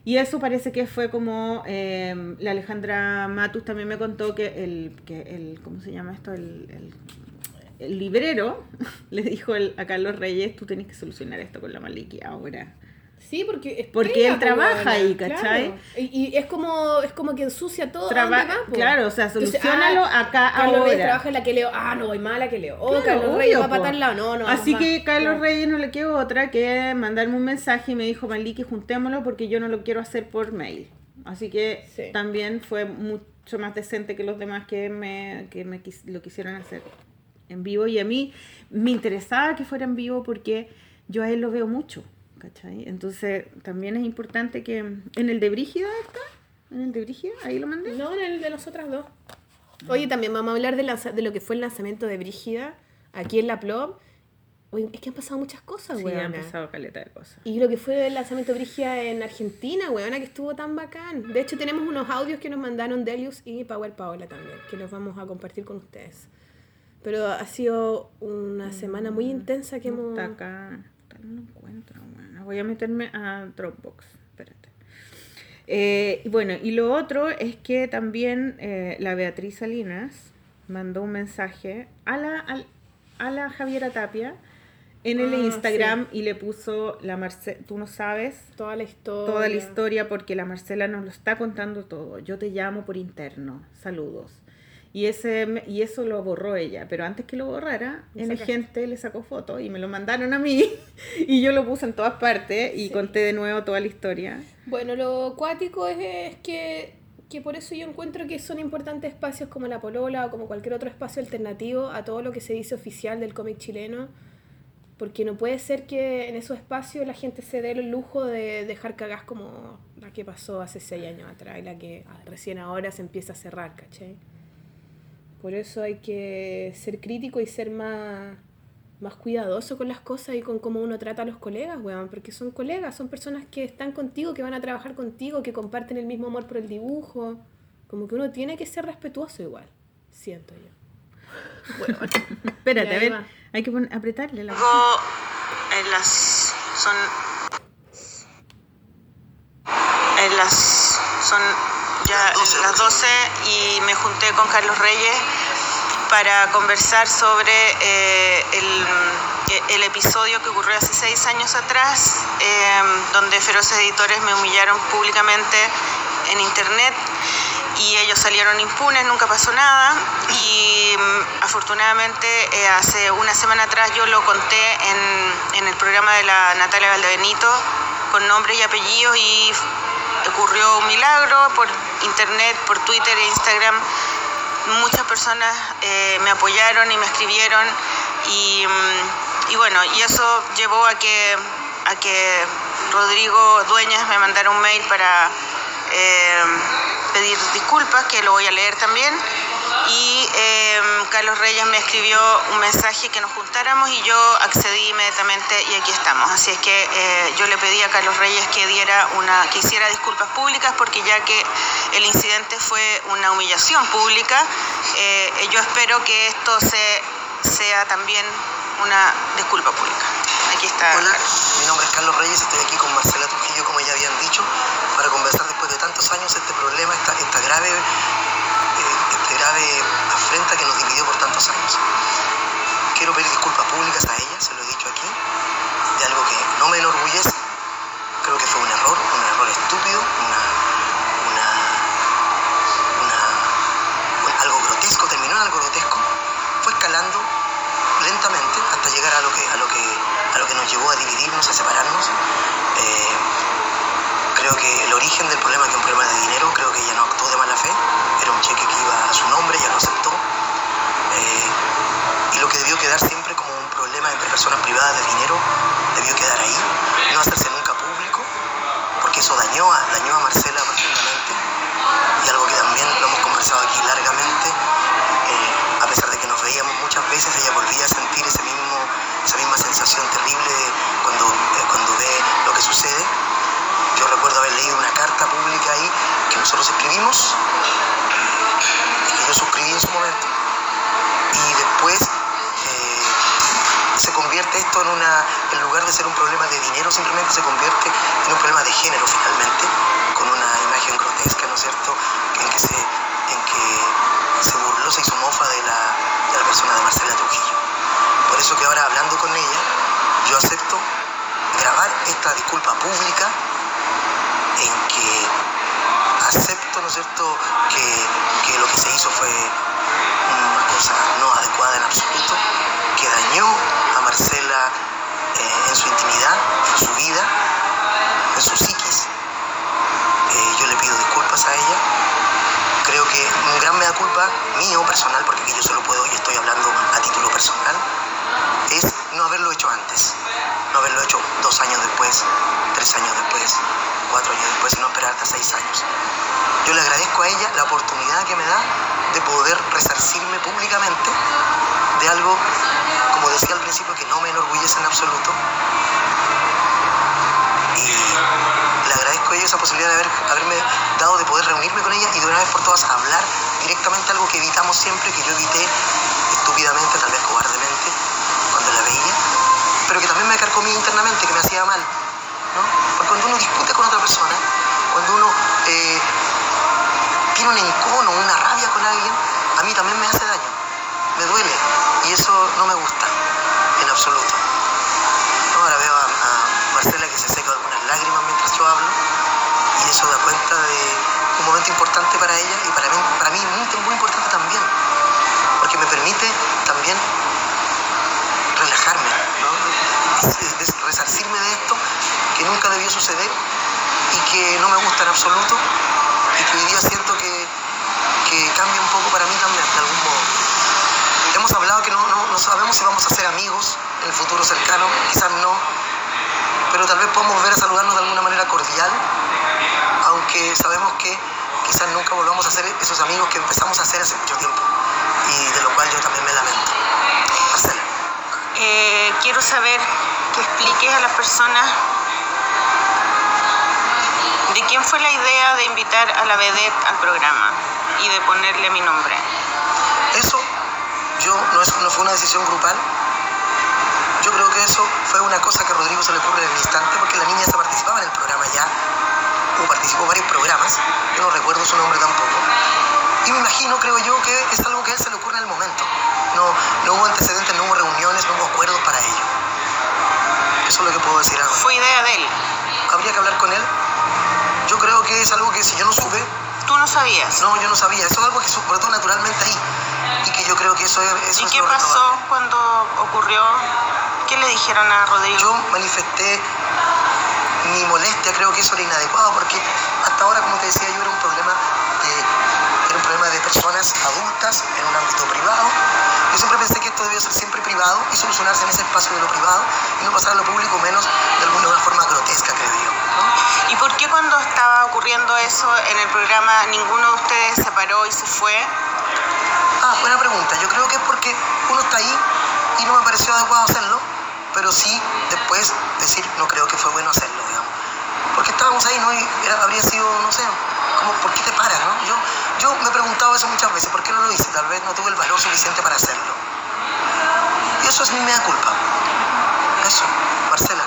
Y eso parece que fue como eh, la Alejandra Matus también me contó que el, que el ¿cómo se llama esto? El, el- librero [laughs] le dijo a Carlos Reyes, tú tenés que solucionar esto con la Maliki ahora. Sí, porque Porque él trabaja ahí, ¿cachai? claro. Y, y es como es como que ensucia todo. Traba- donde va, po. claro, o sea, solucionalo ah, acá Carlos Reyes ahora. trabaja en la que leo. Ah, no, voy mala que leo. Oh, Claro, Carlos Reyes va para tal lado. No, no. Así que más. Carlos. Reyes no le quedó otra que mandarme un mensaje y me dijo, Maliki, juntémoslo porque yo no lo quiero hacer por mail. Así que Sí. también fue mucho más decente que los demás que me, que me quis- lo quisieron hacer en vivo. Y a mí me interesaba que fuera en vivo porque yo a él lo veo mucho, ¿cachai? Entonces también es importante que... ¿En el de Brígida está? ¿En el de Brígida? Ahí lo mandé. No, en el de nosotras dos. Oye, también vamos a hablar de, lanza- de lo que fue el lanzamiento de Brígida aquí en la Plop. Oye, es que han pasado muchas cosas, Sí, weona. ha empezado caleta de cosas. Y lo que fue el lanzamiento de Brígida en Argentina, weona, que estuvo tan bacán. De hecho, tenemos unos audios que nos mandaron Delius y Power Paola también, que los vamos a compartir con ustedes. Pero ha sido una semana muy intensa que No hemos... Está acá. No lo encuentro. Voy a meterme a Dropbox. Espérate. Eh, bueno, y lo otro es que también eh, la Beatriz Salinas mandó un mensaje a la, a la Javiera Tapia en el Ah, Instagram y le puso la Marce tú no sabes Toda la historia. toda la historia porque la Marcela nos lo está contando todo. Yo te llamo por interno. Saludos. Y, ese, y eso lo borró ella, pero antes que lo borrara, Lo N sacaste. gente le sacó fotos y me lo mandaron a mí [laughs] y yo lo puse en todas partes y Sí. conté de nuevo toda la historia. Bueno, lo cuático es, es que, que por eso yo encuentro que son importantes espacios como la Polola o como cualquier otro espacio alternativo a todo lo que se dice oficial del cómic chileno. Porque no puede ser que en esos espacios la gente se dé el lujo de dejar cagas como la que pasó hace seis años atrás y la que recién ahora se empieza a cerrar, ¿cachai? Por eso hay que ser crítico y ser más, más cuidadoso con las cosas y con cómo uno trata a los colegas, weón, porque son colegas, son personas que están contigo, que van a trabajar contigo, que comparten el mismo amor por el dibujo. Como que uno tiene que ser respetuoso igual, siento yo. Espérate, Ya, a ver, va. hay que apretarle la Luego, en las. Son. En las. Son ya las 12 y me junté con Carlos Reyes para conversar sobre eh, el, episodio que ocurrió hace seis años atrás, eh, donde Feroces Editores me humillaron públicamente en internet y ellos salieron impunes, nunca pasó nada. Y mm, afortunadamente eh, hace una semana atrás yo lo conté en, en el programa de la Natalia Valdebenito con nombres y apellidos y ocurrió un milagro por internet, por Twitter e Instagram. Muchas personas eh, me apoyaron y me escribieron y, mm, y bueno, y eso llevó a que, a que Rodrigo Dueñas me mandara un mail para eh, pedir disculpas, que lo voy a leer también. Y eh, Carlos Reyes me escribió un mensaje que nos juntáramos y yo accedí inmediatamente y aquí estamos. Así es que eh, yo le pedí a Carlos Reyes que diera una, que hiciera disculpas públicas porque ya que el incidente fue una humillación pública, eh, yo espero que esto se, sea también una disculpa pública. Aquí está. Hola, Carlos. mi nombre es Carlos Reyes, estoy aquí con Marcela Trujillo, como ya habían dicho, para conversar después de tantos años este problema, esta, esta grave, este grave afrenta que nos dividió por tantos años. Quiero pedir disculpas públicas a ella, se lo he dicho aquí, de algo que no me enorgullece. Creo que fue un error, un error estúpido, una, una, una- un- algo grotesco, terminó en algo grotesco, fue escalando lentamente hasta llegar a lo que, a lo que, a lo que nos llevó a dividirnos, a separarnos. Eh, creo que el origen del problema que es un problema de dinero, creo que ella no actuó de mala fe, era un cheque que iba a su nombre, ella lo aceptó. Eh, y lo que debió quedar siempre como un problema entre personas privadas de dinero, debió quedar ahí, no hacerse nunca público, porque eso dañó a, dañó a Marcela profundamente, y algo que también lo hemos conversado aquí largamente, eh, a pesar de que nos veíamos muchas veces, ella volvía a sentir ese mismo, esa misma sensación terrible cuando, eh, cuando ve lo que sucede. Yo recuerdo haber leído una carta pública ahí que nosotros escribimos, que yo suscribí en su momento, y después eh, se convierte esto en una, en lugar de ser un problema de dinero, simplemente se convierte en un problema de género finalmente, con una imagen grotesca, ¿no es cierto?, en que se, en que se burló, se hizo mofa de la, de la persona de Marcela Trujillo. Por eso que ahora hablando con ella, yo acepto grabar esta disculpa pública en que acepto, ¿no es cierto?, que, que lo que se hizo fue una cosa no adecuada en absoluto, que dañó a Marcela eh, en su intimidad, en su vida, en su psiquis. Eh, yo le pido disculpas a ella. Creo que un gran mea culpa mío personal, porque yo solo puedo y estoy hablando a título personal, es no haberlo hecho antes, no haberlo hecho dos años después, tres años después, cuatro años después, y no esperar hasta seis años. Yo le agradezco a ella la oportunidad que me da de poder resarcirme públicamente de algo, como decía al principio, que no me enorgullece en absoluto. Y le agradezco a ella esa posibilidad de haber, haberme dado de poder reunirme con ella y de una vez por todas hablar directamente algo que evitamos siempre, que yo evité estúpidamente, tal vez cobardemente, cuando la veía, pero que también me carcomía internamente, que me hacía mal. ¿no? Porque cuando uno discute con otra persona, cuando uno eh, tiene un encono, una rabia con alguien, a mí también me hace daño, me duele, y eso no me gusta, en absoluto. Ahora veo a, a Marcela que se seca algunas lágrimas mientras yo hablo, y eso da cuenta de un momento importante para ella y para mí, para mí muy, muy importante también, porque me permite también relajarme, ¿no? Es- es resarcirme de esto que nunca debió suceder y que no me gusta en absoluto y que hoy día siento que, que cambia un poco para mí también, de algún modo. Hemos hablado que no, no, no sabemos si vamos a ser amigos en el futuro cercano, quizás no, pero tal vez podamos volver a saludarnos de alguna manera cordial, aunque sabemos que quizás nunca volvamos a ser esos amigos que empezamos a hacer hace mucho tiempo y de lo cual yo también me lamento. Eh, quiero saber que expliques a las personas de quién fue la idea de invitar a la vedette al programa y de ponerle mi nombre. Eso yo no, fue una decisión grupal. Yo creo que eso fue una cosa que a Rodrigo se le ocurre en el instante, porque la niña se participaba en el programa ya, o participó en varios programas, yo no recuerdo su nombre tampoco. Y me imagino, creo yo, que es algo que a él se le No, no hubo antecedentes, no hubo reuniones, no hubo acuerdos para ello. Eso es lo que puedo decir ahora. Fue idea de él. Habría que hablar con él. Yo creo que es algo que si yo no supe, Tú no sabías. no, yo no sabía. Eso es algo que se brotó naturalmente ahí. Y que yo creo que eso es, eso ¿Y es qué lo pasó cuando ocurrió? ¿Qué le dijeron a Rodrigo? Yo manifesté mi molestia, creo que eso era inadecuado porque hasta ahora, como te decía, yo era un problema de, era un problema de personas adultas en un ámbito privado. Yo siempre pensé que esto debía ser siempre privado y solucionarse en ese espacio de lo privado y no pasar a lo público menos de alguna forma grotesca, creo yo. ¿no? ¿Y por qué cuando estaba ocurriendo eso en el programa ninguno de ustedes se paró y se fue? Ah, buena pregunta. Yo creo que es porque uno está ahí y no me pareció adecuado hacerlo, pero sí después decir, no creo que fue bueno hacerlo, digamos. Porque estábamos ahí, ¿no? Y era- habría sido, no sé, como, ¿por qué te paras, no? Yo, yo me he preguntado eso muchas veces, ¿por qué no lo hice? Tal vez no tuve el valor suficiente para hacerlo. Y eso es mi mea culpa. Eso, Marcela.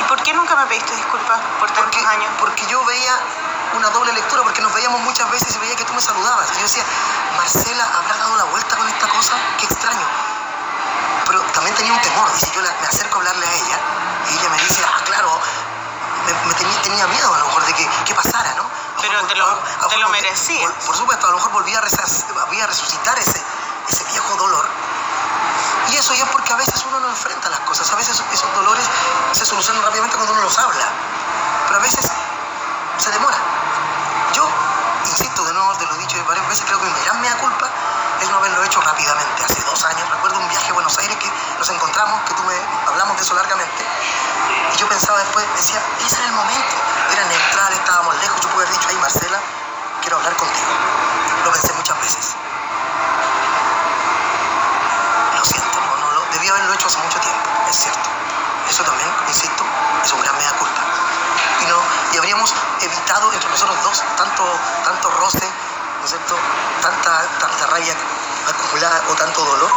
¿Y por qué nunca me pediste disculpas por tantos Porque, años? porque yo veía una doble lectura, porque nos veíamos muchas veces y veía que tú me saludabas. Y yo decía, Marcela, ¿habrá dado la vuelta con esta cosa? Qué extraño. Pero también tenía un temor. Y si yo la- me acerco a hablarle a ella, y ella me dice, ah, claro, me, me tenía, tenía miedo a lo mejor de que, que pasara, ¿no? A lo Pero te lo- a lo te lo volví- merecías. Por, por supuesto, a lo mejor volvía a, resas- a resucitar ese, ese viejo dolor. Y eso ya es porque a veces uno no enfrenta las cosas, a veces esos dolores se solucionan rápidamente cuando uno los habla, pero a veces se demora. Yo, insisto, de nuevo te lo he dicho varias veces, creo que mi gran mea culpa es no haberlo hecho rápidamente. Hace dos años, recuerdo un viaje a Buenos Aires que nos encontramos, que tú me hablamos de eso largamente, y yo pensaba después, decía, ese era el momento, era neutral, lejos, yo pude haber dicho, ay Marcela, quiero hablar contigo. Lo pensé muchas veces. Lo siento, no, no, lo, debí haberlo hecho hace mucho tiempo, es cierto. Eso también, insisto, es un gran mea culpa. Y, no, y habríamos evitado entre nosotros dos tanto, tanto roce, ¿no es cierto? Tanta, tanta rabia acumulada o tanto dolor,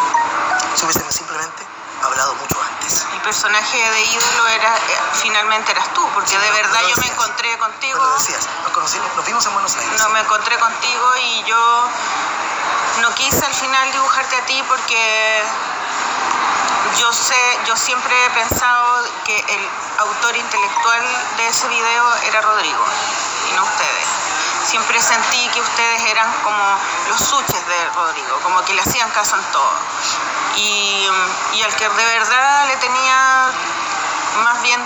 si hubiésemos simplemente hablado mucho El personaje de ídolo era, eh, finalmente eras tú, porque de verdad yo me encontré contigo. lo decías, nos conocimos, nos vimos en Buenos Aires. No me encontré contigo y yo no quise al final dibujarte a ti porque yo sé, yo siempre he pensado que el autor intelectual de ese video era Rodrigo y no ustedes. Siempre sentí que ustedes eran como los suches de Rodrigo, como que le hacían caso en todo. Y, y al que de verdad le tenía más bien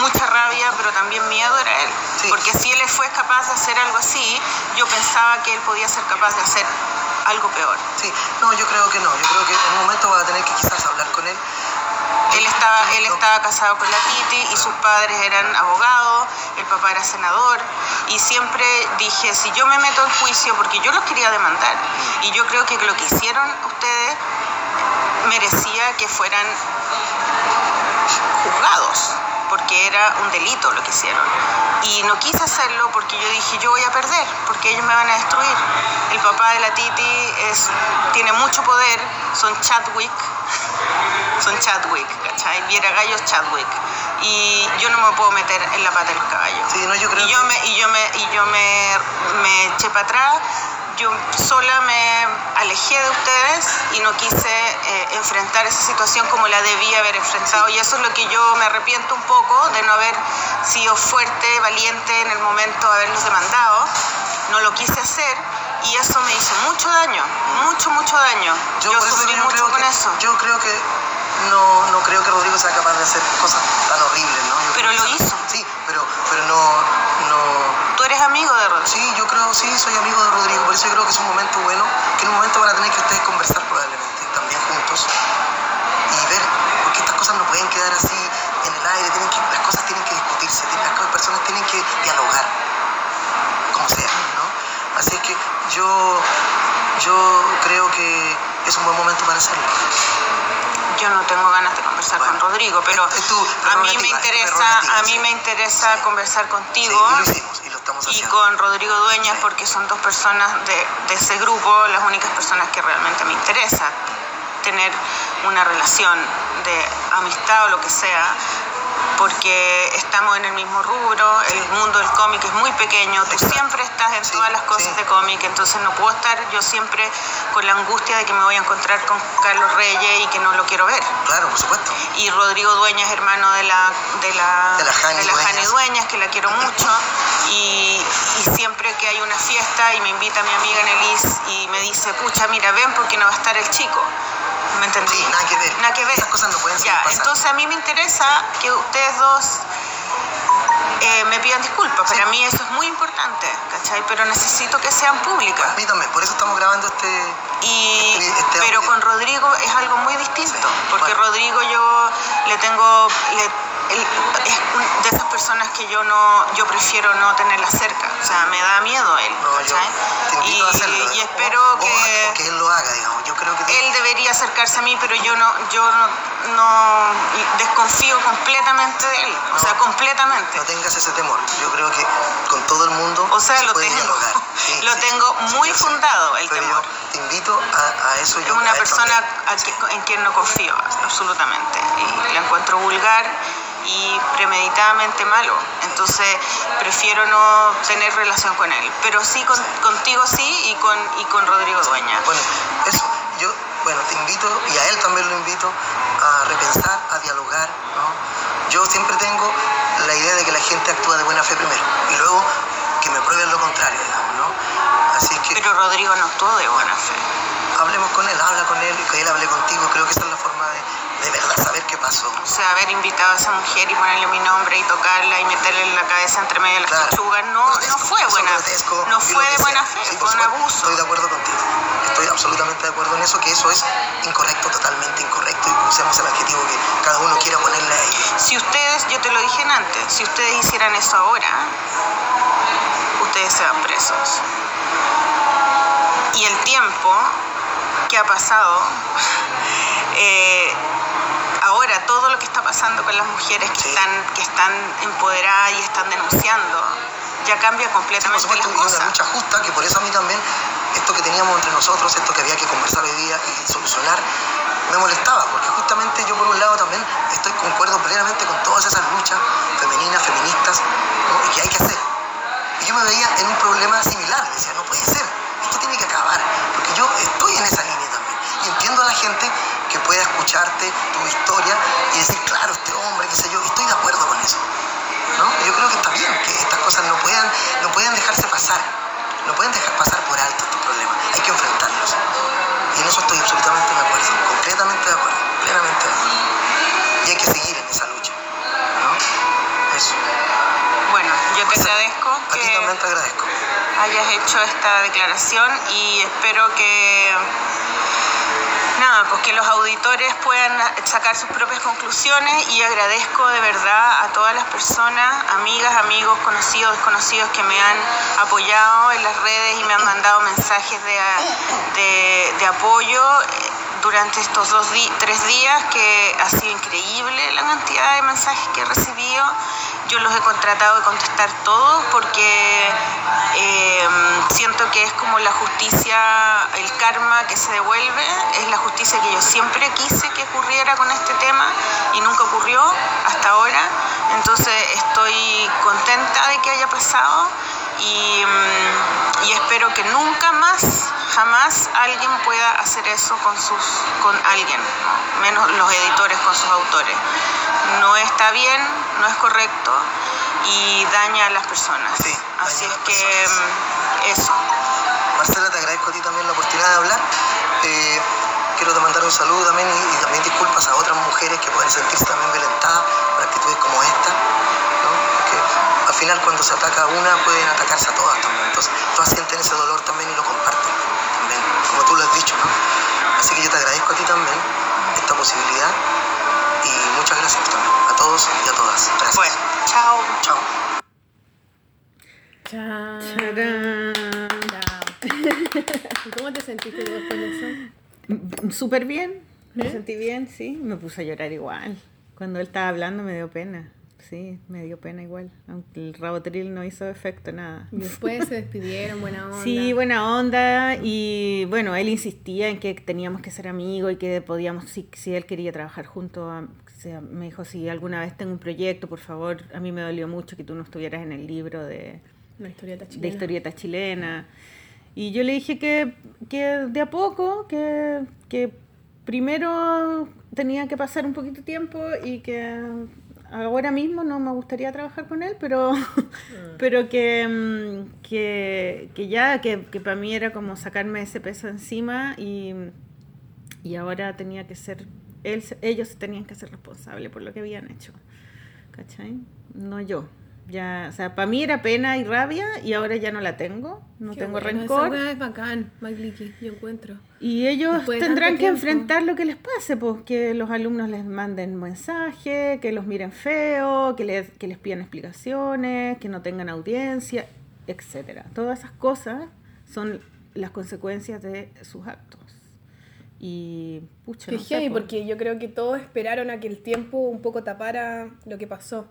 mucha rabia, pero también miedo era él. Sí. Porque si él fue capaz de hacer algo así, yo pensaba que él podía ser capaz de hacer algo peor. Sí, no, yo creo que no. Yo creo que en un momento vas a tener que quizás hablar con él. Él estaba, él estaba casado con la Titi y sus padres eran abogados, el papá era senador y siempre dije, si yo me meto en juicio, porque yo los quería demandar y yo creo que lo que hicieron ustedes merecía que fueran juzgados, porque era un delito lo que hicieron. Y no quise hacerlo porque yo dije, yo voy a perder, porque ellos me van a destruir. El papá de la Titi es, tiene mucho poder, son Chadwick, son Chadwick, ¿cachai? Viera gallos Chadwick. Y yo no me puedo meter en la pata del caballo. Sí, no, yo creo y yo que- me, y yo me, y yo me, me eché para atrás, yo sola me alejé de ustedes y no quise eh, enfrentar esa situación como la debía haber enfrentado. Y eso es lo que yo me arrepiento un poco de no haber sido fuerte, valiente en el momento de haberlos demandado. No lo quise hacer y eso me hizo mucho daño, mucho, mucho daño. Yo, sufrí yo mucho con que, eso. Yo creo que no, no creo que Rodrigo sea capaz de hacer cosas tan horribles, ¿no? Yo Pero lo que- hizo. Sí, pero, pero no, no, Tú eres amigo de Rodrigo. Sí, yo creo, sí, soy amigo de Rodrigo, por eso yo creo que es un momento bueno, que en un momento van a tener que ustedes conversar probablemente, también juntos, y ver, porque estas cosas no pueden quedar así en el aire, tienen que, las cosas tienen que discutirse, las personas tienen que dialogar, como sea. Así que yo, yo creo que es un buen momento para hacerlo. Yo no tengo ganas de conversar Bueno, con Rodrigo, pero es tu a mí me interesa, a mí sí. me interesa Sí. conversar Sí, contigo y lo hicimos, y lo estamos y haciendo. con Rodrigo Dueñas porque son dos personas de, de ese grupo, las únicas personas que realmente me interesa tener una relación de amistad o lo que sea, porque estamos en el mismo rubro, el mundo del cómic es muy pequeño, tú siempre estás en todas las cosas de cómic, entonces no puedo estar yo siempre con la angustia de que me voy a encontrar con Carlos Reyes y que no lo quiero ver. Claro, por supuesto. Y Rodrigo Dueñas, hermano de la, de la, De la Jani Dueñas. Dueñas, que la quiero mucho. [laughs] Y, y siempre que hay una fiesta y me invita mi amiga Nelis y me dice, pucha, mira, ven porque no va a estar el chico. ¿Me entendí? Sí, nada que ver. Nada que ver. Esas cosas no pueden Ya, entonces a mí me interesa que ustedes dos eh, me pidan disculpas. Sí. Para mí eso es muy importante, ¿cachai? Pero necesito que sean públicas. También, por eso estamos grabando este... Y, Este- este pero audio. con Rodrigo es algo muy distinto, Sí, porque bueno. Rodrigo yo le tengo, le- es un- de esas personas que yo no, yo prefiero no tenerla cerca, o sea, me da miedo él, No, yo y, a hacerlo. y ¿eh? espero O- que, o que él lo haga, digamos. Yo creo que... él debería acercarse a mí, pero yo no, yo no, no desconfío completamente de él, o sea, completamente. No tengas ese temor. Yo creo que con todo el mundo O sea, se lo puede tengo. dialogar. [laughs] Sí, Lo sí, tengo sí, muy fundado, el Pero temor. Yo te invito a, a eso. Es yo una persona a que- en quien no confío, absolutamente. Y la encuentro vulgar y premeditadamente malo. Entonces prefiero no tener relación con él. Pero sí con- contigo sí y con, y con Rodrigo Dueña. Bueno, eso. Yo, bueno, te invito, y a él también lo invito, a repensar, a dialogar, ¿no? Yo siempre tengo la idea de que la gente actúa de buena fe primero, y luego que me prueben lo contrario, digamos, ¿no? Así que... Pero Rodrigo no actuó de buena fe. hablemos con él, habla con él, que él hable contigo. Creo que esa es la forma de, de verdad saber qué pasó. O sea, haber invitado a esa mujer y ponerle mi nombre y tocarla y meterle en la cabeza entre medio de las Claro. no, no fue buena grotesco, No fue de buena fe, Sí, fue un abuso. Estoy de acuerdo contigo. Estoy absolutamente de acuerdo en eso, que eso es incorrecto, totalmente incorrecto, y usemos el adjetivo que cada uno quiera ponerle a ello. Si ustedes, yo te lo dije antes, si ustedes hicieran eso ahora, ustedes se van presos. Y el tiempo que ha pasado, [laughs] eh, ahora todo lo que está pasando con las mujeres que, Sí. están, que están empoderadas y están denunciando, ya cambia Sí, por completamente supuesto, las y una cosas. lucha justa, que por eso a mí también, esto que teníamos entre nosotros, esto que había que conversar hoy día y solucionar, me molestaba, porque justamente yo por un lado también estoy concuerdo plenamente con todas esas luchas femeninas, feministas, ¿no? y que hay que hacer. Y yo me veía en un problema similar, decía, no puede ser, esto tiene que acabar, porque yo estoy en esa línea también. Y entiendo a la gente que pueda escucharte tu historia y decir, claro, este hombre, qué sé yo, y estoy de acuerdo con eso. ¿no? Yo creo que está bien que estas cosas no puedan, no pueden dejarse pasar, no pueden dejar pasar por alto estos problemas, hay que enfrentarlos. Y en eso estoy absolutamente de acuerdo, completamente de acuerdo, plenamente de acuerdo. Y hay que seguir en esa lucha. ¿no? Eso. Bueno, yo te agradezco A ti también te agradezco. hayas hecho esta declaración y espero que nada, pues que los auditores puedan sacar sus propias conclusiones y agradezco de verdad a todas las personas, amigas, amigos, conocidos, desconocidos que me han apoyado en las redes y me han mandado mensajes de, de- de apoyo durante estos dos tres días que ha sido increíble la cantidad de mensajes que he recibido. Yo los he contratado de contestar todos porque eh, siento que es como la justicia, el karma que se devuelve, es la justicia que yo siempre quise que ocurriera con este tema y nunca ocurrió hasta ahora. Entonces estoy contenta de que haya pasado y, y espero que nunca más, jamás alguien pueda hacer eso con, sus, con alguien, ¿no? menos los editores con sus autores. No está bien, no es correcto y daña a las personas. Sí, Así es que personas. mm, eso. Marcela, te agradezco a ti también la oportunidad de hablar. Eh, quiero te mandar un saludo también y, y también disculpas a otras mujeres que pueden sentirse también violentadas por actitudes como esta. ¿no? Porque al final cuando se ataca a una pueden atacarse a todas también. Entonces todas sienten ese dolor también y lo comparten Así que yo te agradezco a ti también esta posibilidad y muchas gracias también a todos y a todas. Gracias. Bueno, chao. Chao. Chao. Tarán. ¿Y ¿Cómo te sentiste después de eso? Súper bien, me ¿Eh? sentí bien, sí. Me puse a llorar igual. Cuando él estaba hablando me dio pena. Sí, me dio pena igual. Aunque el rabotril no hizo efecto, nada. Después se despidieron, buena [laughs] onda. Sí, buena onda. Y bueno, él insistía en que teníamos que ser amigos y que podíamos, si, si él quería trabajar juntos, a- o sea, me dijo, si alguna vez tengo un proyecto, por favor, a mí me dolió mucho que tú no estuvieras en el libro de, historieta chilena. de historieta chilena. Y yo le dije que, que de a poco, que, que primero tenía que pasar un poquito de tiempo y que ahora mismo no me gustaría trabajar con él, pero, [laughs] pero que, mm, que, que ya, que, que para mí era como sacarme ese peso encima y, y ahora tenía que ser, él, ellos tenían que ser responsables por lo que habían hecho. ¿Cachai? No yo. Ya, o sea, para mí era pena y rabia y ahora ya no la tengo, no Qué tengo bueno, Esa rencor. weá es bacán, Magliki, yo encuentro. Y ellos Después tendrán que tiempo. enfrentar lo que les pase, pues que los alumnos les manden mensajes, que los miren feo, que les, que les pidan explicaciones, que no tengan audiencia, etcétera. Todas esas cosas son las consecuencias de sus actos. Y pucha, no sé, po. porque yo creo que todos esperaron a que el tiempo un poco tapara lo que pasó.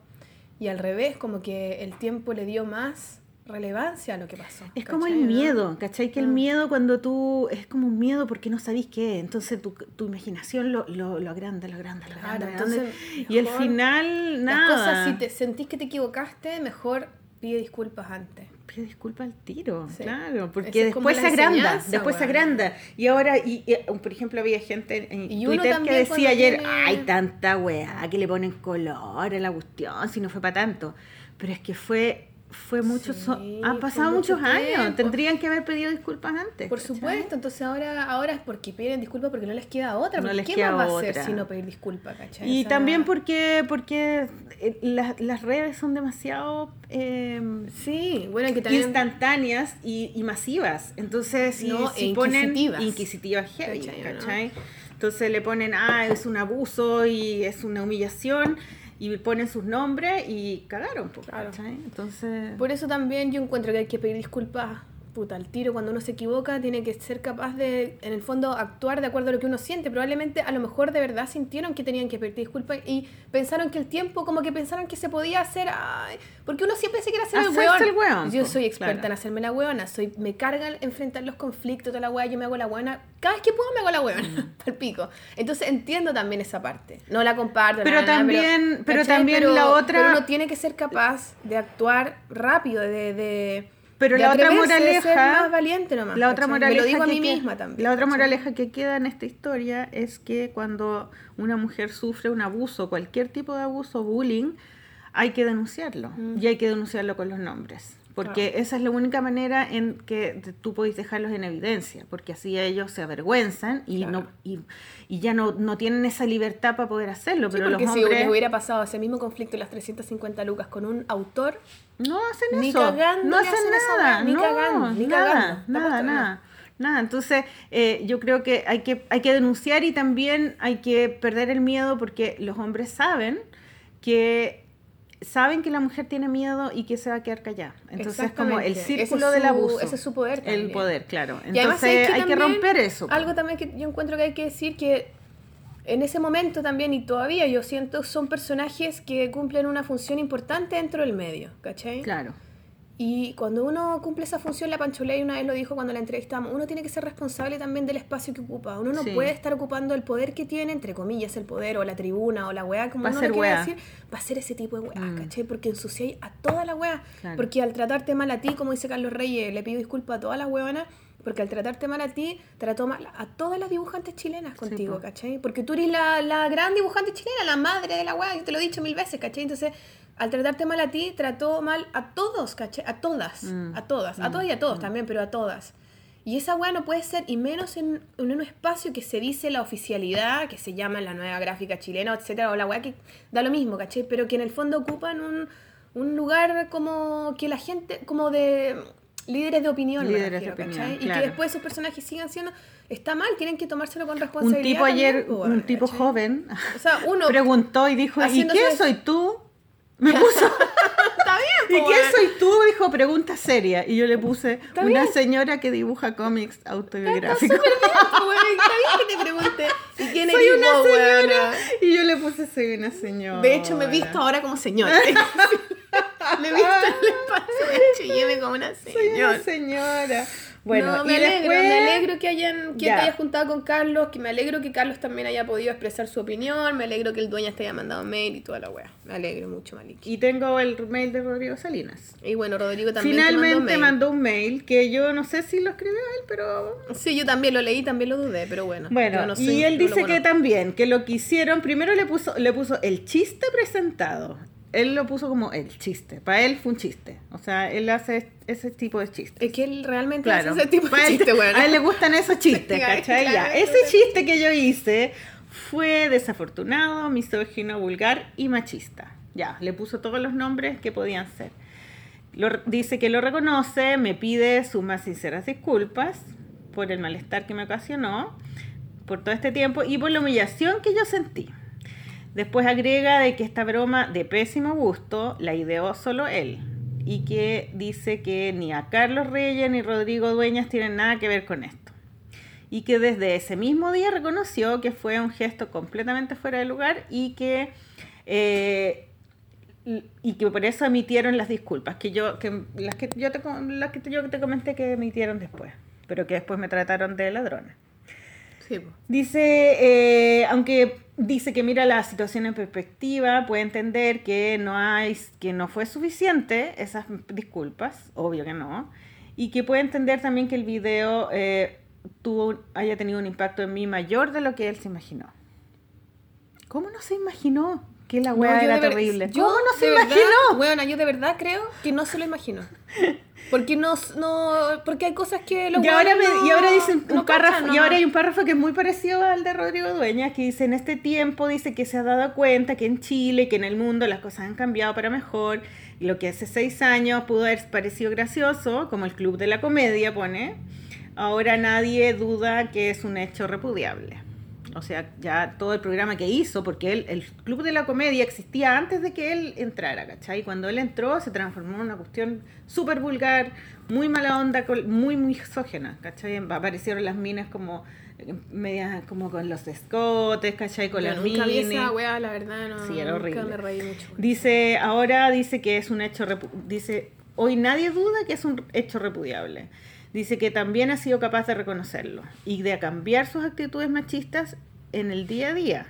Y al revés, como que el tiempo le dio más relevancia a lo que pasó. Es como ¿cachai, el miedo, ¿cachai? Que el Ah. miedo cuando tú, es como un miedo porque no sabís qué, entonces tu, tu imaginación lo, lo, lo agranda, lo agranda, lo agranda, entonces, y al mejor final, Las nada. cosas, si te sentís que te equivocaste, mejor pide disculpas antes. Pide disculpa al tiro, Sí. claro, porque Esa después se agranda, después se agranda. Y ahora, y, y, por ejemplo, había gente en Y Twitter que decía ayer, tiene- ay, tanta weá, que le ponen color a la cuestión, si no fue para tanto. Pero es que fue, fue mucho, Sí, so- han pasado mucho muchos años, tendrían que haber pedido disculpas antes. Por ¿cachai? supuesto, entonces ahora, ahora es porque piden disculpas porque no les queda otra. No les ¿Qué queda más va a otra. hacer si no pedir disculpas, cachai? Y O sea, también porque, porque eh, las, las redes son demasiado eh, Sí, bueno, que también... instantáneas y, y masivas. Entonces, si, No, si e ponen inquisitivas. inquisitivas heavy, ¿Cachai, no? ¿cachai? Entonces le ponen, ah, es un abuso y es una humillación, y ponen sus nombres y cagaron, Claro. Entonces, Por eso también yo encuentro que hay que pedir disculpas puta, al tiro cuando uno se equivoca tiene que ser capaz de, en el fondo, actuar de acuerdo a lo que uno siente. Probablemente a lo mejor de verdad sintieron que tenían que pedir disculpas y pensaron que el tiempo, como que pensaron que se podía hacer, ay, porque uno siempre se quiere hacer el weón. el weón, Yo soy experta claro. en hacerme la weona, soy, me cargan enfrentar los conflictos, toda la weá, yo me hago la weona, cada vez que puedo me hago la weona, [laughs] al pico. Entonces entiendo también esa parte, no la comparto. Pero nada, nada, también- pero también Pero- la otra- Pero uno tiene que ser capaz de actuar rápido, de... de Pero de la otra ser moraleja- más valiente nomás, La otra moraleja Me lo digo a mí misma también. La otra que queda en esta historia es que cuando una mujer sufre un abuso, cualquier tipo de abuso, bullying, hay que denunciarlo. Y hay que denunciarlo con los nombres. Porque esa es la única manera en que tú podés dejarlos en evidencia, porque así ellos se avergüenzan y Claro. no y, y ya no, no tienen esa libertad para poder hacerlo. Sí, pero los porque si hombres les hubiera pasado ese mismo conflicto en las 350 lucas con un autor, No hacen Ni eso. cagando no hacen nada. ni no, cagando, ni nada, cagando. Nada, nada. Nada, entonces eh, yo creo que hay, que hay que denunciar y también hay que perder el miedo porque los hombres saben que saben que la mujer tiene miedo y que se va a quedar callada. Entonces como el círculo es del su- abuso. ese es su poder El también. poder, claro. Y además, Entonces ¿sabes qué hay que romper eso. po. Algo también que yo encuentro que hay que decir que en ese momento también y todavía yo siento son personajes que cumplen una función importante dentro del medio, ¿cachai? Claro. Y cuando uno cumple esa función, la Pancholey una vez lo dijo cuando la entrevistamos, uno tiene que ser responsable también del espacio que ocupa. Uno no Sí. puede estar ocupando el poder que tiene, entre comillas, el poder o la tribuna o la weá, como Va uno ser weá. decir, va a ser ese tipo de weá, Mm. ¿cachai? Porque ensuciáis a toda la weá. Claro. Porque al tratarte mal a ti, como dice Carlos Reyes, le pido disculpas a todas las weonas, porque al tratarte mal a ti, trató mal a todas las dibujantes chilenas contigo, po. ¿cachai? Porque tú eres la, la gran dibujante chilena, la madre de la weá, yo te lo he dicho mil veces, ¿cachai? Entonces, al tratarte mal a ti, trató mal a todos, ¿cachai? A todas, Mm. a todas, a todas y a todos también, pero a todas. Y esa weá no puede ser, y menos en, en un espacio que se dice la oficialidad, que se llama la nueva gráfica chilena, etcétera, o la weá que da lo mismo, ¿cachai? Pero que en el fondo ocupan un, un lugar como que la gente, como de líderes de opinión, Líderes de refiero, opinión, ¿cachai? Y claro. que después esos personajes sigan siendo, está mal, tienen que tomárselo con Un responsabilidad. tipo ayer, también, un tipo ¿cachai? joven, O sea, uno... preguntó y dijo, ¿y qué soy tú? Me puso, [laughs] Está ¿y bien, qué weón. soy tú? Dijo, pregunta seria. Y yo le puse, una bien. señora que dibuja cómics autobiográficos. Está bien que te pregunte. ¿Y quién [laughs] Soy eres una vos, señora. Y yo le puse, soy una señora. De hecho, me he visto ahora como señora. [laughs] me he visto en el espacio de hecho, y me como una Soy señora. una señora. Bueno, no, me y alegro, después... me alegro que hayan que te hayas juntado con Carlos, que me alegro que Carlos también haya podido expresar su opinión, me alegro que el dueño te haya mandado mail y toda la wea. Me alegro mucho, Maliki. Y tengo el mail de Rodrigo Salinas. Y bueno, Rodrigo también te Finalmente mandó mail. mandó un mail que yo no sé si lo escribió él, pero Sí, yo también lo leí, también lo dudé, pero bueno. Bueno, no y él dice que también, que lo que hicieron, primero le puso, le puso el chiste presentado. Él lo puso como el chiste. Para él fue un chiste. O sea, él hace ese tipo de chistes. Es que él realmente Claro. hace ese tipo de él- chiste, bueno. A él le gustan esos [laughs] chistes, ¿cachai? Ya. Ese chiste que yo hice fue desafortunado, misógino, vulgar y machista. Ya, le puso todos los nombres que podían ser. Lo- dice que lo reconoce, me pide sus más sinceras disculpas por el malestar que me ocasionó, por todo este tiempo y por la humillación que yo sentí. Después agrega de que esta broma de pésimo gusto la ideó solo él y que dice que ni a Carlos Reyes ni Rodrigo Dueñas tienen nada que ver con esto. Y que desde ese mismo día reconoció que fue un gesto completamente fuera de lugar y que, eh, y que por eso emitieron las disculpas, que yo, que las que yo te, las que yo te comenté que emitieron después, pero que después me trataron de ladrona. Sí. Dice, eh, aunque dice que mira la situación en perspectiva, puede entender que no hay, que no fue suficiente esas disculpas, obvio que no, y que puede entender también que el video eh, haya tenido un impacto en mí mayor de lo que él se imaginó. ¿Cómo no se imaginó que la weá era ver- terrible? Yo ¿Cómo no se verdad, imaginó? Weona, yo de verdad creo que no se lo imagino. [laughs] Porque no, no porque hay cosas que los Y ahora, me- no- y ahora dicen un no párrafo, y ahora hay un párrafo que es muy parecido al de Rodrigo Dueñas, que dice, en este tiempo dice que se ha dado cuenta que en Chile, que en el mundo las cosas han cambiado para mejor, y lo que hace seis años pudo haber parecido gracioso, como el Club de la Comedia pone, ahora nadie duda que es un hecho repudiable. O sea, ya todo el programa que hizo, porque él, el Club de la Comedia existía antes de que él entrara, ¿cachai? Cuando él entró se transformó en una cuestión súper vulgar, muy mala onda, muy, muy exógena, ¿cachai? Aparecieron las minas como eh, medias como con los escotes, ¿cachai? Con las minis. esa weá, la verdad, no. Sí, era horrible. me reí mucho. Dice, ahora dice que es un hecho, dice, hoy nadie duda que es un hecho repudiable. Dice que también ha sido capaz de reconocerlo y de cambiar sus actitudes machistas en el día a día.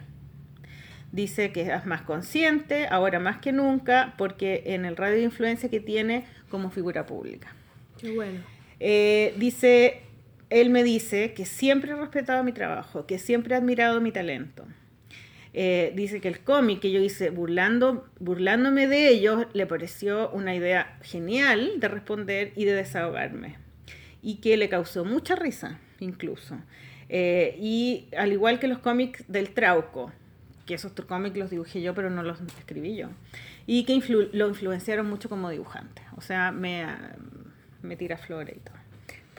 Dice que es más consciente, ahora más que nunca, porque en el radio de influencia que tiene como figura pública. Qué bueno. Eh, dice, él me dice que siempre he respetado mi trabajo, que siempre he admirado mi talento. Eh, dice que el cómic que yo hice burlando, burlándome de ellos le pareció una idea genial de responder y de desahogarme. Y que le causó mucha risa, incluso. Eh, y al igual que los cómics del Trauco, que esos cómics los dibujé yo, pero no los escribí yo. Y que influ- lo influenciaron mucho como dibujante. O sea, me, me tira flores y todo.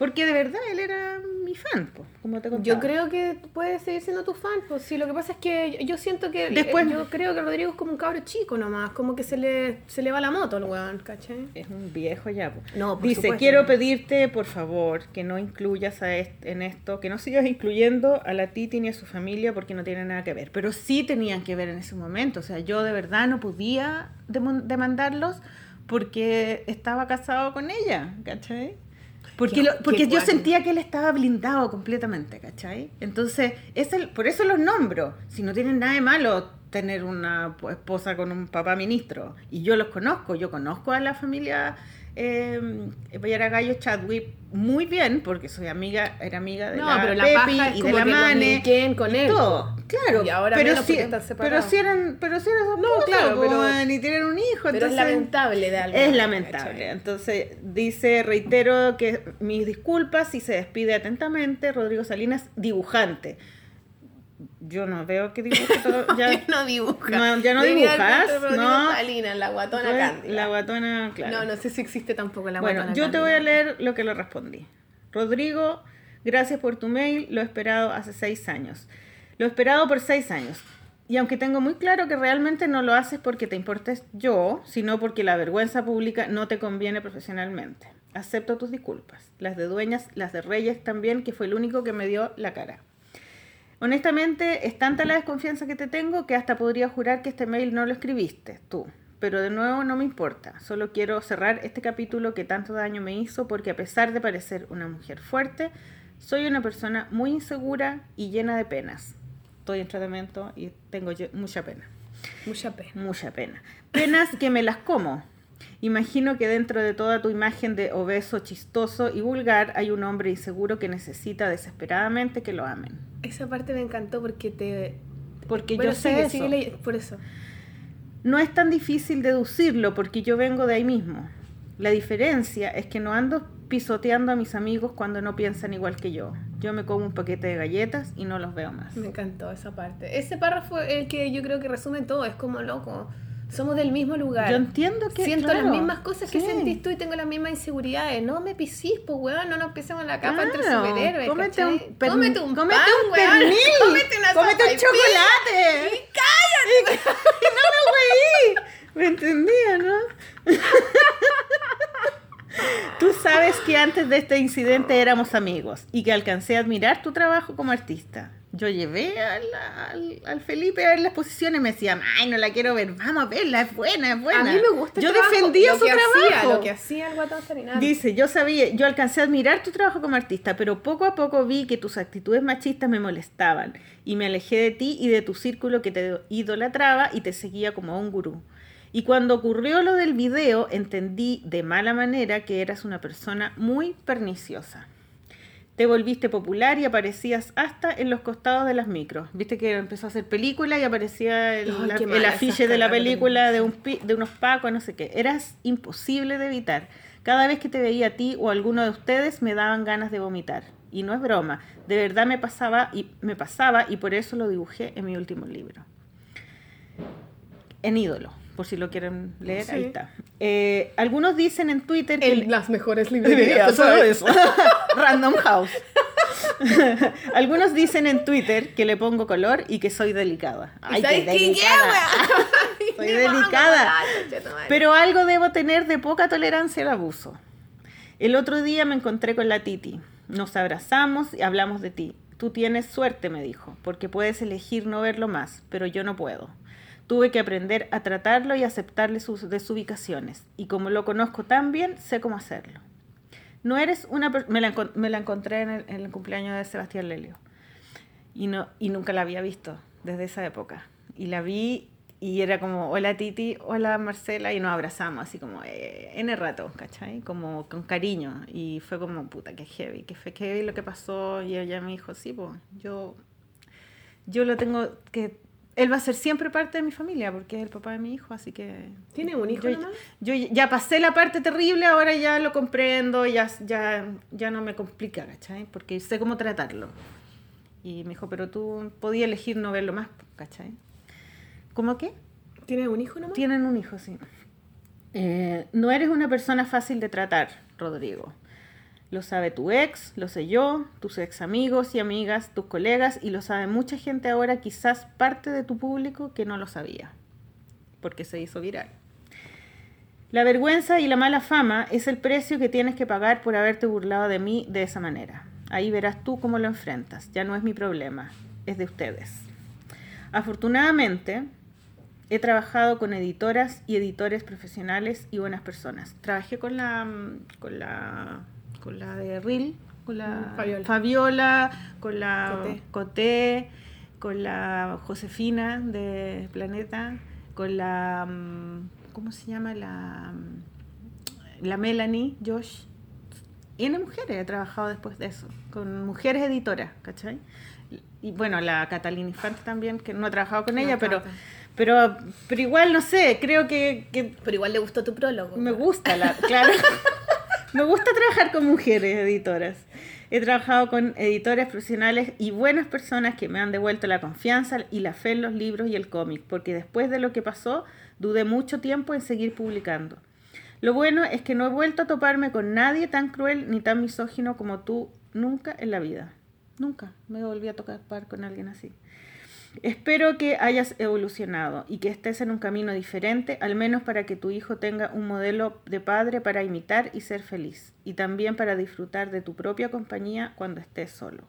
Porque de verdad él era mi fan, po, como te contaba. Yo creo que puedes seguir siendo tu fan, pues sí, lo que pasa es que yo siento que Después- yo creo que Rodrigo es como un cabro chico nomás, como que se le, se le va la moto al weón, ¿cachai? Es un viejo ya. po. No, por Dice, supuesto. quiero pedirte, por favor, que no incluyas a est- en esto, que no sigas incluyendo a la Titi ni a su familia porque no tiene nada que ver. Pero sí tenían que ver en ese momento. O sea, yo de verdad no podía demandarlos porque estaba casado con ella, ¿cachai? Porque, lo- porque yo sentía que él estaba blindado completamente, ¿cachai? Entonces, es el, por eso los nombro. Si no tienen nada de malo tener una esposa con un papá ministro. Y yo los conozco, yo conozco a la familia eh, Gallo Chadwick muy bien, porque soy amiga, era amiga de No, la pero la Pepi paja es y de la que Mane. linken con y él, Todo, claro. Y ahora pero están pero si eran, pero si eran No, claro, po, pero- y tienen un hijo. Pero es entonces- lamentable de algo. es lamentable. Entonces, dice, reitero que mis disculpas y se despide atentamente Rodrigo Salinas, dibujante. Yo no veo que [laughs] dibuje todo. Ya, no dibuja. No, ya no Debía dibujas, no. La guatona Pues, cándida. La guatona, claro. No, no sé si existe tampoco la bueno, guatona yo te voy a leer lo que le respondí. Rodrigo, gracias por tu mail, lo he esperado hace seis años. Lo he esperado por seis años. Y aunque tengo muy claro que realmente no lo haces porque te importes yo, sino porque la vergüenza pública no te conviene profesionalmente. Acepto tus disculpas. Las de Dueñas, las de Reyes también, que fue el único que me dio la cara. Honestamente, es tanta la desconfianza que te tengo que hasta podría jurar que este mail no lo escribiste tú. Pero de nuevo no me importa. Solo quiero cerrar este capítulo que tanto daño me hizo porque a pesar de parecer una mujer fuerte, soy una persona muy insegura y llena de penas. Estoy en tratamiento y tengo mucha pena. Mucha pena. Mucha pena. Penas que me las como. Imagino que dentro de toda tu imagen de obeso, chistoso y vulgar hay un hombre inseguro que necesita desesperadamente que lo amen. Esa parte me encantó porque te... Porque Bueno, yo sé eso. por eso. No es tan difícil deducirlo porque yo vengo de ahí mismo. La diferencia es que no ando pisoteando a mis amigos cuando no piensan igual que yo. Yo me como un paquete de galletas y no los veo más. Me encantó esa parte. Ese párrafo es el que yo creo que resume todo. Es como loco. Somos del mismo lugar. Yo entiendo que Siento claro, las mismas cosas que sentís tú y tengo las mismas inseguridades. No me pisís, pues, weón. No nos pisemos la capa entre superhéroes. cómete un, per- cómete un cómete pan, un weón. pernil, [laughs] Cómete una cómete un chocolate. Y cállate. Y [laughs] no me reí. Me entendía, ¿no? [laughs] Tú sabes que antes de este incidente éramos amigos y que alcancé a admirar tu trabajo como artista. Yo llevé al, al- al Felipe a ver la exposición y me decía, ay, no la quiero ver, vamos a verla, es buena, es buena. A mí me gusta Yo trabajo, defendía su que trabajo. Hacía, lo que hacía el guatón Sarinari. Dice, yo sabía, yo alcancé a admirar tu trabajo como artista, pero poco a poco vi que tus actitudes machistas me molestaban y me alejé de ti y de tu círculo que te idolatraba y te seguía como a un gurú. Y cuando ocurrió lo del video, entendí de mala manera que eras una persona muy perniciosa. Te volviste popular y aparecías hasta en los costados de las micros. Viste que empezó a hacer película y aparecía el, Ay, la- qué el afiche de la película de, un de unos pacos, no sé qué. Eras imposible de evitar. Cada vez que te veía a ti o a alguno de ustedes me daban ganas de vomitar. Y no es broma, de verdad me pasaba y me pasaba y por eso lo dibujé en mi último libro. En ídolo, por si lo quieren leer, ahí está. Eh, algunos dicen en Twitter que En las mejores Librería, [laughs] librerías. ¿sabes? eso. [laughs] Random House. [laughs] Algunos dicen en Twitter que le pongo color y que soy delicada. Ay, ¿Sabes qué delicada. Soy delicada. Pero algo debo tener de poca tolerancia al abuso. El otro día me encontré con la Titi. Nos abrazamos y hablamos de ti. Tú tienes suerte, me dijo, porque puedes elegir no verlo más, pero yo no puedo. Tuve que aprender a tratarlo y aceptarle sus desubicaciones. Y como lo conozco tan bien, sé cómo hacerlo. No eres una per- me la, me la encontré en el, en el cumpleaños de Sebastián Lelio. Y, no, y nunca la había visto desde esa época. Y la vi y era como, hola Titi, hola Marcela, y nos abrazamos así como eh, en el rato, ¿cachai? Como con cariño. Y fue como, puta, que heavy, que fue heavy lo que pasó. Y ella me dijo, sí, pues yo, yo lo tengo que... Él va a ser siempre parte de mi familia porque es el papá de mi hijo, así que... ¿Tiene un hijo yo, nomás? yo ya pasé la parte terrible, ahora ya lo comprendo, ya, ya, ya no me complica, ¿cachai? Porque sé cómo tratarlo. Y me dijo, pero tú podías elegir no verlo más, ¿cachai? ¿Cómo qué? ¿Tiene un hijo nomás? Tienen un hijo, sí. Eh, no eres una persona fácil de tratar, Rodrigo. Lo sabe tu ex, lo sé yo, tus ex amigos y amigas, tus colegas, y lo sabe mucha gente ahora, quizás parte de tu público que no lo sabía, porque se hizo viral. La vergüenza y la mala fama es el precio que tienes que pagar por haberte burlado de mí de esa manera. Ahí verás tú cómo lo enfrentas. Ya no es mi problema, es de ustedes. Afortunadamente, he trabajado con editoras y editores profesionales y buenas personas. Trabajé con la mm, con la con la de Ril, con la Mm, Fabiola. Fabiola, con la Coté. Coté, con la Josefina de Planeta, con la mm, ¿cómo se llama? la mm, la Melanie Josh. Y en mujeres he trabajado después de eso, con mujeres editoras, ¿cachai? Y bueno, la Catalina Infante también, que no he trabajado con La ella, pero, pero, pero igual, no sé, creo que, que Pero igual le gustó tu prólogo. me gusta, la, claro. [laughs] me gusta trabajar con mujeres editoras. He trabajado con editores profesionales y buenas personas que me han devuelto la confianza y la fe en los libros y el cómic, porque después de lo que pasó, dudé mucho tiempo en seguir publicando. Lo bueno es que no he vuelto a toparme con nadie tan cruel ni tan misógino como tú nunca en la vida. Nunca me volví a tocar par con alguien así. Espero que hayas evolucionado y que estés en un camino diferente, al menos para que tu hijo tenga un modelo de padre para imitar y ser feliz, y también para disfrutar de tu propia compañía cuando estés solo.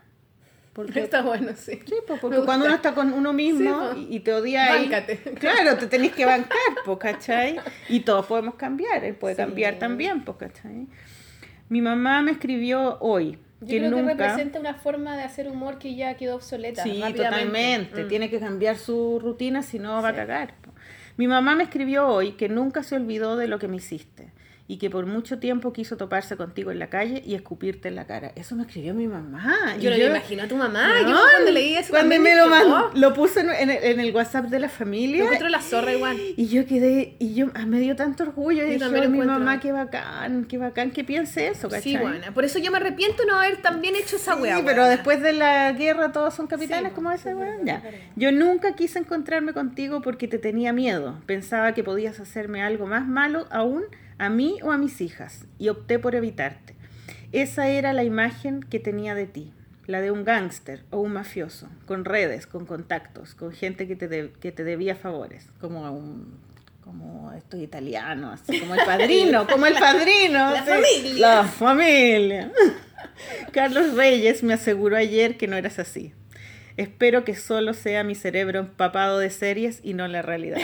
Porque, Está bueno, sí. sí, porque cuando uno está con uno mismo Sí, y, y te odia ahí, Báncate. claro, te tenés que bancar, po, ¿cachai? Y todos podemos cambiar, él puede Sí. cambiar también, po, ¿cachai? Mi mamá me escribió hoy Yo que creo que nunca... representa una forma de hacer humor que ya quedó obsoleta. Sí, totalmente. Mm. Tiene que cambiar su rutina, si no va a Sí. cagar. po. Mi mamá me escribió hoy que nunca se olvidó de lo que me hiciste y que por mucho tiempo quiso toparse contigo en la calle y escupirte en la cara. Eso me escribió mi mamá. Yo Y no me imagino a tu mamá. Yo Weón, cuando leí eso cuando me lo, dije, mandó, "Oh". lo puse en, en el, en el WhatsApp de la familia. Yo la zorra igual. Y yo quedé, y yo ah, me dio tanto orgullo. Yo Y dije, también "Oh, mi mamá, qué bacán, qué bacán que piense eso, ¿cachai? Sí, bueno. Por eso yo me arrepiento no haber también hecho esa Sí, weá. pero weona. después de la guerra todos son capitanes, Sí, como ese sí, weón. sí, Ya. sí, sí. Yo nunca quise encontrarme contigo porque te tenía miedo. Pensaba que podías hacerme algo más malo aún a mí o a mis hijas y opté por evitarte. Esa era la imagen que tenía de ti, la de un gángster o un mafioso, con redes, con contactos, con gente que te, de- que te debía favores, como un como estos italianos, así como el padrino, [laughs] como el padrino. La sí. familia. La familia. [laughs] Carlos Reyes me aseguró ayer que no eras así. Espero que solo sea mi cerebro empapado de series y no la realidad.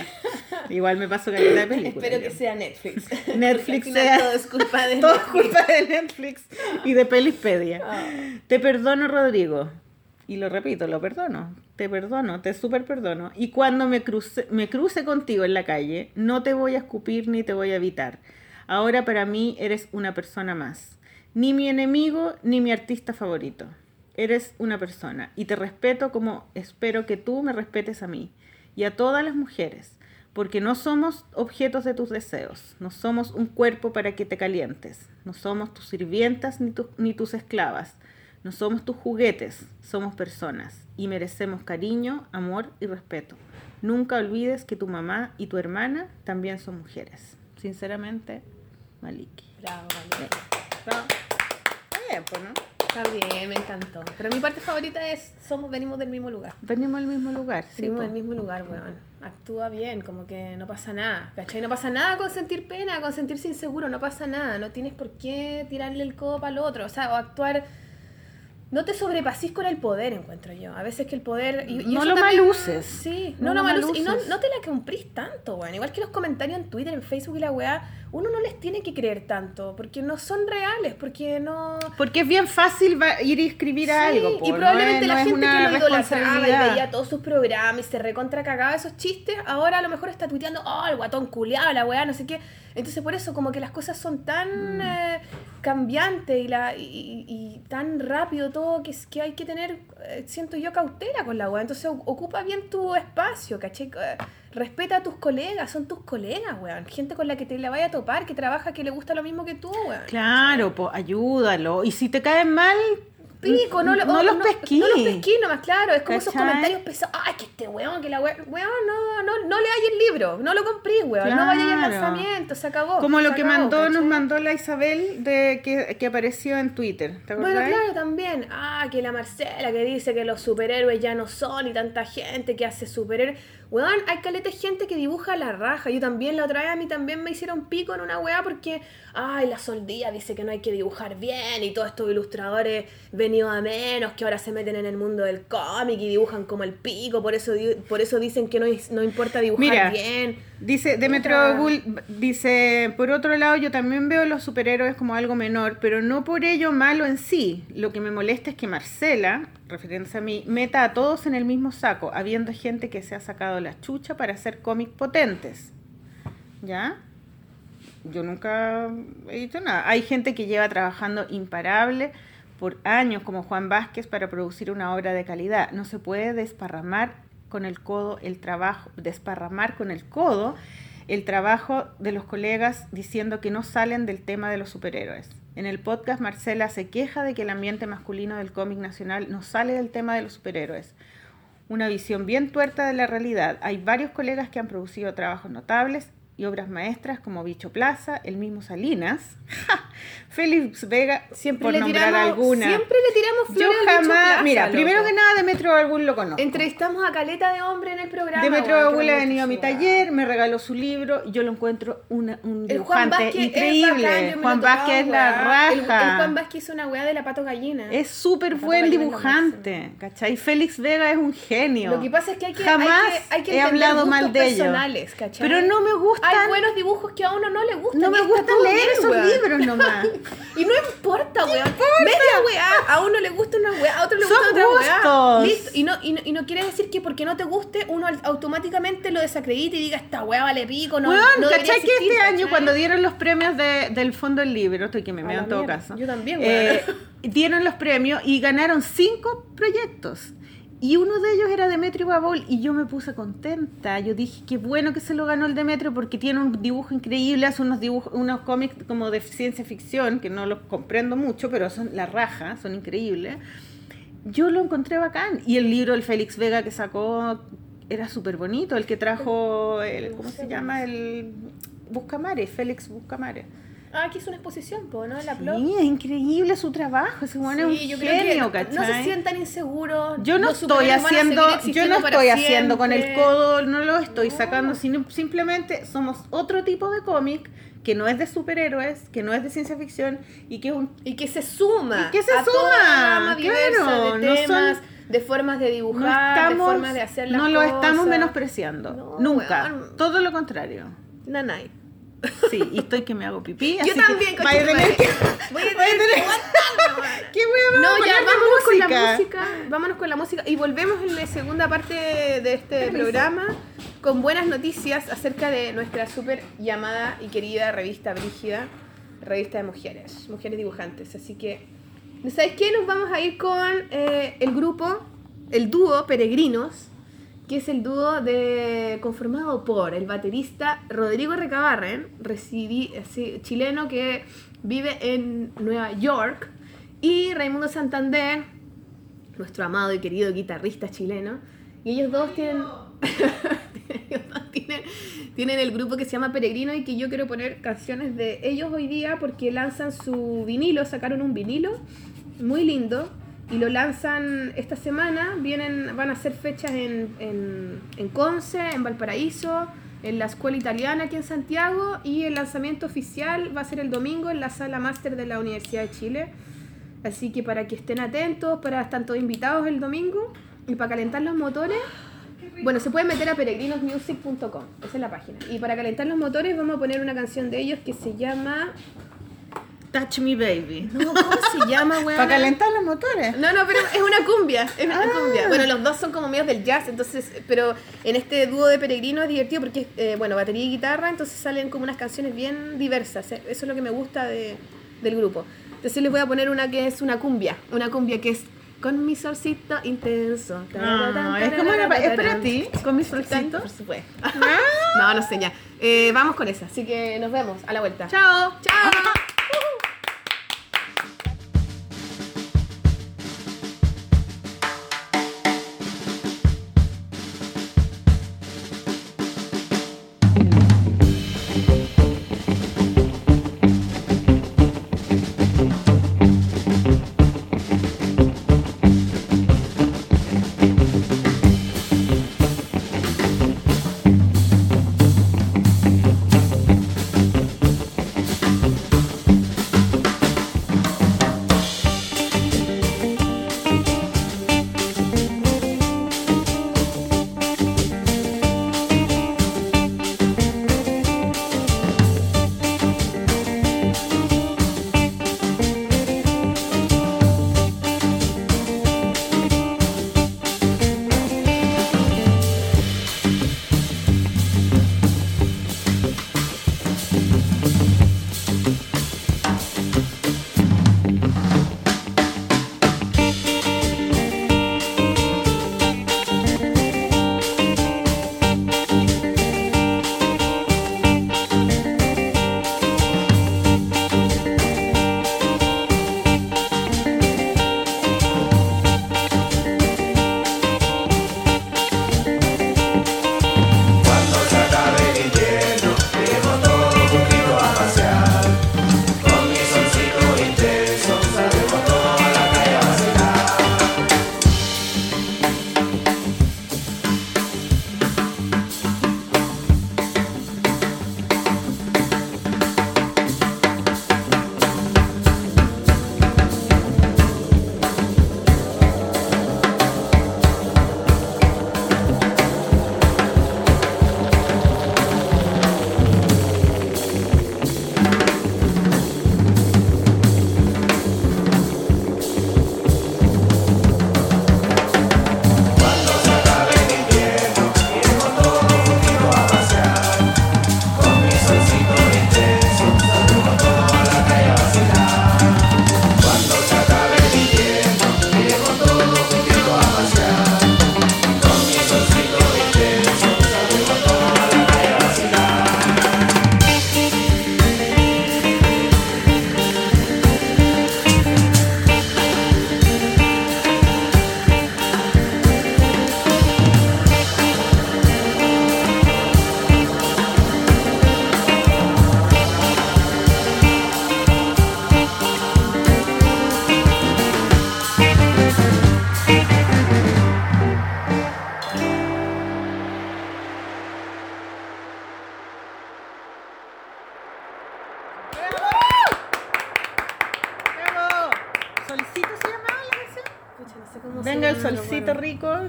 Igual me paso calidad de [laughs] película. Espero yo. que sea Netflix. Netflix [laughs] Porque al final sea- Todo es culpa de [laughs] Todo Netflix. culpa de Netflix y de Pelispedia. Ah. Te perdono, Rodrigo. Y lo repito, lo perdono. Te perdono, te súper perdono. Y cuando me cruce, me cruce contigo en la calle, no te voy a escupir ni te voy a evitar. Ahora para mí eres una persona más. Ni mi enemigo ni mi artista favorito. Eres una persona y te respeto como espero que tú me respetes a mí y a todas las mujeres, porque no somos objetos de tus deseos, no somos un cuerpo para que te calientes, no somos tus sirvientas ni, tu- ni tus esclavas, no somos tus juguetes, somos personas y merecemos cariño, amor y respeto. Nunca olvides que tu mamá y tu hermana también son mujeres. Sinceramente, Maliki. Bravo. Está está bien, pues, ¿no? Está bien, me encantó. Pero mi parte favorita es somos venimos del mismo lugar. Venimos al mismo lugar, sí. Venimos del mismo lugar, weón. Actúa bien, como que no pasa nada. ¿Cachai? No pasa nada con sentir pena, con sentirse inseguro, no pasa nada. No tienes por qué tirarle el codo el otro. O sea, o actuar. No te sobrepasís con el poder, encuentro yo. A veces que el poder. y- y No lo también- maluces. Sí, No no, lo maluces. Y no, te la cumplís tanto, weón. Igual que los comentarios en Twitter, en Facebook y la weá, uno no les tiene que creer tanto. Porque no son reales, porque no. Porque es bien fácil va- ir y escribir Sí, algo. y no probablemente es- la gente que lo idolatraba y veía todos sus programas y se recontra cagaba esos chistes, ahora a lo mejor está tuiteando, oh, el guatón culiado, la weá, no sé qué. Entonces por eso como que las cosas son tan Mm. eh, cambiantes y, la, y, y- tan rápido todo que, es- que hay que tener, eh, siento yo, cautela con la weá. Entonces ocupa bien tu espacio, ¿cachai? Respeta a tus colegas, son tus colegas, weón. Gente con la que te la vaya a topar, que trabaja, que le gusta lo mismo que tú, weón. Claro, pues ayúdalo. Y si te caen mal, Pico, no, lo- no o- los pesquí. No los pesquí nomás, claro. Es como esos comentarios pesados. Ay, que este weón, que la weón. Weón, no, no, no leáis el libro. No lo compré, weón. No al Claro. lanzamiento. Se acabó. Como lo que acabó, mandó, nos mandó la Isabel de que, que apareció en Twitter. ¿Te Bueno, acordás? claro, también. Ah, que la Marcela que dice que los superhéroes ya no son y tanta gente que hace superhéroes. Weón, hay caleta de gente que dibuja la raja. Yo también la otra vez a mí también me hicieron pico en una weá porque, ay, la soldía dice que no hay que dibujar bien y todos estos ilustradores venidos a menos que ahora se meten en el mundo del cómic y dibujan como el pico, por eso, por eso dicen que no, no importa dibujar Mira, bien. Dice Demetrio. Bull, dice, por otro lado, yo también veo los superhéroes como algo menor, pero no por ello malo en sí. Lo que me molesta es que Marcela, refiriéndose a mí, meta a todos en el mismo saco, habiendo gente que se ha sacado la chucha para hacer cómics potentes. ¿Ya? Yo nunca he dicho nada. Hay gente que lleva trabajando imparable por años, como Juan Vázquez, para producir una obra de calidad. No se puede desparramar con el codo el trabajo, desparramar con el codo el trabajo de los colegas diciendo que no salen del tema de los superhéroes. En el podcast Marcela se queja de que el ambiente masculino del cómic nacional no sale del tema de los superhéroes. Una visión bien tuerta de la realidad. Hay varios colegas que han producido trabajos notables y obras maestras como Bicho Plaza, el mismo Salinas, [laughs] Félix Vega, Siempre por le nombrar tiramos, alguna. siempre le tiramos Yo flores Bicho jamás, Plaza, mira, loco. primero que nada Demetrio Albul lo conozco. Entrevistamos a caleta de hombre en el programa. Demetrio weón, Albul que ha venido a mi taller, me regaló su libro, yo lo encuentro una- un El Juan dibujante es increíble. bacán, yo Juan Vázquez es la weá. El, el raja. Juan Vázquez hizo una weá de la pato gallina. Es súper buen dibujante, ¿cachai? Félix Vega es un genio. Lo que pasa es que hay que, Jamás hay que, hay que he entender hablado mal de ellos. Pero no me gustan. Hay buenos dibujos que a uno no le gustan. no me gusta leer esos libros nomás. [laughs] Y no importa, weón. Media weá. A uno le gusta una weá, a otro le Son gusta otra weá. gustos. Listo. Y no, y, no, y no quiere decir que porque no te guste, uno al- automáticamente lo desacredite y diga esta weá vale pico. No, Weón, no debería ¿cachai que existir, este año ¿cachai? cuando dieron los premios de- del Fondo del Libro, estoy que me A meo la en todo mierda, caso. yo también, eh, weón. dieron los premios y ganaron cinco proyectos. Y uno de ellos era Demetrio Babol y yo me puse contenta. Yo dije, qué bueno que se lo ganó el Demetrio porque tiene un dibujo increíble, hace unos dibujos, unos cómics como de ciencia ficción, que no los comprendo mucho, pero son la raja, son increíbles. Yo lo encontré bacán. Y el libro del Félix Vega que sacó era súper bonito, el que trajo, el, ¿cómo se llama? El Buscamare, Félix Buscamare. Ah, aquí es una exposición, po, ¿no? En la. Sí, es increíble su trabajo, ese bueno es un genio, que no se sientan inseguros. Yo no estoy haciendo, yo no estoy haciendo con el codo, no lo estoy No. sacando, sino simplemente somos otro tipo de cómic que no es de superhéroes, que no es de ciencia ficción y que es un Y que se suma. Y que se a toda suma, la gama diversa claro, de no temas, son- de formas de no dibujar, de estamos, formas de hacer las no lo estamos menospreciando, No, nunca, todo lo contrario. Nanay. Sí, y estoy que me hago pipí, Yo así que también, vaya a tener tu que-. Voy a tener que aguantarme. [laughs] ¿Qué wea No, ya vámonos con la música? música. Vámonos con la música y volvemos en la segunda parte de este programa con buenas noticias acerca de nuestra súper llamada y querida revista Brígida, revista de mujeres, mujeres dibujantes. Así que, ¿sabes qué? Nos vamos a ir con eh, el grupo, el dúo Peregrinos, que es el dúo de, conformado por el baterista Rodrigo Recabarren, chileno que vive en Nueva York, y Raimundo Santander, nuestro amado y querido guitarrista chileno. Y ellos dos tienen, [laughs] ellos dos tienen, tienen el grupo que se llama Peregrino y que yo quiero poner canciones de ellos hoy día porque lanzan su vinilo, sacaron un vinilo muy lindo. Y lo lanzan esta semana. Vienen, van a hacer fechas en, en, en Conce, en Valparaíso, en la Escuela Italiana aquí en Santiago. Y el lanzamiento oficial va a ser el domingo en la sala máster de la Universidad de Chile. Así que para que estén atentos, para estar todos invitados el domingo. Y para calentar los motores, bueno, se pueden meter a peregrinosmusic.com, esa es la página. Y para calentar los motores vamos a poner una canción de ellos que se llama... Touch Me Baby. No, ¿Cómo se [laughs] llama, weón? Para calentar los motores. No, no, pero es una cumbia, es una Ah. cumbia. Bueno, los dos son como medios del jazz, entonces, pero en este dúo de peregrino es divertido porque, eh, bueno, batería y guitarra, entonces salen como unas canciones bien diversas. eh. Eso es lo que me gusta de, del grupo. Entonces les voy a poner una que es una cumbia, una cumbia que es con mi solcito intenso. Ah, es como una, es para ti, con mi solcito. Por supuesto. [laughs] no, no sé ya. Eh, vamos con esa, así que nos vemos a la vuelta. Chao. ¡Chao!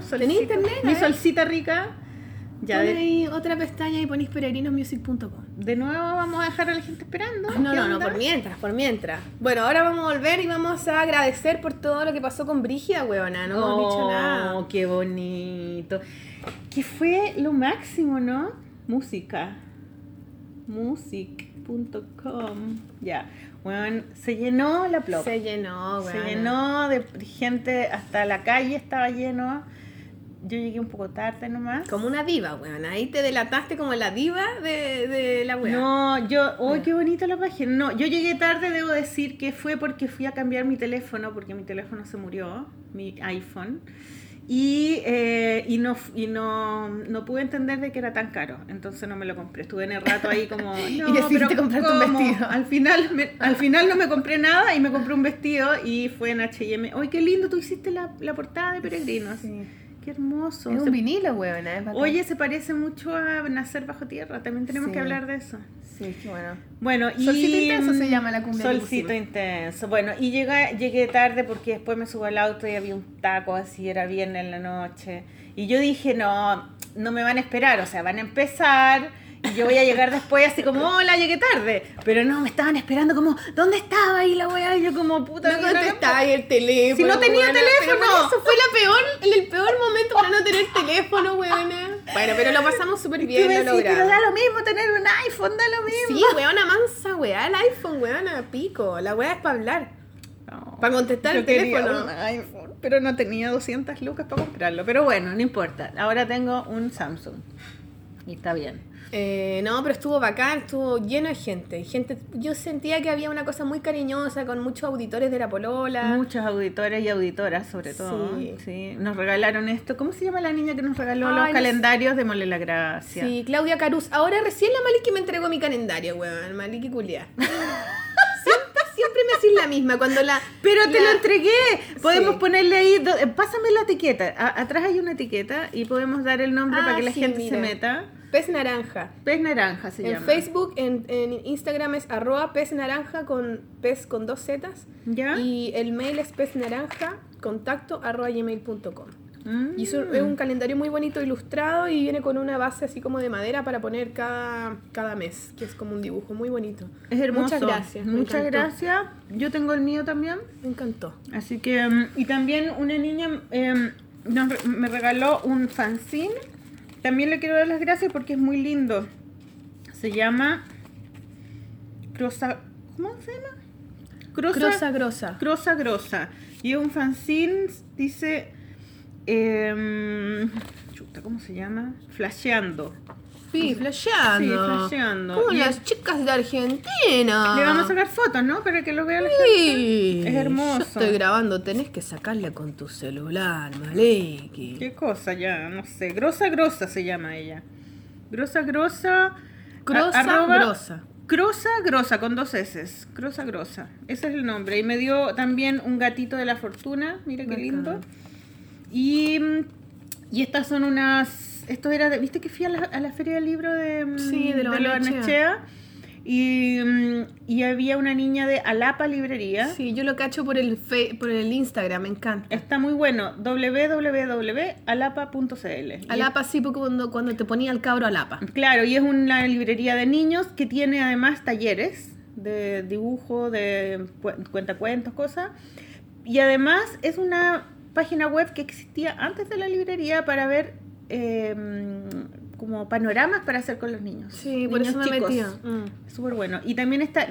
Bueno. rico. Solcito. ¿Tenés internet? Mi solcita rica. Ya Pon de, ahí otra pestaña y ponís peregrinosmusic.com. de nuevo vamos a dejar a la gente esperando. No, ¿Qué no, no, por mientras, por mientras. Bueno, ahora vamos a volver y vamos a agradecer por todo lo que pasó con Brígida, weona. No hemos dicho Oh, nada. qué bonito. Que fue lo máximo, ¿no? Música. Music.com. Ya. Bueno, se llenó la plop. Se llenó, Se weona. llenó de gente, hasta la calle estaba lleno. Yo llegué un poco tarde nomás. Como una diva, weón. Ahí te delataste como la diva de, de la weá. No, yo, ¡uy, qué bonita la página! No, yo llegué tarde, debo decir que fue porque fui a cambiar mi teléfono, porque mi teléfono se murió, mi iPhone. Y, eh, y, no, y no, no pude entender de que era tan caro, entonces no me lo compré. Estuve en el rato ahí como... [laughs] No, decidiste comprarte un vestido. Al final, me- al final no me compré nada y me compré un vestido y fue en H&M. ¡Uy, qué lindo! Tú hiciste la, la portada de Peregrinos. Sí. ¡Qué hermoso! Es Se- un vinilo, weón. bacán. Oye, se parece mucho a Nacer Bajo Tierra. También tenemos Sí. que hablar de eso. Sí, qué bueno. Bueno, y... Solcito Intenso se llama la cumbia Solcito. Intenso. Bueno, y llegué, llegué tarde porque después me subo al auto y había un taco así, era viernes en la noche. Y yo dije, no, no me van a esperar, o sea, van a empezar y yo voy a llegar después así como, hola, llegué tarde. Pero no, me estaban esperando como, ¿dónde estaba ahí la weá? Y yo como, puta, No contestaba el teléfono. Si no tenía teléfono. Eso fue la peor, el peor momento para no tener teléfono, weona. Bueno, pero lo pasamos súper bien, lo decís, pero da logramos. lo mismo tener un iPhone, da lo mismo. Sí, weona mansa, weá, el iPhone, weona, pico. La weá es para hablar. No, Para contestar el teléfono. iPhone, pero no tenía 200 lucas para comprarlo. Pero bueno, no importa. Ahora tengo un Samsung. Y está bien. Eh, no, pero estuvo bacán, estuvo lleno de gente. gente. Yo sentía que había una cosa muy cariñosa con muchos auditores de la Polola. Muchos auditores y auditoras, sobre todo. Sí. Sí. Nos regalaron esto. ¿Cómo se llama la niña que nos regaló Ay, los no calendarios? Démosle la gracia. Sí, Claudia Caruz. Ahora recién la Maliki me entregó mi calendario, weón. Maliki culia. [laughs] siempre, siempre me haces la misma. Cuando la. Pero te la- lo entregué. Podemos Sí. ponerle ahí. do- eh, Pásame la etiqueta. A- atrás hay una etiqueta y podemos dar el nombre Ah, para que la sí, gente mira. se meta. Pez naranja. Pez naranja se En llama. Facebook, en, en Instagram es arroba pez naranja con pez con dos zetas. ¿Ya? Y el mail es pez naranja contacto arroba gmail.com. Mm. Y eso es un calendario muy bonito ilustrado y viene con una base así como de madera para poner cada, cada mes, que es como un dibujo muy bonito. Es hermoso. Muchas gracias. Muchas gracias. Yo tengo el mío también. Me encantó. Así que, mm, y también una niña em, nos me regaló un fanzine. También le quiero dar las gracias porque es muy lindo. Se llama Crosa. ¿Cómo se llama? Grosa, grosa. Crosa Grosa. Y es un fanzine, dice. em, chuta, ¿cómo se llama? Flasheando. Sí, flasheando. Sí, flasheando. Como Y las es- chicas de Argentina. Le vamos a sacar fotos, ¿no? Para que lo vea la gente. Sí. Es hermoso. Yo estoy grabando, tenés que sacarla con tu celular, Maleki. ¿Qué cosa ya? No sé. Grosa Grosa se llama ella. Grosa Grosa. Grosa, arroba- grosa. Grosa Grosa con dos S. Grosa Grosa. Ese es el nombre. Y me dio también un gatito de la fortuna. Mira qué lindo. Y, y estas son unas. Esto era de. ¿Viste que fui a la, a la feria del libro de. mm, Sí, de lo Barnechea? Barnechea. Y, mm, y había una niña de Alapa Librería. Sí, yo lo cacho por el fe- por el Instagram, me encanta. Está muy bueno. www.alapa.cl. Alapa sí, porque cuando, cuando te ponía el cabro Alapa. Claro, y es una librería de niños que tiene además talleres de dibujo, de cu- cuentacuentos, cosas. Y además es una página web que existía antes de la librería para ver eh, como panoramas para hacer con los niños. Sí, por Niños eso me chicos. metía. Mm. Súper bueno. Y también está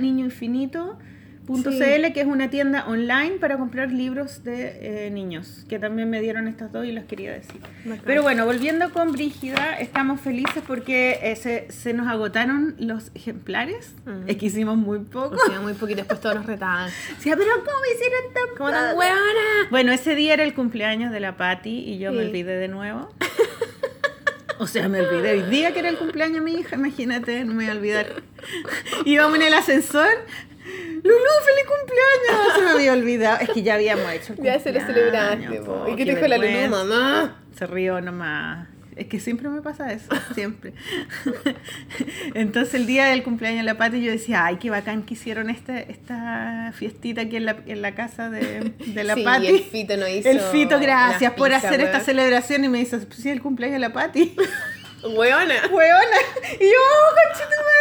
niñoinfinito.cl, Sí. que es una tienda online para comprar libros de eh, niños, que también me dieron estas dos y las quería decir. Bacán. Pero bueno, volviendo con Brígida, estamos felices porque eh, se, se nos agotaron los ejemplares. Mm. Es que hicimos muy poco. Sea, muy poquito después todos nos retaban. [laughs] Sí, pero ¿cómo hicieron tan Como tan. Bueno, ese día era el cumpleaños de la Patti y yo me Sí. olvidé de nuevo. [laughs] O sea, me olvidé hoy día que era el cumpleaños de mi hija, imagínate, no me voy a olvidar. [laughs] Íbamos en el ascensor. ¡Lulú, feliz cumpleaños! Se me había olvidado. Es que ya habíamos hecho el Ya se lo celebraste, po. ¿Y qué te dijo la Lulú, vergüenza. mamá? Se rió nomás. Es que siempre me pasa eso, siempre. Entonces el día del cumpleaños de la Pati yo decía, ay, qué bacán que hicieron esta, esta fiestita aquí en la, en la casa de, de la sí, Pati. el Fito no hizo El Fito, gracias por hacer esta celebración y me dice, sí, el cumpleaños de la Pati. Hueona. Hueona. Y yo, oh, conchita madre.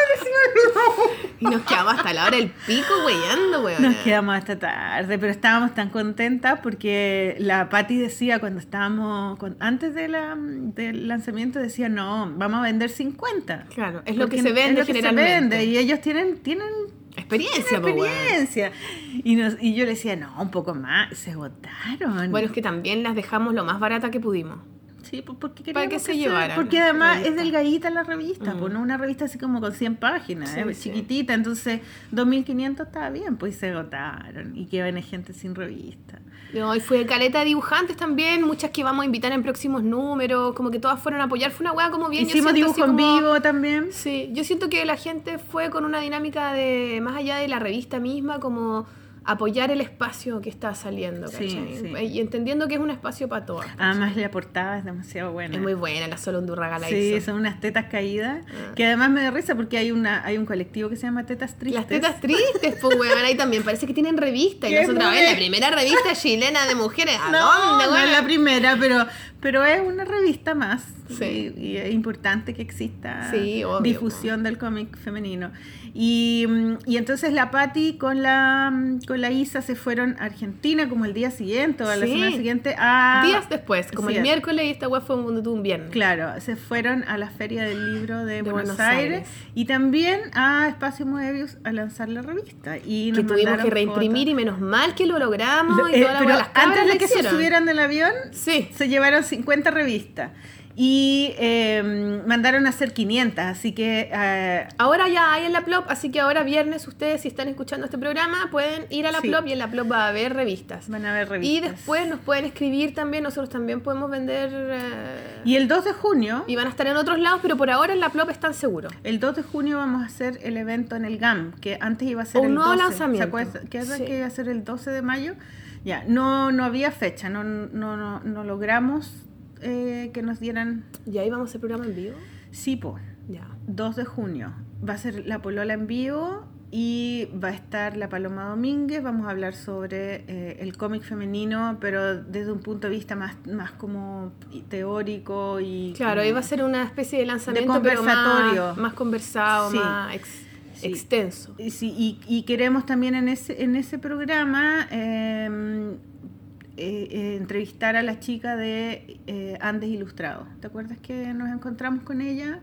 Y nos quedamos hasta la hora del pico weyando, weona. Nos quedamos hasta tarde, pero estábamos tan contentas porque la Patti decía cuando estábamos, con- antes de la, del lanzamiento, decía, no, vamos a vender 50. Claro, es lo Porque que se vende es lo que se generalmente. vende, y ellos tienen, tienen Experiencia, po, experiencia. Y, nos, y yo le decía, no, un poco más, se agotaron. Bueno, es que también las dejamos lo más barata que pudimos. Sí, pues porque Para queríamos que se llevaran Porque además es delgadita la revista, Mm. pues no una revista así como con 100 páginas, Sí, eh, sí. chiquitita, entonces 2500 estaba bien, pues se agotaron y que viene gente sin revista. No, y fue caleta de dibujantes también, muchas que vamos a invitar en próximos números, como que todas fueron a apoyar. Fue una weá como bien. yo Hicimos siento dibujo en vivo también. Sí, yo siento que la gente fue con una dinámica de, más allá de la revista misma, como apoyar el espacio que está saliendo, ¿cachai? sí. Y entendiendo que es un espacio para todas. Además la portada es demasiado buena. Es muy buena, la Solo Undurraga la Sí, hizo. son unas tetas caídas, Ah. que además me da risa porque hay una hay un colectivo que se llama Tetas Tristes. Las tetas tristes, pues weón, ahí también parece que tienen revista. Y [laughs] nosotros, la primera revista chilena de mujeres, ¿a No, dónde, no es la primera, pero, pero es una revista más. Sí. Y, y es importante que exista Sí, obvio, difusión del cómic femenino. Y, mm, y entonces la Patti con la, mm, con la Isa se fueron a Argentina como el día siguiente o a la Sí. semana siguiente a... Días después, como el miércoles y esta weá fue un, un viernes. Claro, se fueron a la Feria del Libro de, De Buenos, Buenos Aires, Aires. y también a Espacio Moebius a lanzar la revista. Y que nos tuvimos mandaron que reimprimir fotos. y menos mal que lo logramos y Eh, toda la pero las antes de que se hicieron. subieran del avión, Sí. se llevaron 50 revistas y eh, mandaron a hacer 500, así que eh, Ahora ya hay en la Plop, así que ahora viernes ustedes si están escuchando este programa pueden ir a la Sí. Plop y en la Plop va a haber revistas. van a ver revistas. Y después nos pueden escribir también, nosotros también podemos vender eh, Y el 2 de junio, y van a estar en otros lados, pero por ahora en la Plop están seguros. el 2 de junio vamos a hacer el evento en el GAM, que antes iba a ser Un el nuevo 12. lanzamiento. ¿Se acuerdan? ¿Qué era Sí. que iba a ser el 12 de mayo? Ya, no, no había fecha, no, no, no, no logramos eh, que nos dieran... ¿Y ahí vamos a hacer programa en vivo? Sí, po, Ya. 2 de junio. Va a ser la Polola en vivo y va a estar la Paloma Domínguez. Vamos a hablar sobre eh, el cómic femenino, pero desde un punto de vista más, más como teórico y... Claro, ahí va a ser una especie de lanzamiento, pero conversatorio. más, más conversado, Sí. más ex- Sí. extenso. Y, sí, y, y queremos también en ese, en ese programa eh, eh, eh, entrevistar a la chica de eh, Andes Ilustrado. ¿Te acuerdas que nos encontramos con ella?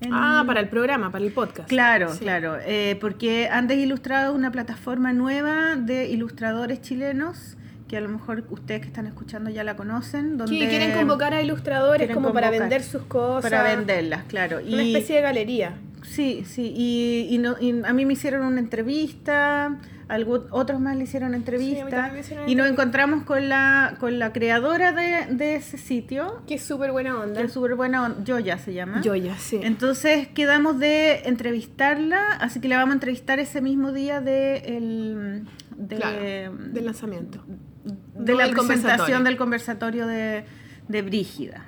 en- Ah, para el programa, para el podcast. Claro, Sí. claro, eh, porque Andes Ilustrado es una plataforma nueva de ilustradores chilenos que a lo mejor ustedes que están escuchando ya la conocen, donde Que quieren convocar a ilustradores como para vender sus cosas. para venderlas, claro. Una especie de galería. Sí, sí, y, y no- y a mí me hicieron una entrevista, algún, otros más le hicieron entrevista, hicieron y nos encontramos con la, con la creadora de, de ese sitio, Que es súper buena onda. que es súper buena, on- Joya se llama. Joya, sí. Entonces quedamos de entrevistarla, así que la vamos a entrevistar ese mismo día de, el, de, Claro, del lanzamiento. de no la presentación conversatorio. del conversatorio de, de Brígida.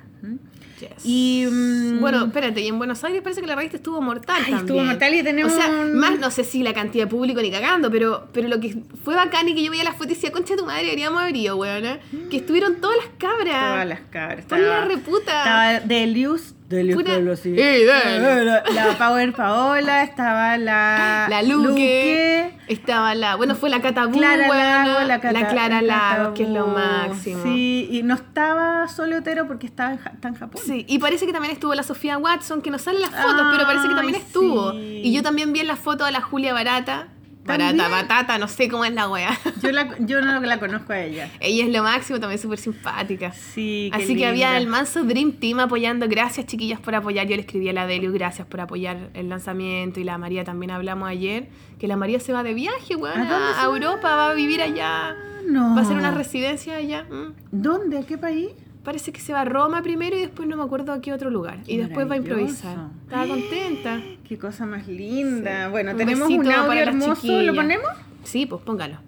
Yes. Y mm, Bueno, espérate, y en Buenos Aires parece que la revista estuvo mortal Ay, también. estuvo mortal y tenemos O sea, un- más no sé si la cantidad de público ni cagando, pero, pero lo que fue bacán y que yo veía las fotos y decía, concha de tu madre, deberíamos haber ido, weón. Que estuvieron todas las cabras. todas las cabras. Por la reputa. Estaba Delius. Delius Pura- Pablo, sí. ¡Eh, dale! La, la Power Paola, estaba la, [gasps] La Luque. Estaba la. Bueno, fue la Catabú, Clara Lago, la, Cata- Clara Lago, que es lo máximo. Sí, y no estaba solo Otero porque estaba en, está en Japón. Sí, y parece que también estuvo la Sofía Watson, que no sale las fotos, pero parece que también estuvo. sí. Y yo también vi en la foto a la Julia Barata. ¿También? Barata, batata, no sé cómo es la wea. [laughs] Yo, la, yo no la conozco a ella. Ella es lo máximo, también súper simpática. Sí, qué Así que había el manso Dream Team apoyando. Gracias, chiquillas, por apoyar. Yo le escribí a la Delius, gracias por apoyar el lanzamiento. Y la María también hablamos ayer. Que la María se va de viaje, weón, ¿A a? Europa, va a vivir allá. No. Va a hacer una residencia allá. ¿Dónde? ¿A qué país? Parece que se va a Roma primero y después no me acuerdo a qué otro lugar. Y después va a improvisar. Estaba contenta. Qué cosa más linda. Sí. Bueno, Un tenemos un audio para las hermoso. ¿Lo ponemos? Sí, pues póngalo.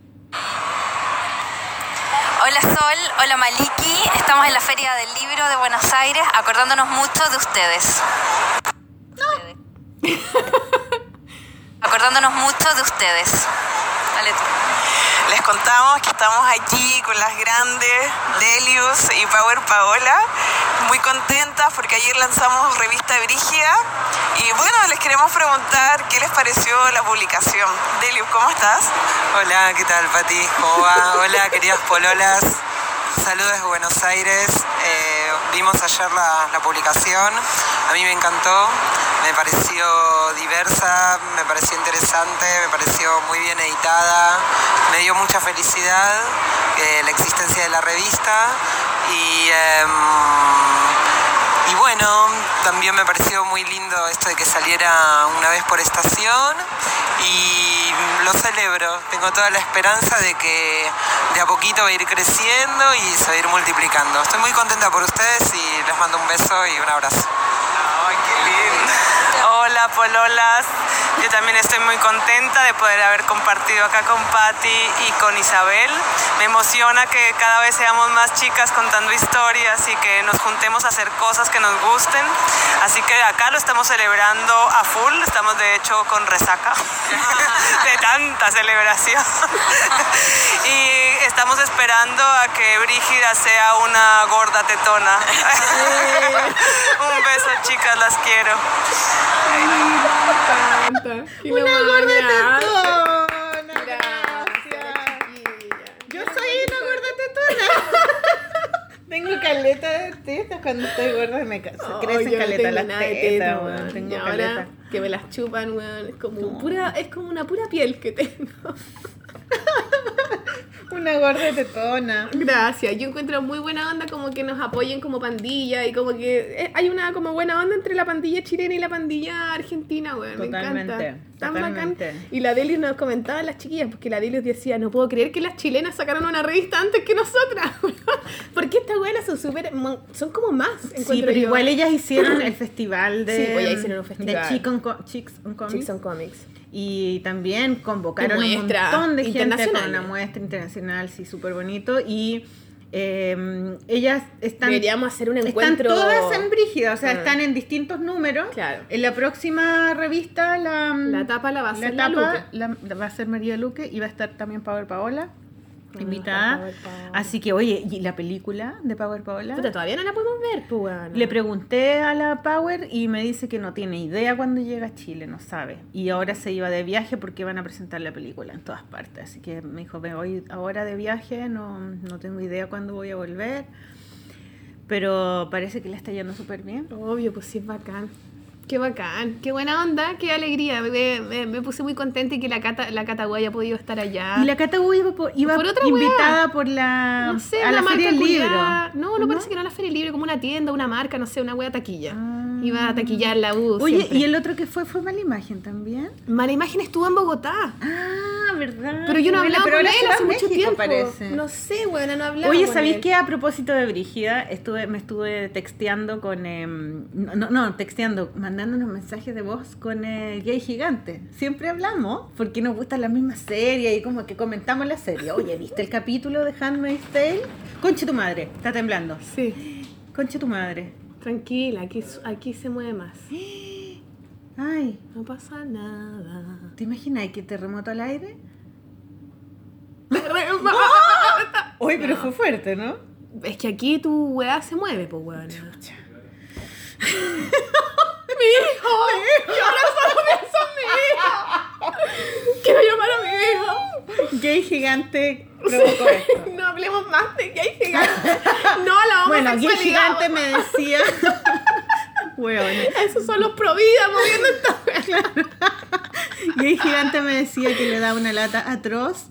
Hola Sol, hola Maliki, estamos en la Feria del Libro de Buenos Aires acordándonos mucho de ustedes. acordándonos mucho de ustedes. Dale tú. Les contamos que estamos aquí con las grandes Delius y Power Paola, muy contentas porque ayer lanzamos revista Brígida y bueno, les queremos preguntar qué les pareció la publicación. Delius, ¿cómo estás? Hola, ¿qué tal, Pati? ¿Cómo va? Hola, queridas pololas. Saludos desde Buenos Aires. Eh, vimos ayer la, publicación. A mí me encantó. Me pareció diversa, me pareció interesante, me pareció muy bien editada. Me dio mucha felicidad eh, la existencia de la revista. Y em, también me pareció muy lindo esto de que saliera una vez por estación y lo celebro. Tengo toda la esperanza de que de a poquito va a ir creciendo y se va a ir multiplicando. Estoy muy contenta por ustedes y les mando un beso y un abrazo. Ay, qué lindo. Hola, pololas. Yo también estoy muy contenta de poder haber compartido acá con Patti y con Isabel. Me emociona que cada vez seamos más chicas contando historias y que nos juntemos a hacer cosas que nos gusten. Así que acá lo estamos celebrando a full. Estamos de hecho con resaca [laughs] de tanta celebración. [laughs] y estamos esperando a que Brígida sea una gorda tetona. [laughs] Un beso, chicas, las quiero. Una gorda tetona. Gracias. Yo soy una gorda tetona. [laughs] Tengo caleta de tetas cuando estoy gorda me se crecen caleta las tetas, weón. Tengo y ahora caleta. que me las chupan, weón, es como pura, es como una pura piel que tengo. [laughs] Una gorda tetona. Gracias, yo encuentro muy buena onda como que nos apoyen como pandilla y como que eh, hay una como buena onda entre la pandilla chilena y la pandilla argentina, me Totalmente, encanta. Tan totalmente. bacán. Y la Deli nos comentaba las chiquillas, porque la Deli decía, no puedo creer que las chilenas sacaron una revista antes que nosotras, [laughs] porque estas weonas son súper, son como más, Sí, pero yo. igual ellas hicieron el [clears throat] festival de, Sí, pues ya hicieron un festival. de Chick on Co- Chicks on Comics. Chicks on Comics. Y también convocaron un montón de gente con una muestra internacional, sí, súper bonito. Y eh, ellas están, Deberíamos hacer un están encuentro. todas en Brígida, o sea, Ah. están en distintos números. Claro. En la próxima revista, la, La tapa la va a hacer la tapa la- la va a ser María Luque y va a estar también Power Paola. Ah, Invitada. Así que, oye, ¿y la película de Power Paola? Puta, todavía no la podemos ver, pues. Le pregunté a la Power y me dice que no tiene idea cuándo llega a Chile, no sabe. Y ahora se iba de viaje porque van a presentar la película en todas partes. Así que me dijo, me voy ahora de viaje, no, no tengo idea cuándo voy a volver. Pero parece que le está yendo súper bien. Obvio, pues sí, es bacán. Qué bacán, qué buena onda, qué alegría. Me, me- me puse muy contenta y que la Cata, la Cata haya podido estar allá. Y la Cata iba, iba Por otra invitada por la, no sé, a la Feria del marca Libro. No, no, parece que no la Feria del Libro, como una tienda, una marca, no sé, una wea taquilla. Ah. Iba a taquillar la U. Oye, siempre. y el otro que fue fue Mala Imagen también. Mala Imagen estuvo en Bogotá. Ah, verdad. Pero yo no Bueno, hablaba pero con él hace mucho tiempo. parece. No sé, bueno, no hablaba. Oye, ¿sabéis qué? A propósito de Brígida, estuve, me estuve texteando con... no, no, no, texteando, mandando unos mensajes de voz con el gay gigante. Siempre hablamos, porque nos gustan las mismas series y como que comentamos la serie. Oye, ¿viste el capítulo de Handmaid's Tale? Conche tu madre, está temblando. Sí, Conche tu madre. tranquila, aquí, aquí se mueve más. Ay, No pasa nada. ¿te imaginas que terremoto al aire? [laughs] Oye, pero fue fuerte, ¿no? Es que aquí tu weá se mueve, pues weón. Y ahora solo pienso en mi hijo. Quiero llamar a mi hijo. Gay gigante provocó esto. No hablemos más de gay gigante. No la Bueno. Gay Gigante me decía. Esos son los pro vida moviendo esta Gay Gigante me decía que le da una lata atroz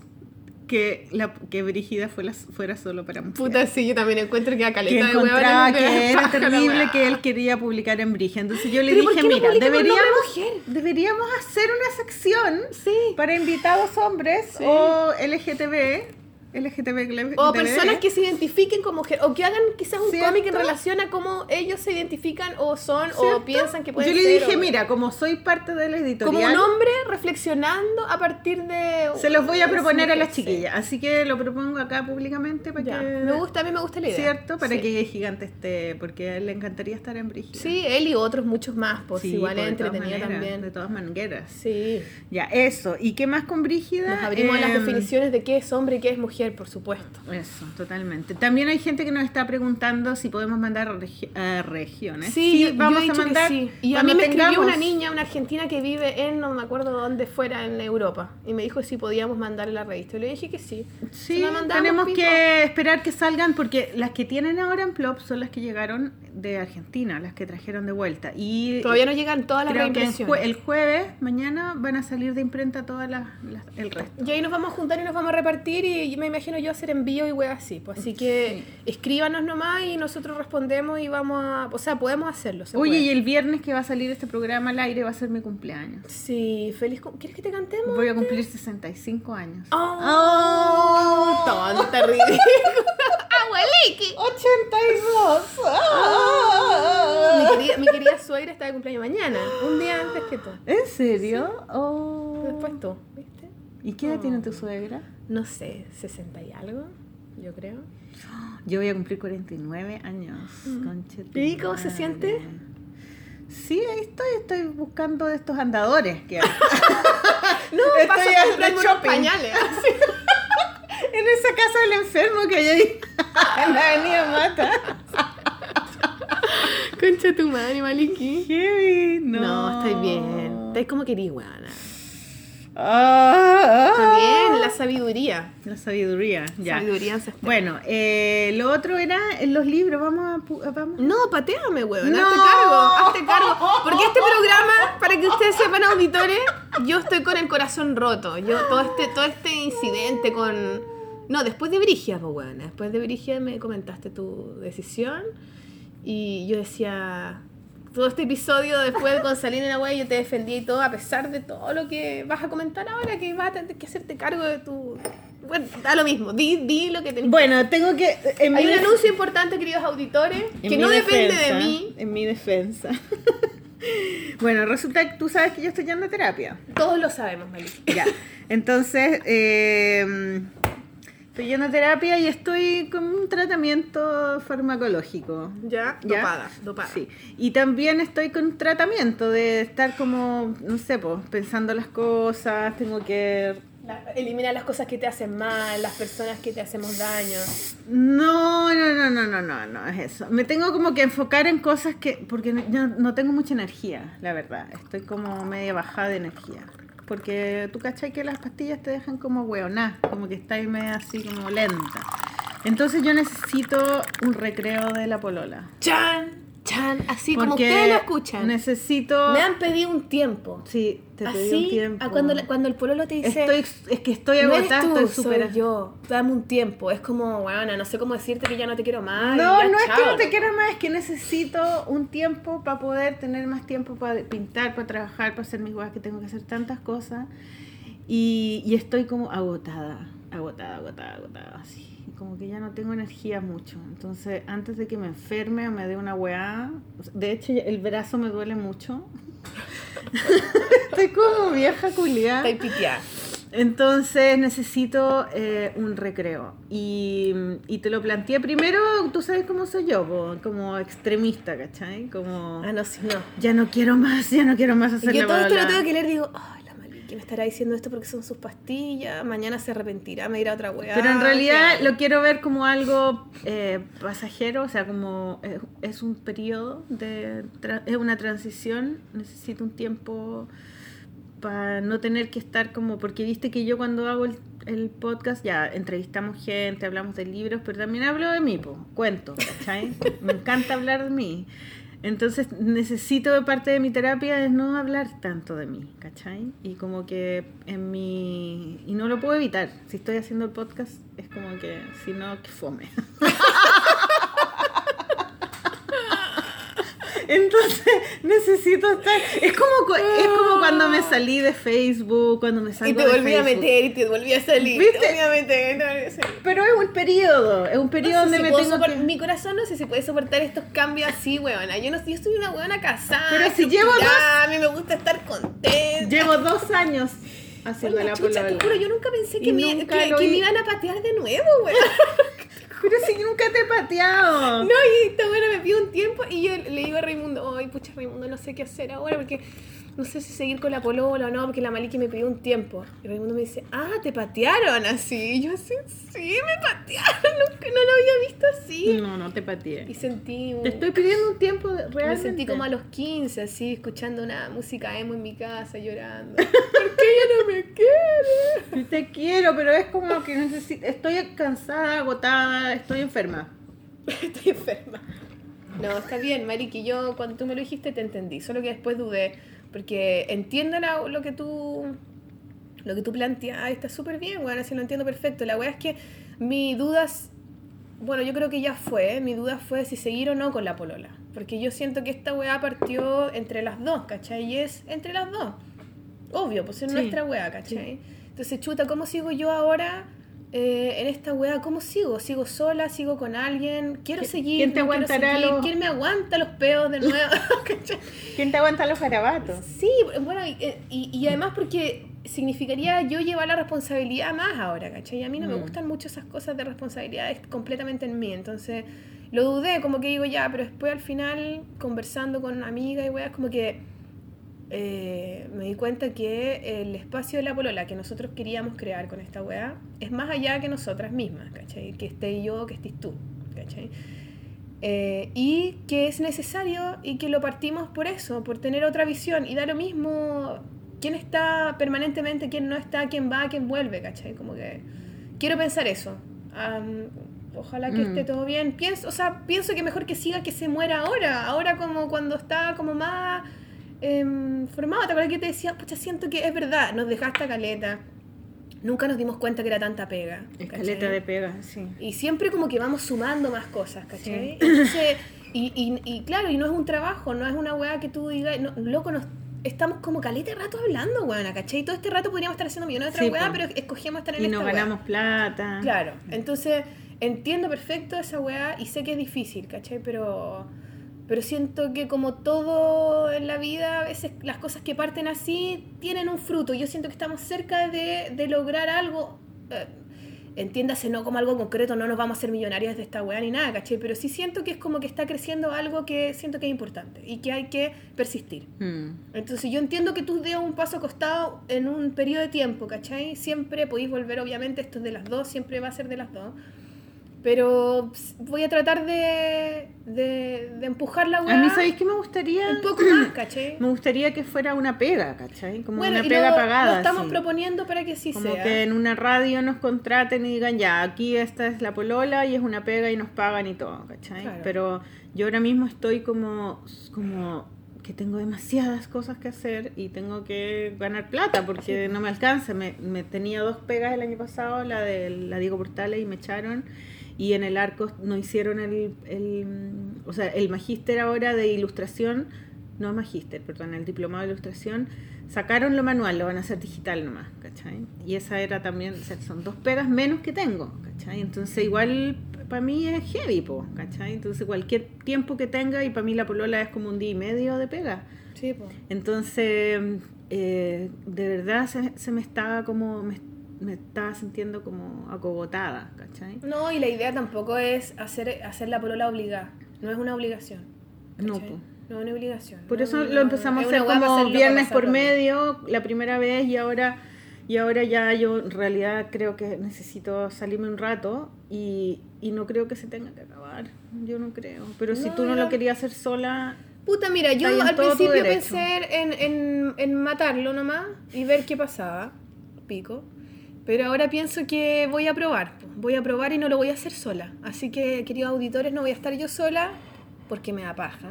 que, la, que Brígida fuera, fuera solo para mujeres. Puta, sí, yo también encuentro que a que caleta de encontraba que era [laughs] terrible que él quería publicar en Brígida. Entonces yo le Pero ¿por dije, no mira, deberíamos, deberíamos hacer una sección Sí. para invitados hombres Sí. o LGTB. LGTB. O personas que se identifiquen como mujer, o que hagan quizás un ¿Cierto? cómic en relación a cómo ellos se identifican o son ¿Cierto? o piensan que pueden Yo le ser. dije, o- mira, como soy parte de la editorial. como un hombre reflexionando a partir de. Se los voy a proponer a las Sí. chiquillas, así que lo propongo acá públicamente para Ya. que... Me gusta, a mí me gusta la idea. ¿Cierto? Para Sí. que Gigante esté, porque a él le encantaría estar en Brígida. Sí, él y otros muchos más, pues Sí, igual es también. De todas maneras. Sí. Ya, eso. ¿Y qué más con Brígida? Nos abrimos a las Em, definiciones de qué es hombre y qué es mujer, por supuesto. Eso, totalmente. También hay gente que nos está preguntando si podemos mandar regi- a regiones. Sí, yo vamos he dicho a mandar. que sí. Y a mí me escribió tengamos- una niña, una argentina que vive en, no me acuerdo dónde fuera, en Europa. Y me dijo si podíamos mandarle la revista. Y le dije que sí. Sí, tenemos pico. que esperar que salgan porque las que tienen ahora en Plop son las que llegaron de Argentina, las que trajeron de vuelta. Y Todavía no llegan todas las reimpresiones. el jueves, mañana, van a salir de imprenta todas las, las- el resto. Y ahí nos vamos a juntar y nos vamos a repartir y me me imagino yo hacer envío y web así. Pues, así que escríbanos nomás y nosotros respondemos y vamos a. O sea, podemos hacerlo. se Oye, puede. y el viernes que va a salir este programa al aire va a ser mi cumpleaños. Sí, feliz. cum- ¿Quieres que te cantemos? Voy a cumplir 65 años. ¡Oh! Tonta, ridícula. ¡Abueliki! 82. Mi querida, mi querida suegra está de cumpleaños mañana, un día antes que tú. ¿En serio? Oh. Después tú, ¿viste? ¿Y qué edad tiene tu suegra? No sé, 60 y algo, yo creo. [gasps] Yo voy a cumplir 49 años. tu ¿Y cómo se siente? Sí, ahí estoy, estoy buscando estos andadores que hay. [laughs] No, Estoy unos pañales. [laughs] en esa casa del enfermo que hay ahí [laughs] en la avenida Mata. Concha tu madre, Maliki. Heavy, no. No, estáis bien. Estáis como querís, weona. Ah, Está ah. bien, la sabiduría. La sabiduría, ya. Sabiduría ancestral. Bueno, eh, lo otro era en los libros. Vamos a. Vamos. No, pateame, weón. No. Hazte cargo, hazte cargo. Porque este programa, para que ustedes sepan, auditores, yo estoy con el corazón roto. Yo, todo este, todo este incidente con. No, después de Brigia, pues, weón. Después de Brigia me comentaste tu decisión. Y yo decía. Todo este episodio después con salir en la web yo te defendí y todo, a pesar de todo lo que vas a comentar ahora, que vas a tener que hacerte cargo de tu. Bueno, da lo mismo, di, di lo que tenés Bueno, tengo que. Hay un def- anuncio importante, queridos auditores, en que no depende de mí. En mi defensa. [laughs] bueno, resulta que tú sabes que yo estoy yendo a terapia. Todos lo sabemos, Malik. Ya. Entonces, eh, estoy a terapia y estoy con un tratamiento farmacológico. Ya, ¿Ya? dopada, dopada. Sí. Y también estoy con un tratamiento de estar como, no sé, pues, pensando las cosas, tengo que... La- elimina las cosas que te hacen mal, las personas que te hacemos daño. No, no, no, no, no, no, no es eso. Me tengo como que enfocar en cosas que, porque no, yo no tengo mucha energía, la verdad. Estoy como media bajada de energía. Porque tú cachai que las pastillas te dejan como hueoná, como que estáis media así como lenta. Entonces yo necesito un recreo de la polola. Chan, chan, así como ustedes lo escuchan. Necesito... Me han pedido un tiempo. Sí, te pedí así, un tiempo. a cuando, cuando el pololo te dice... Estoy, es que estoy agotada, estoy súper... soy yo. Dame un tiempo. Es como, bueno, no sé cómo decirte que ya no te quiero más. No, ya, no es que no te quiera más, es que necesito un tiempo para poder tener más tiempo para pintar, para trabajar, para hacer mis cosas, que tengo que hacer tantas cosas. Y, y estoy como agotada, agotada, agotada, agotada, así. Como que ya no tengo energía mucho. Entonces, antes de que me enferme o me dé una weá, de hecho el brazo me duele mucho. [laughs] estoy como vieja culiada. Estoy piteada. Entonces necesito eh, un recreo. Y, y te lo planteé primero, tú sabes cómo soy yo, po, como extremista, ¿cachai? Como Ah, no, sí, no. ya no quiero más, ya no quiero más hacer Y yo todo esto lo tengo que leer digo, Maliki me estará diciendo esto porque son sus pastillas, mañana se arrepentirá, me dirá otra weá. Pero en ¿qué realidad lo quiero ver como algo eh, pasajero, o sea, como eh, es un periodo, de es una transición, necesito un tiempo para no tener que estar como, porque viste que yo cuando hago el, el podcast ya entrevistamos gente, hablamos de libros, pero también hablo de mí, po, cuento, ¿cachai? [laughs] Me encanta hablar de mí. Entonces necesito de parte de mi terapia es no hablar tanto de mí, ¿cachai? Y como que en mi... Y no lo puedo evitar. Si estoy haciendo el podcast es como que, si no, que fome. [laughs] Entonces necesito estar... Es como, es como cuando me salí de Facebook, cuando me Y te de volví a Facebook. meter y te volví a salir. ¿Viste? Te volví a meter, salir. Pero es un periodo, es un periodo donde si me tengo que... Mi corazón no sé si puede soportar estos cambios así, weona. Yo, no, yo soy una weona casada. Pero si llevo estructurada, A mí me gusta estar contenta. Llevo dos años haciendo la chucha, polola. te juro, yo nunca pensé Y que, me, nunca que, lo que hi- me iban a patear de nuevo. [laughs] Pero si nunca te he pateado. No, y esta buena me pide un tiempo y yo le digo a Raimundo, ay, pucha, Raimundo, no sé qué hacer ahora porque no sé si seguir con la polola o no, porque la Maliki me pidió un tiempo. Y Raimundo me dice, ah, te patearon así. Y yo así, sí, me patearon, [laughs] nunca, no lo había visto así. No, no te Y pateé. sentí un... Te estoy pidiendo un tiempo de- Me realmente. sentí como a los 15, así, escuchando una música emo en mi casa, llorando. [laughs] ¿Por qué ella no me quiere? Sí Te quiero, pero es como que necesito... Estoy cansada, agotada, estoy enferma. [laughs] Estoy enferma. No, está bien, Mariki. Yo cuando tú me lo dijiste te entendí, solo que después dudé, porque entiendo la- lo que tú lo que tú planteas está súper bien, weón, así lo entiendo perfecto. La weá es que mi dudas, bueno, yo creo que ya fue, mi duda fue si seguir o no con la polola. Porque yo siento que esta weá partió entre las dos, ¿cachai? Y es entre las dos. Obvio, pues es Sí. nuestra weá, ¿cachai? Entonces, chuta, ¿cómo sigo yo ahora eh, en esta weá? ¿Cómo sigo? ¿Sigo sola? ¿Sigo con alguien? Quiero ¿Qui- seguir. quién te no aguantará los- ¿Quién me aguanta los peos de nuevo? [laughs] [laughs] ¿Quién te aguanta los garabatos? Sí, bueno, y, y, y además porque significaría yo llevar la responsabilidad más ahora, ¿cachai? Y a mí no me Mm. gustan mucho esas cosas de responsabilidad completamente en mí, entonces lo dudé, como que digo ya, pero después al final, conversando con una amiga y weas, como que eh, me di cuenta que el espacio de la polola que nosotros queríamos crear con esta wea es más allá que nosotras mismas, ¿cachai? Que esté yo, que estés tú, ¿cachai? Eh, y que es necesario y que lo partimos por eso, por tener otra visión y da lo mismo quién está permanentemente, quién no está, quién va, quién vuelve, ¿cachai? Como que quiero pensar eso. Am, ojalá que Mm. esté todo bien. Pienso, o sea, pienso que mejor que siga que se muera ahora, ahora como cuando está como más em, formado. ¿Te acuerdas que te decía, pucha, siento que es verdad, nos dejaste a caleta. Nunca nos dimos cuenta que era tanta pega. Escaleta ¿cachai? de pega, sí. Y siempre como que vamos sumando más cosas, ¿cachai? Sí. Entonces, y, y, y claro, y no es un trabajo, no es una weá que tú digas, no, loco, nos, estamos como caleta de rato hablando, weona, ¿cachai? Todo este rato podríamos estar haciendo millones de otras Sí, weá, pero escogemos estar en Y esta no weá. ganamos plata. Claro, entonces entiendo perfecto esa weá y sé que es difícil, ¿cachai? Pero, pero siento que como todo en la vida, a veces las cosas que parten así tienen un fruto. Yo siento que estamos cerca de, de lograr algo. eh, entiéndase, no como algo concreto, no nos vamos a hacer millonarios de esta weá ni nada, ¿cachai? Pero sí siento que es como que está creciendo algo que siento que es importante y que hay que persistir. Mm. Entonces yo entiendo que tú des un paso acostado en un periodo de tiempo, ¿cachai? Siempre podéis volver, obviamente, esto es de las dos, siempre va a ser de las dos. Pero voy a tratar de, de, de empujar la A weá mí, ¿sabéis qué me gustaría? un poco más, [clears throat] ¿cachai? Me gustaría que fuera una pega, ¿cachai? Como Bueno, una pega lo, pagada. lo estamos así. proponiendo para que sí Como sea. que en una radio nos contraten y digan, ya, aquí esta es la polola y es una pega y nos pagan y todo, ¿cachai? Claro. Pero yo ahora mismo estoy como, como que tengo demasiadas cosas que hacer y tengo que ganar plata porque no me alcanza. Me, me tenía dos pegas el año pasado, la de la Diego Portales y me echaron. Y en el arco no hicieron el, el, o sea, el magíster ahora de ilustración, no magíster, perdón, el diplomado de ilustración, sacaron lo manual, lo van a hacer digital nomás, ¿cachai? Y esa era también, o sea, son dos pegas menos que tengo, ¿cachai? Entonces igual para mí es heavy, po, ¿cachai? Entonces cualquier tiempo que tenga, y para mí la polola es como un día y medio de pega. Sí, po. Entonces, eh, de verdad se, se me estaba como, me, me estaba sintiendo como acogotada, ¿cachai? No, y la idea tampoco es hacer, hacer la polola obligada. No es una obligación. No, ¿cachai? po. No es una obligación. Por No, eso no, lo empezamos a es hacer como viernes por medio la primera vez y ahora y ahora ya yo en realidad creo que necesito salirme un rato y, y no creo que se tenga que acabar. Yo no creo. Pero si No, tú no lo querías hacer sola, Puta, mira, yo al principio pensé en, en, en matarlo nomás y ver qué pasaba. Pico. Pero ahora pienso que voy a probar. Voy a probar y no lo voy a hacer sola. Así que, queridos auditores, no voy a estar yo sola porque me da paja.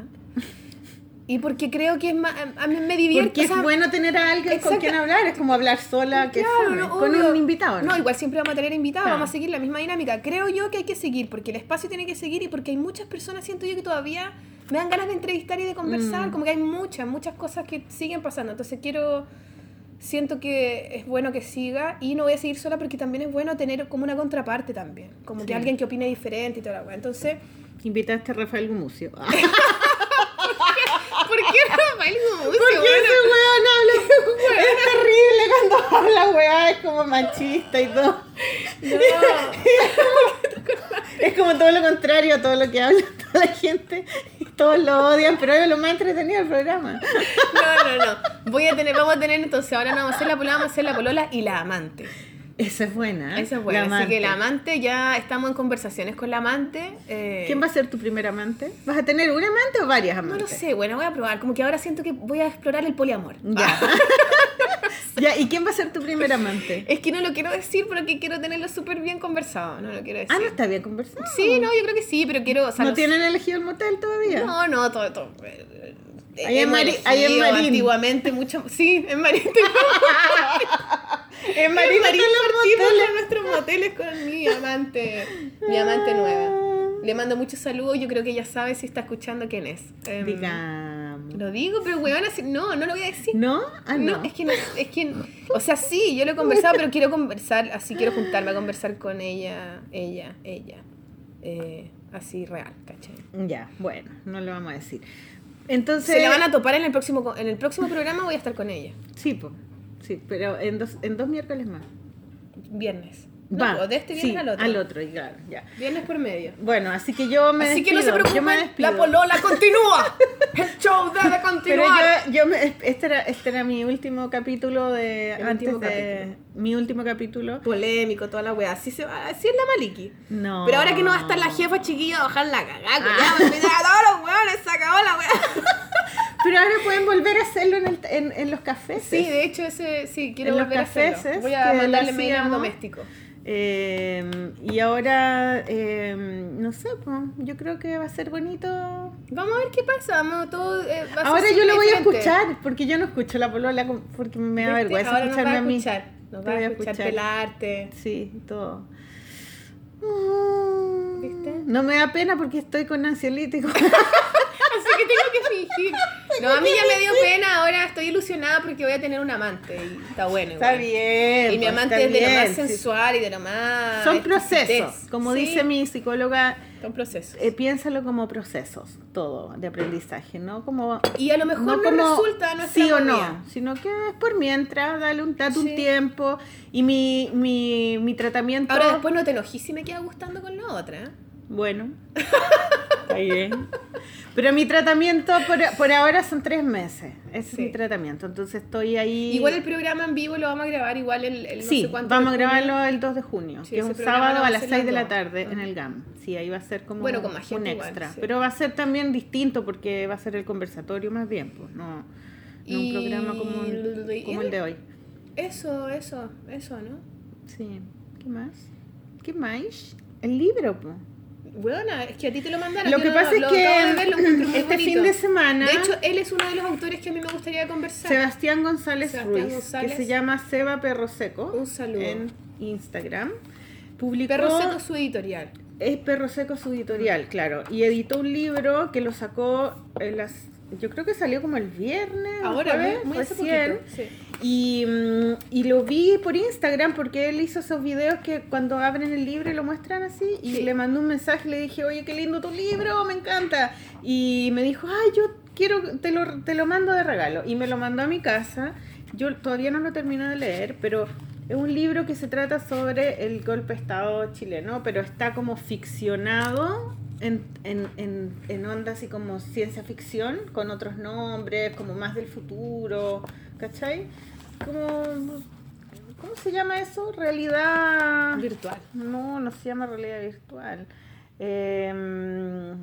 Y porque creo que es más, a mí me divierte. porque o sea, es bueno tener a alguien con quien hablar, es como hablar sola que Claro, no, con un invitado. No, igual siempre vamos a tener invitados, Claro. vamos a seguir la misma dinámica. Creo yo que hay que seguir, porque el espacio tiene que seguir y porque hay muchas personas, siento yo, que todavía me dan ganas de entrevistar y de conversar, Mm. como que hay muchas, muchas cosas que siguen pasando. Entonces quiero, siento que es bueno que siga y no voy a seguir sola porque también es bueno tener como una contraparte también, como Sí. que alguien que opine diferente y toda la weá. Entonces, Invitaste a Rafael Gumucio. [laughs] ¿por qué Rafael Gumucio, Porque bueno? ese weón habla. [laughs] Es terrible cuando habla weá, es como machista y todo. No. Es como todo lo contrario a todo lo que habla toda la gente. Todos lo odian, pero es lo más entretenido del programa. No, no, no. Voy a tener, vamos a tener entonces, ahora no vamos a hacer la polola, vamos a hacer la polola y la amante. Esa es buena. ¿eh? Esa es buena. La Así que la amante. ya estamos en conversaciones con la amante. eh, ¿Quién va a ser tu primer amante? ¿Vas a tener un amante o varias No amantes? lo sé, bueno, voy a probar. Como que ahora siento que voy a explorar el poliamor. Ya. [laughs] ya, ¿y quién va a ser tu primer amante? Es que no lo quiero decir porque quiero tenerlo súper bien conversado. No lo quiero decir. Ah, no está bien conversado. Sí, no, yo creo que sí, pero quiero. o sea, ¿No los- tienen elegido el motel todavía? No, no, todo. todo Ahí en Mari- en Marín. Antiguamente mucho. Sí, en Marín. [laughs] Es Marín Marín partimos nuestros moteles con mi amante, mi amante nueva. Le mando muchos saludos, yo creo que ella sabe si está escuchando quién es. Em, Digamos. Lo digo, pero weón, así, no, no lo voy a decir. ¿No? Ah, no. No, es que no, es que, o sea, sí, yo lo he conversado, pero quiero conversar, así quiero juntarme a conversar con ella, ella, ella, eh, así real, ¿cachai? Ya, bueno, no le vamos a decir. Entonces. Se la van a topar en el próximo, en el próximo programa, voy a estar con ella, Sí, po. Sí, pero en dos, en dos miércoles más. viernes. Va, No, po, de este viernes sí, al otro. Al otro, claro, ya. Viernes por medio. Bueno, así que yo me Así que no se me preocupen, la polola [laughs] continúa. El show debe Pero continuar. yo, yo me, este, era, este era mi último capítulo de. El antes último de. Mi último capítulo. Polémico, toda la weá. Así, se va, así es la Maliki. No. Pero ahora que no va a estar la jefa chiquilla, bajar la cagada. Ah. culiao, olvidar a [laughs] todos los weones, se acabó la weá. [laughs] Pero ahora pueden volver a hacerlo en, el- en, en los cafés. Sí, de hecho, ese sí, quiero En los volver a hacerlo. cafeses Voy a mandarle mail a un doméstico. Eh, y ahora, eh, no sé, pues, yo creo que va a ser bonito. Vamos a ver qué pasa. Vamos, todo, eh, va a ser Ahora yo lo voy a escuchar, porque yo no escucho la polola porque me da vergüenza Ahora nos va escucharme a a mí. escuchar. Nos va voy a a escuchar escuchar. pelarte. Sí, todo. ¿Viste? No me da pena porque estoy con ansiolítico. [laughs] Tengo que fingir. No, a mí ya me dio pena. Ahora estoy ilusionada porque voy a tener un amante. Y está bueno. Está igual. bien. Y mi pues, amante está es de lo más sí. sensual y de lo más. Son procesos. Como Sí, dice mi psicóloga, Son procesos. eh, piénsalo como procesos, todo de aprendizaje, ¿no? Como y a lo mejor no, como resulta nuestra sí o no, sino que es por mientras, dale un, date un tiempo. Y mi, mi, mi tratamiento. Ahora después no te enojes si me queda gustando con la otra. Bueno, [laughs] está bien. [laughs] Pero mi tratamiento por, por ahora son tres meses. Ese Sí. es mi tratamiento. Entonces estoy ahí. Igual el programa en vivo lo vamos a grabar igual el, el no sí, sé cuánto vamos a grabarlo el 2 de junio, Sí, que es un sábado a las hacer 6 de la tarde en el GAM. Sí, ahí va a ser como Bueno, con más un gente igual, extra. sí. Pero va a ser también distinto porque va a ser el conversatorio más bien, pues no, no Y- un programa como, el- como el de hoy. Eso, eso, eso, ¿no? Sí. ¿Qué más? ¿Qué más? El libro, pues. Bueno, es que a ti te lo mandaron. Lo que no- pasa es que este fin de semana- De hecho, él es uno de los autores que a mí me gustaría conversar. Sebastián González Sebastián Ruiz, González. que se llama Seba Perro Seco. Un saludo. En Instagram. Publicó, Perro Seco, su editorial. Es Perro Seco su editorial, claro. Y editó un libro que lo sacó en las. Yo creo que salió como el viernes. Ahora, jueves, muy hace poquito. Sí. Y, mm, y lo vi por Instagram porque él hizo esos videos que cuando abren el libro y lo muestran así. Y Sí. le mandé un mensaje, le dije, oye, qué lindo tu libro, me encanta. Y me dijo, ay, yo quiero, te lo, te lo mando de regalo. Y me lo mandó a mi casa. Yo todavía no lo termino de leer, pero es un libro que se trata sobre el golpe de Estado chileno, pero está como ficcionado en, en, en, en onda así como ciencia ficción, con otros nombres, como más del futuro, ¿cachai? Como, ¿cómo se llama eso? Realidad... Virtual. No, no se llama realidad virtual. Eh,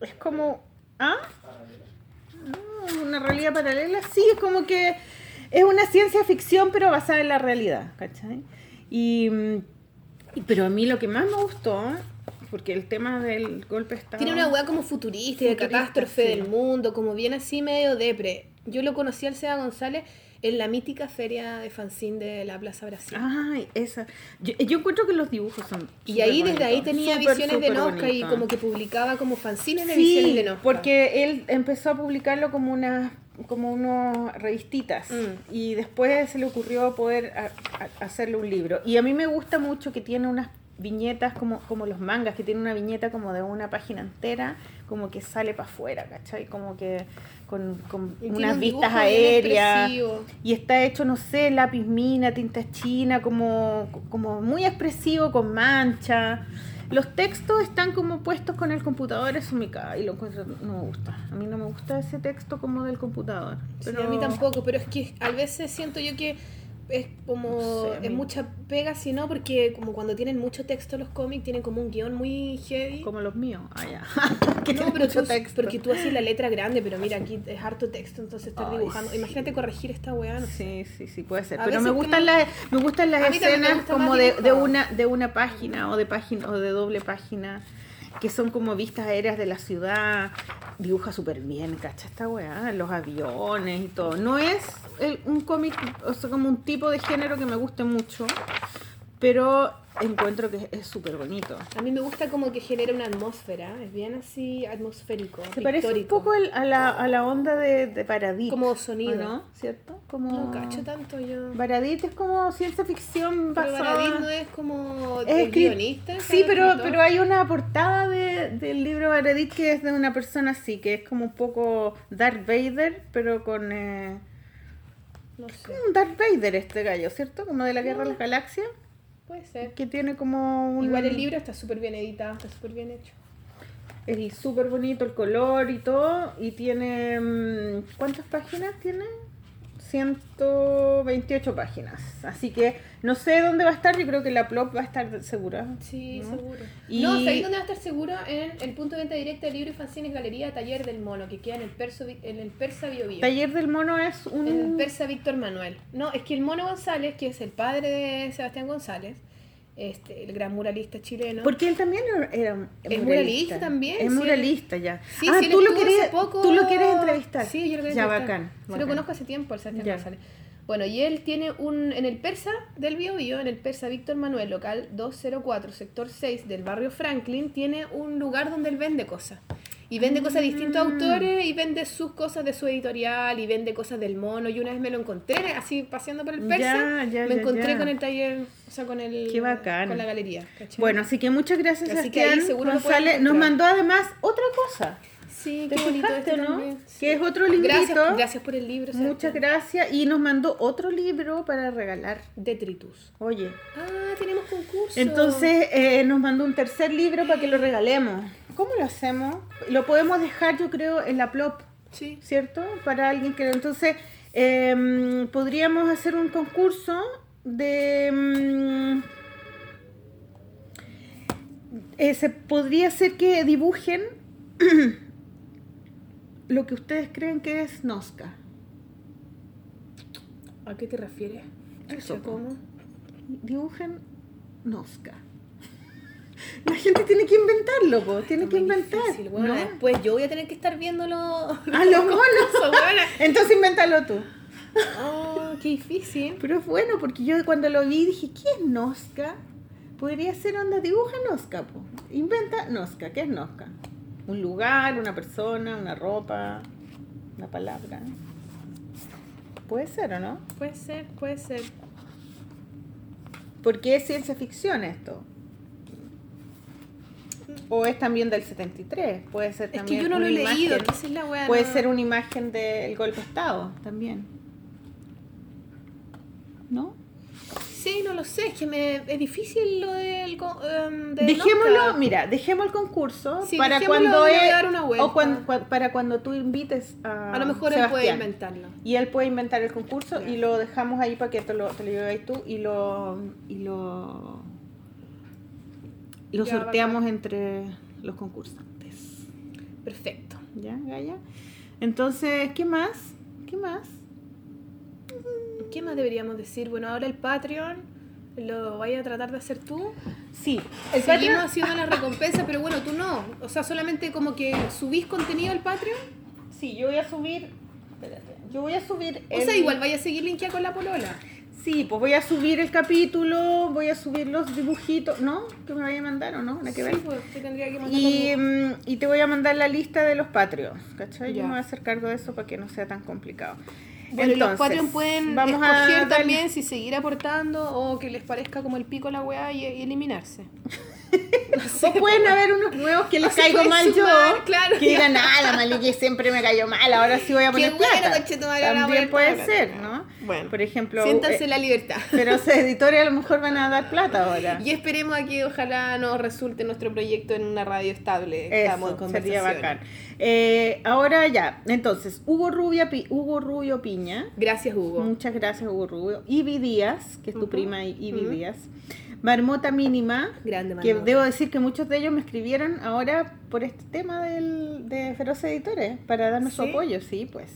es como... ¿Ah? No, una realidad paralela. Sí, es como que es una ciencia ficción, pero basada en la realidad, ¿cachai? Y, y- pero a mí lo que más me gustó, porque el tema del golpe de Estado... Tiene una weá como futurista de catástrofe sí. del mundo, como bien así medio depre. Yo lo conocí al Seba González en la mítica feria de fanzine de la Plaza Brasil. Ay, esa. Yo, yo encuentro que los dibujos son. y ahí desde ahí tenía súper, visiones de súper Nosca y como que publicaba como fanzines de visiones Sí, de Nosca. porque él empezó a publicarlo como unas como unos revistitas Mm. y después se le ocurrió poder a- a- hacerle un libro y a mí me gusta mucho que tiene unas viñetas como, como los mangas, que tiene una viñeta como de una página entera, como que sale para afuera, ¿cachai? Como que con, con unas un vistas aéreas. Y está hecho, no sé, lápiz mina, tinta china, como, como muy expresivo, con mancha. Los textos están como puestos con el computador, eso me cae y lo encuentro, no me gusta. A mí no me gusta ese texto como del computador. Sí, Pero a mí tampoco, pero es que a veces siento yo que es como No sé, a es mí- mucha pega, si no, porque como cuando tienen mucho texto los cómics, tienen como un guion muy heavy. Como los míos. Ah, ya. [laughs] que no, pero mucho tú, texto. porque tú haces la letra grande, pero mira, aquí es harto texto, entonces estás Ay, dibujando. sí. Imagínate corregir esta weá, no sé. Sí, sí, sí, puede ser. A Pero me gustan, como- las, me gustan las escenas gusta como de, de, una, de una página o de página o de doble página que son como vistas aéreas de la ciudad. dibuja súper bien, ¿cacha? Esta weá, los aviones y todo. No es el- un cómic, o sea, como un tipo de género que me guste mucho, pero encuentro que es súper bonito. A mí me gusta como que genera una atmósfera, es bien así atmosférico, Se parece un poco el- a, la, a la onda de, de Paradis. Como sonido. ¿o ¿no? ¿Cierto? Como... No cacho tanto yo. Es como ciencia ficción Pero basada... Baradit no es como Es el guionista. Sí, pero, Escritor. pero hay una portada de- del libro Baradit que es de una persona así, que es como un poco Darth Vader, pero con... eh, No sé, un Darth Vader este gallo, ¿cierto? Como de la Guerra de las Galaxias, puede ser. que tiene como un... Igual el libro está súper bien editado, está súper bien hecho. Es súper bonito el color y todo, y tiene... mm, ¿Cuántas páginas tiene? 128 páginas. Así que no sé dónde va a estar, yo creo que la plop va a estar segura. Sí, ¿no? seguro. Y- No, ¿sabéis dónde va a estar seguro? En el punto de venta directa de libro y fanzines Galería Taller del Mono, que queda en el, Perso, en el Persa Bio Bio. Taller del Mono es un... En el Persa Víctor Manuel. No, es que el Mono González, que es el padre de Sebastián González, este, el gran muralista chileno. Porque él también era- era Es muralista también, Es sí. muralista ya. Sí, ah, sí, tú lo, querías, hace poco- tú lo quieres entrevistar. Sí, yo lo quiero Ya, entrevistar. bacán. Sí, bacán. lo conozco hace tiempo, el Sebastián. González. Bueno, y él tiene un, en el Persa del Bio Bio, en el Persa Víctor Manuel, local 204, sector 6 del barrio Franklin, tiene un lugar donde él vende cosas. Y vende cosas de distintos Mm. autores y vende sus cosas de su editorial y vende cosas del mono. Y una vez me lo encontré así paseando por el Persa, Ya, ya, me ya, encontré con el taller, o sea, con el Qué bacán. con la galería. ¿cachai? Bueno, así que muchas gracias, Así que ahí seguro González. Nos mandó además otra cosa. sí, ¿Te qué bonito este no? Que es otro librito. Gracias, gracias por el libro. Muchas gracias. Y nos mandó otro libro para regalar. Detritus. Oye. Ah, tenemos concurso. Entonces eh, nos mandó un tercer libro para que lo regalemos. ¿Cómo lo hacemos? Lo podemos dejar, yo creo, en la plop. Sí. ¿cierto? Para alguien que... Entonces, em, podríamos hacer un concurso de... mm, eh, se podría ser que dibujen [clears throat] lo que ustedes creen que es Nosca. ¿A qué te refieres? Eso, ¿Cómo? Dibujen Nosca. La gente tiene que inventarlo, po. tiene que inventar. difícil, bueno, ¿no? Después yo voy a tener que estar viéndolo. Ah, los [laughs] monos. Entonces invéntalo tú. Oh, qué difícil. Pero es bueno, porque yo cuando lo vi dije, ¿qué es Nosca? Podría ser onda, dibuja Nosca, po. Inventa Nosca, ¿qué es Nosca? Un lugar, una persona, una ropa, una palabra. Puede ser, ¿o no? Puede ser, puede ser. Porque es ciencia ficción esto. O es también del 73, puede ser Es que también yo no lo he leído, que es la. Puede no- ser una imagen del golpe de Estado también. ¿No? Sí, no lo sé, es que me, es difícil lo del. co- em, de Dejémoslo, mira, dejemos el concurso Sí, para cuando él- dar una o cua- para cuando tú invites a A lo mejor él puede Sebastián. inventarlo. Y él puede inventar el concurso y lo dejamos ahí para que te lo, te lo lleves tú y lo y lo lo Ya, sorteamos entre los concursantes. Perfecto. ¿Ya, Gaya? Entonces, ¿qué más? ¿Qué más? ¿Qué más deberíamos decir? Bueno, ahora el Patreon lo vaya a tratar de hacer tú. Sí, el Seguimos Patreon- haciendo la recompensa, pero bueno, tú no. O sea, solamente como que subís contenido al Patreon. Sí, yo voy a subir. Espérate. Yo voy a subir. O sea, igual vaya a seguir linkeada con la polola. Sí, pues voy a subir el capítulo, voy a subir los dibujitos, ¿no? Que me vaya a mandar o no, nada que ver. Sí, pues, te tendría que mandar Y, mm, y te voy a mandar la lista de los Patreons, ¿cachai? Yo me voy a hacer cargo de eso para que no sea tan complicado. Bueno, los Entonces, Patreon pueden vamos a escoger darle- también si seguir aportando o que les parezca como el pico la weá y, y eliminarse. [laughs] O pueden haber unos nuevos que les O caigo mal sumar, yo, claro, que digan, ah, la Maliki siempre me cayó mal, ahora sí voy a poner Qué bueno, plata. a También puede ser, ¿no? Bueno, Por ejemplo, Siéntanse eh, la libertad. [laughs] pero los editores a lo mejor van a dar plata ahora. Y esperemos a que ojalá nos resulte nuestro proyecto en una radio estable. Estamos en sería bacán. Eh, ahora ya, entonces, Hugo, Rubia, Pi- Hugo Rubio Piña, Gracias, Hugo. muchas gracias Hugo Rubio, Ivy Díaz, que es tu prima I- Ivy ujú. Díaz, Marmota Mínima, Grande, que debo decir que muchos de ellos me escribieron ahora por este tema del, de Feroz Editores, para darme su apoyo, sí, pues.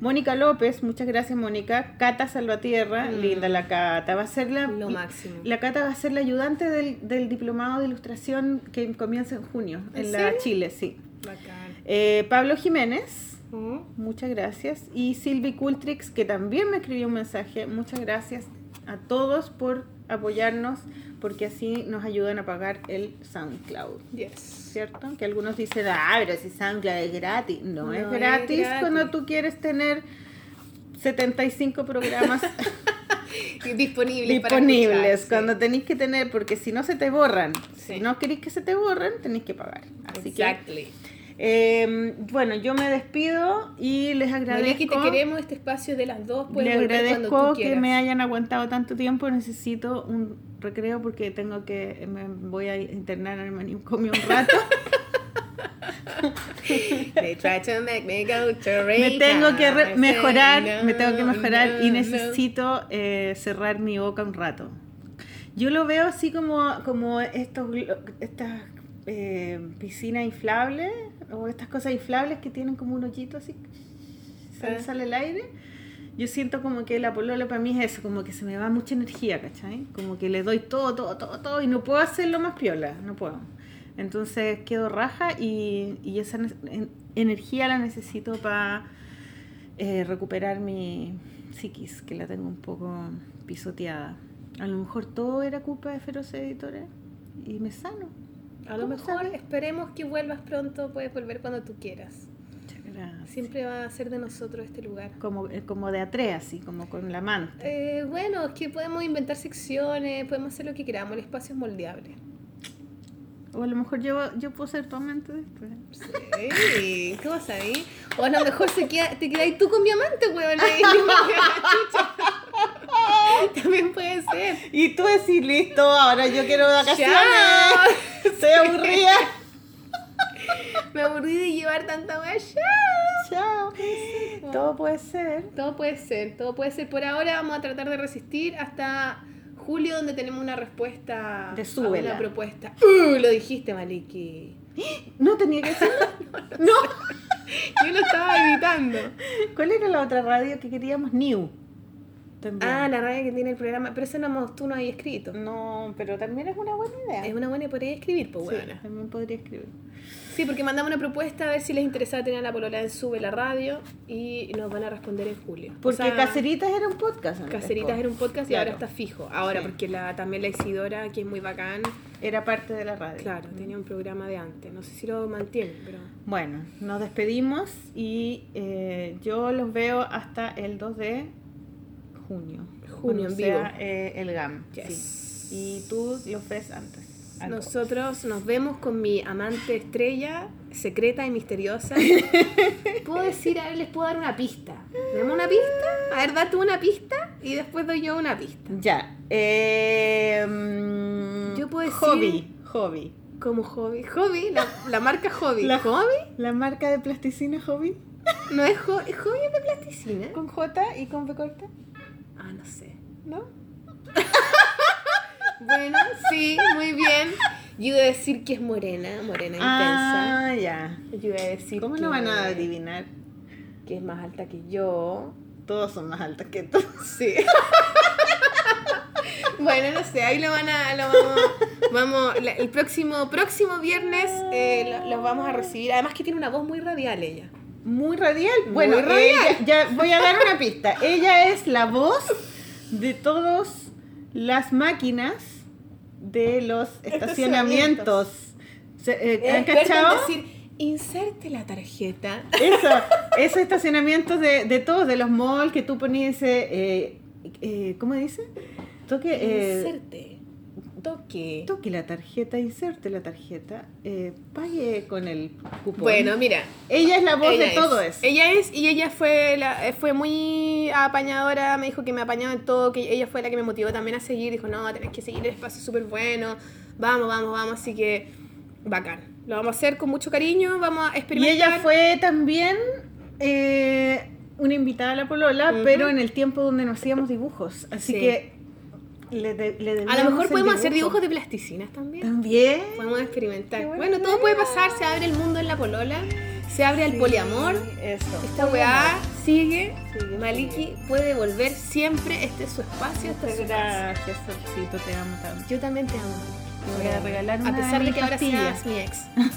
Mónica López, muchas gracias Mónica, Cata Salvatierra, Mm. linda la Cata, va a ser la... Lo máximo. La Cata va a ser la ayudante del, del diplomado de ilustración que comienza en junio, ¿En la? Chile, sí. Bacán. Eh, Pablo Jiménez, Mm. muchas gracias. Y Silvi Cultrix, que también me escribió un mensaje. Muchas gracias a todos por apoyarnos, porque así nos ayudan a pagar el SoundCloud. Yes. ¿Cierto? Que algunos dicen, ah, pero si SoundCloud es gratis. No, No es es gratis cuando tú quieres tener 75 programas [laughs] Disponibles. para disponibles. escuchar, sí. Cuando tenéis que tener, porque si no se te borran. Sí. Si no queréis que se te borren, tenéis que pagar. Así que Exactly. Eh, bueno, yo me despido y les agradezco. Te queremos este espacio de las dos. Les agradezco tú que me hayan aguantado tanto tiempo. Necesito un recreo porque tengo que me voy a internar el manicomio un rato. [laughs] They try to make me go to me Rica. tengo que re- mejorar, no, me tengo que mejorar y no, necesito eh, cerrar mi boca un rato. Yo lo veo así como, como estos, estas eh, piscinas inflables o estas cosas inflables que tienen como un hoyito así, sale, Ah. sale el aire. Yo siento como que la polola para mí es eso, como que se me va mucha energía, ¿cachai? Como que le doy todo, todo, todo, todo y no puedo hacerlo más piola, no puedo. Entonces quedo raja y, y esa ne- en- energía la necesito para recuperar mi psiquis, que la tengo un poco pisoteada. A lo mejor todo era culpa de Feroz Editores y me sano. A lo ¿Cómo mejor esperemos que vuelvas pronto. Puedes volver cuando tú quieras. Gracias. Siempre va a ser de nosotros este lugar. Como, eh, como de Atrea, así, como con la manta. Eh, bueno, es que podemos inventar secciones, podemos hacer lo que queramos, el espacio es moldeable. O a lo mejor yo, yo puedo ser tu amante después. Sí, ¿qué vas ahí? O a lo mejor se queda, te quedas tú con mi amante, weón. [laughs] También puede ser. Y tú decís, listo, ahora yo quiero vacaciones. [laughs] Estoy aburrida. Me aburrí de llevar tanta weá. Chao. Chao. Todo puede ser. Todo puede ser, todo puede ser. Por ahora vamos a tratar de resistir hasta julio, donde tenemos una respuesta De súbela. una propuesta. Uh, lo dijiste, Maliki. No tenía que ser. [laughs] No. Yo lo estaba evitando. ¿Cuál era la otra radio que queríamos? New. También. Ah, la radio que tiene el programa. Pero eso no tú no has escrito. No, pero también es una buena idea. Es una buena podría escribir, pues Sí, buena. también podría escribir. Sí, porque mandamos una propuesta a ver si les interesaba tener a la polola en Sube la radio y nos van a responder en julio. O Porque sea, Caceritas era un podcast. antes, Caceritas era un podcast y Claro. ahora está fijo. Ahora, Sí. porque la, también la Isidora, que es muy bacán, Era parte de la radio. claro, tenía un programa de antes. No sé si lo mantiene, pero... Bueno, nos despedimos y eh, yo los veo hasta el 2 de junio. Junio, en sea, vivo. eh, el GAM. Yes. sí. Y tú los ves antes. Nosotros nos vemos con mi amante estrella, secreta y misteriosa. [laughs] ¿Puedo decir, a ver, les puedo dar una pista? ¿Dame una pista? A ver, date una pista y después doy yo una pista. Ya. Eh, mm, Yo puedo decir- Hobby. Hobby. Como hobby. Hobby, la, la marca hobby. La- ¿Hobby? La marca de plasticina Hobby. ¿No es hobby? ¿Hobby es de plasticina? Con J y con B corta. Ah, no sé. ¿No? [laughs] Bueno, sí, muy bien. Yo iba a decir que es morena, morena intensa. Ah, ya. Yo iba a decir ¿Cómo no van a adivinar? que es más alta que yo. Todos son más altos que tú. Sí. [laughs] bueno, no sé, ahí lo van a. Lo vamos, vamos el próximo, próximo viernes eh, lo- los vamos a recibir. Además que tiene una voz muy radial ella. Muy radial. Bueno, radial. eh, ya, voy a dar una pista. Ella es la voz de todas las máquinas de los estacionamientos. Se- eh, ¿Han Experta en cachado? decir, inserte la tarjeta. Eso, [laughs] esos estacionamientos de, de todos, de los malls que tú ponías eh, eh, ¿cómo dice? Toque, eh, Inserte. Toque. toque la tarjeta, inserte la tarjeta, eh, pague con el cupón. Bueno, mira. ella es la voz de es. todo eso. Ella es, y ella fue, la, eh, fue muy apañadora, me dijo que me apañaba en todo, que ella fue la que me motivó también a seguir, dijo, no, tenés que seguir el espacio súper bueno, vamos, vamos, vamos, así que bacán. Lo vamos a hacer con mucho cariño, vamos a Y experimentar. ella fue también eh, una invitada a la Polola, pero en el tiempo donde nos hacíamos dibujos. Así Sí. que le, de- le A lo mejor podemos hacer dibujo. dibujos de plasticinas también. También. Podemos experimentar. Bueno, todo puede pasar, se abre el mundo en la polola, se abre el poliamor. Eso. Esta weá sigue. Sigue, Maliki puede volver siempre. Este es su espacio, esta es su. Gracias, Solcito, te amo tanto. Yo también te amo. Te voy a regalar A pesar de mis que ahora seas mi ex. [laughs]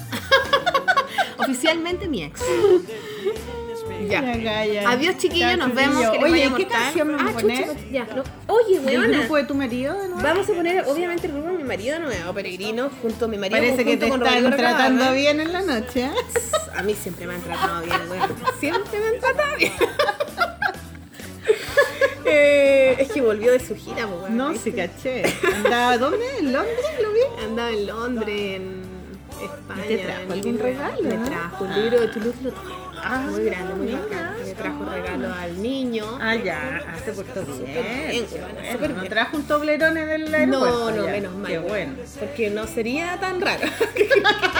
[laughs] oficialmente mi ex. [laughs] Ya. Adiós chiquillos, nos vemos. chiquillos. Que les Oye, vaya ¿qué mortal. canción vamos a Ah, poner? chucha, ya, no. Oye, ¿Del weona. grupo de tu marido de nuevo? Vamos a poner, obviamente, el grupo de mi marido de nuevo, Peregrino, junto a mi marido. Parece que te están Rodrigo tratando bien en la noche. ¿eh? A mí siempre me han tratado bien, güey. Siempre me han tratado bien. [laughs] Eh, es que volvió de su gira, pues, güey. No, sí caché. ¿Andaba dónde? ¿En Londres? ¿Lo vi? Andaba en Londres, en España. ¿Y te trajo algún regalo, Me trajo un libro de Toulouse Ah, muy grande, muy bacán. Me trajo regalo al niño. Ah, ya. Ah, se portó bien. No trajo un toblerón en el aeropuerto. No, no, ya. menos mal. Qué bueno. Porque no sería tan raro.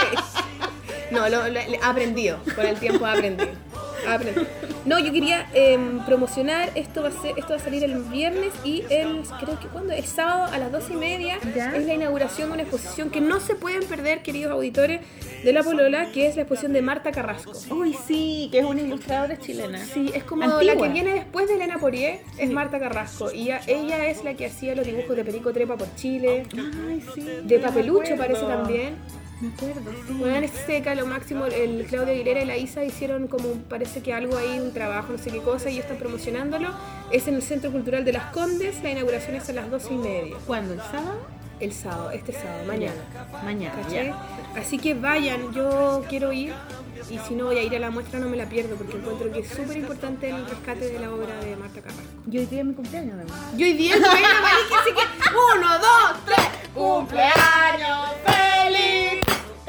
[laughs] no, lo, lo- aprendido. Con el tiempo aprendido. Aprendido. No, yo quería em, promocionar, esto va, a ser, esto va a salir el viernes y el, creo que cuando, el sábado a las doce y media Ya. es la inauguración de una exposición que no se pueden perder, queridos auditores, de La Polola, que es la exposición de Marta Carrasco. Uy, sí, que es una ilustradora chilena. Sí, es como Antigua. la que viene después de Elena Poirier, es Marta Carrasco. Y ella, ella es la que hacía los dibujos de Perico Trepa por Chile, Ay, sí. de Papelucho parece también. Me acuerdo. Bueno, en este seca, lo máximo, el Claudio Aguilera y la Isa hicieron como, parece que algo ahí, un trabajo, no sé qué cosa, y están promocionándolo. Es en el Centro Cultural de las Condes, la inauguración es a las doce y media. ¿Cuándo? ¿El sábado? El sábado, este sábado, mañana. Mañana. Ya. Así que vayan, yo quiero ir. Y si no voy a ir a la muestra, no me la pierdo, porque encuentro que es súper importante el rescate de la obra de Marta Carrasco. Yo hoy día es mi cumpleaños, además. Yo hoy día, bueno, Maliki, así que uno, dos, tres, cumpleaños,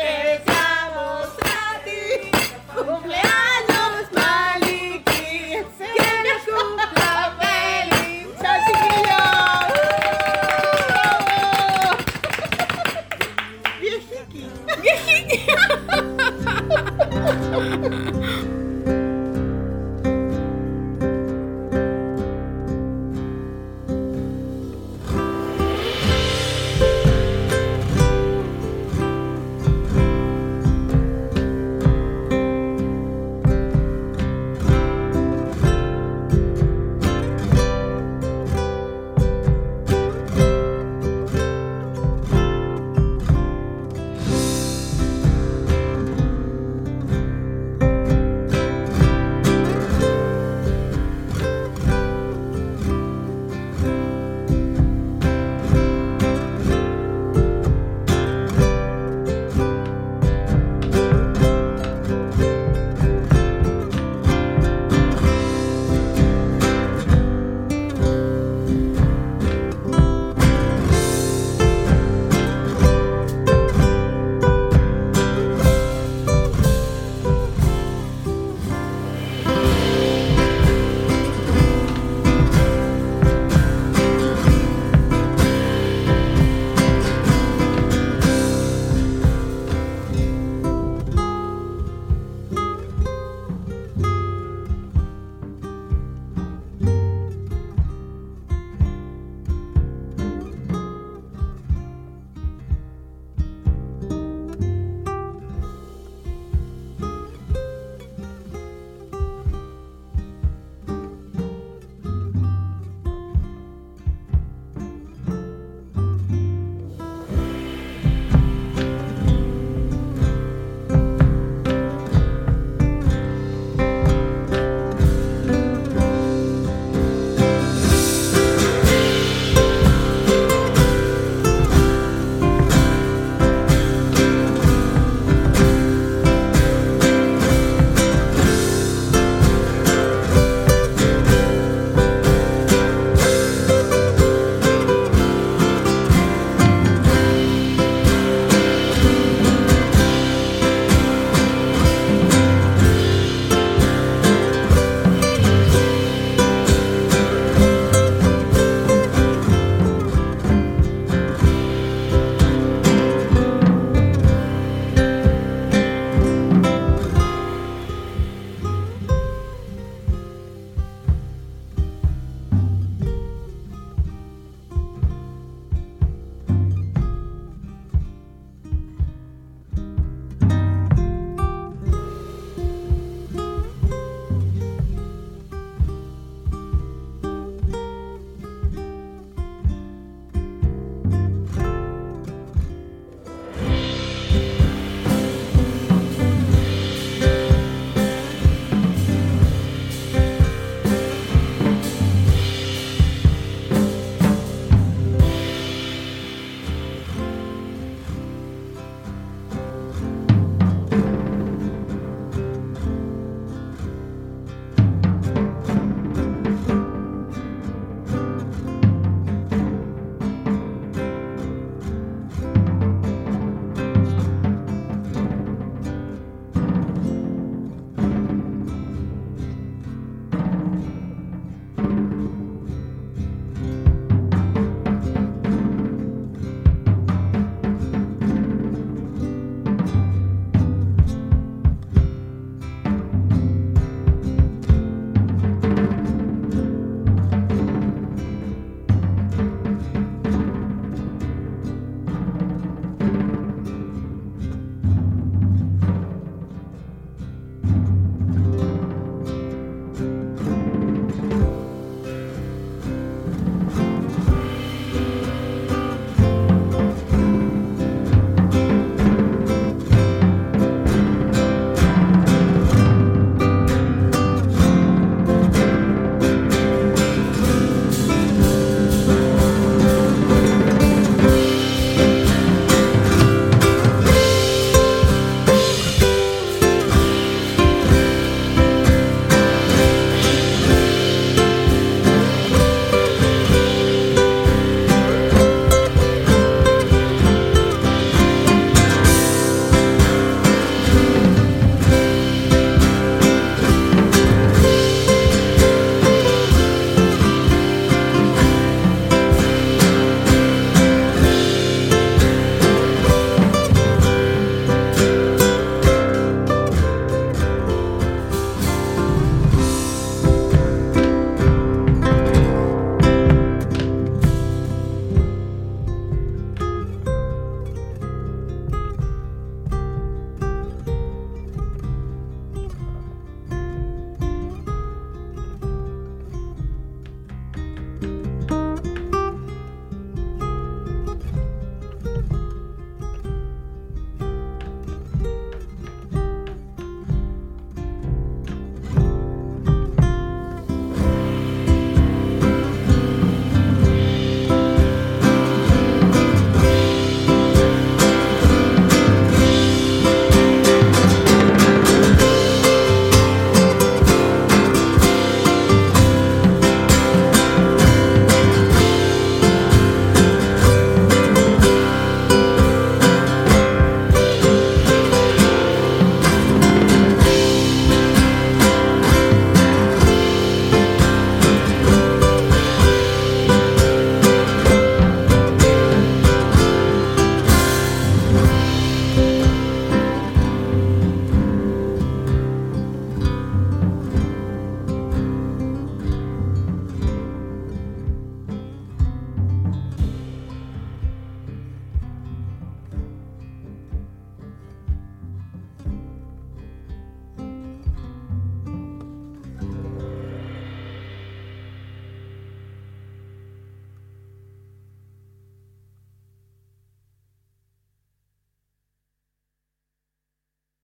¡Te deseamos a ti! ¡Cumpleaños!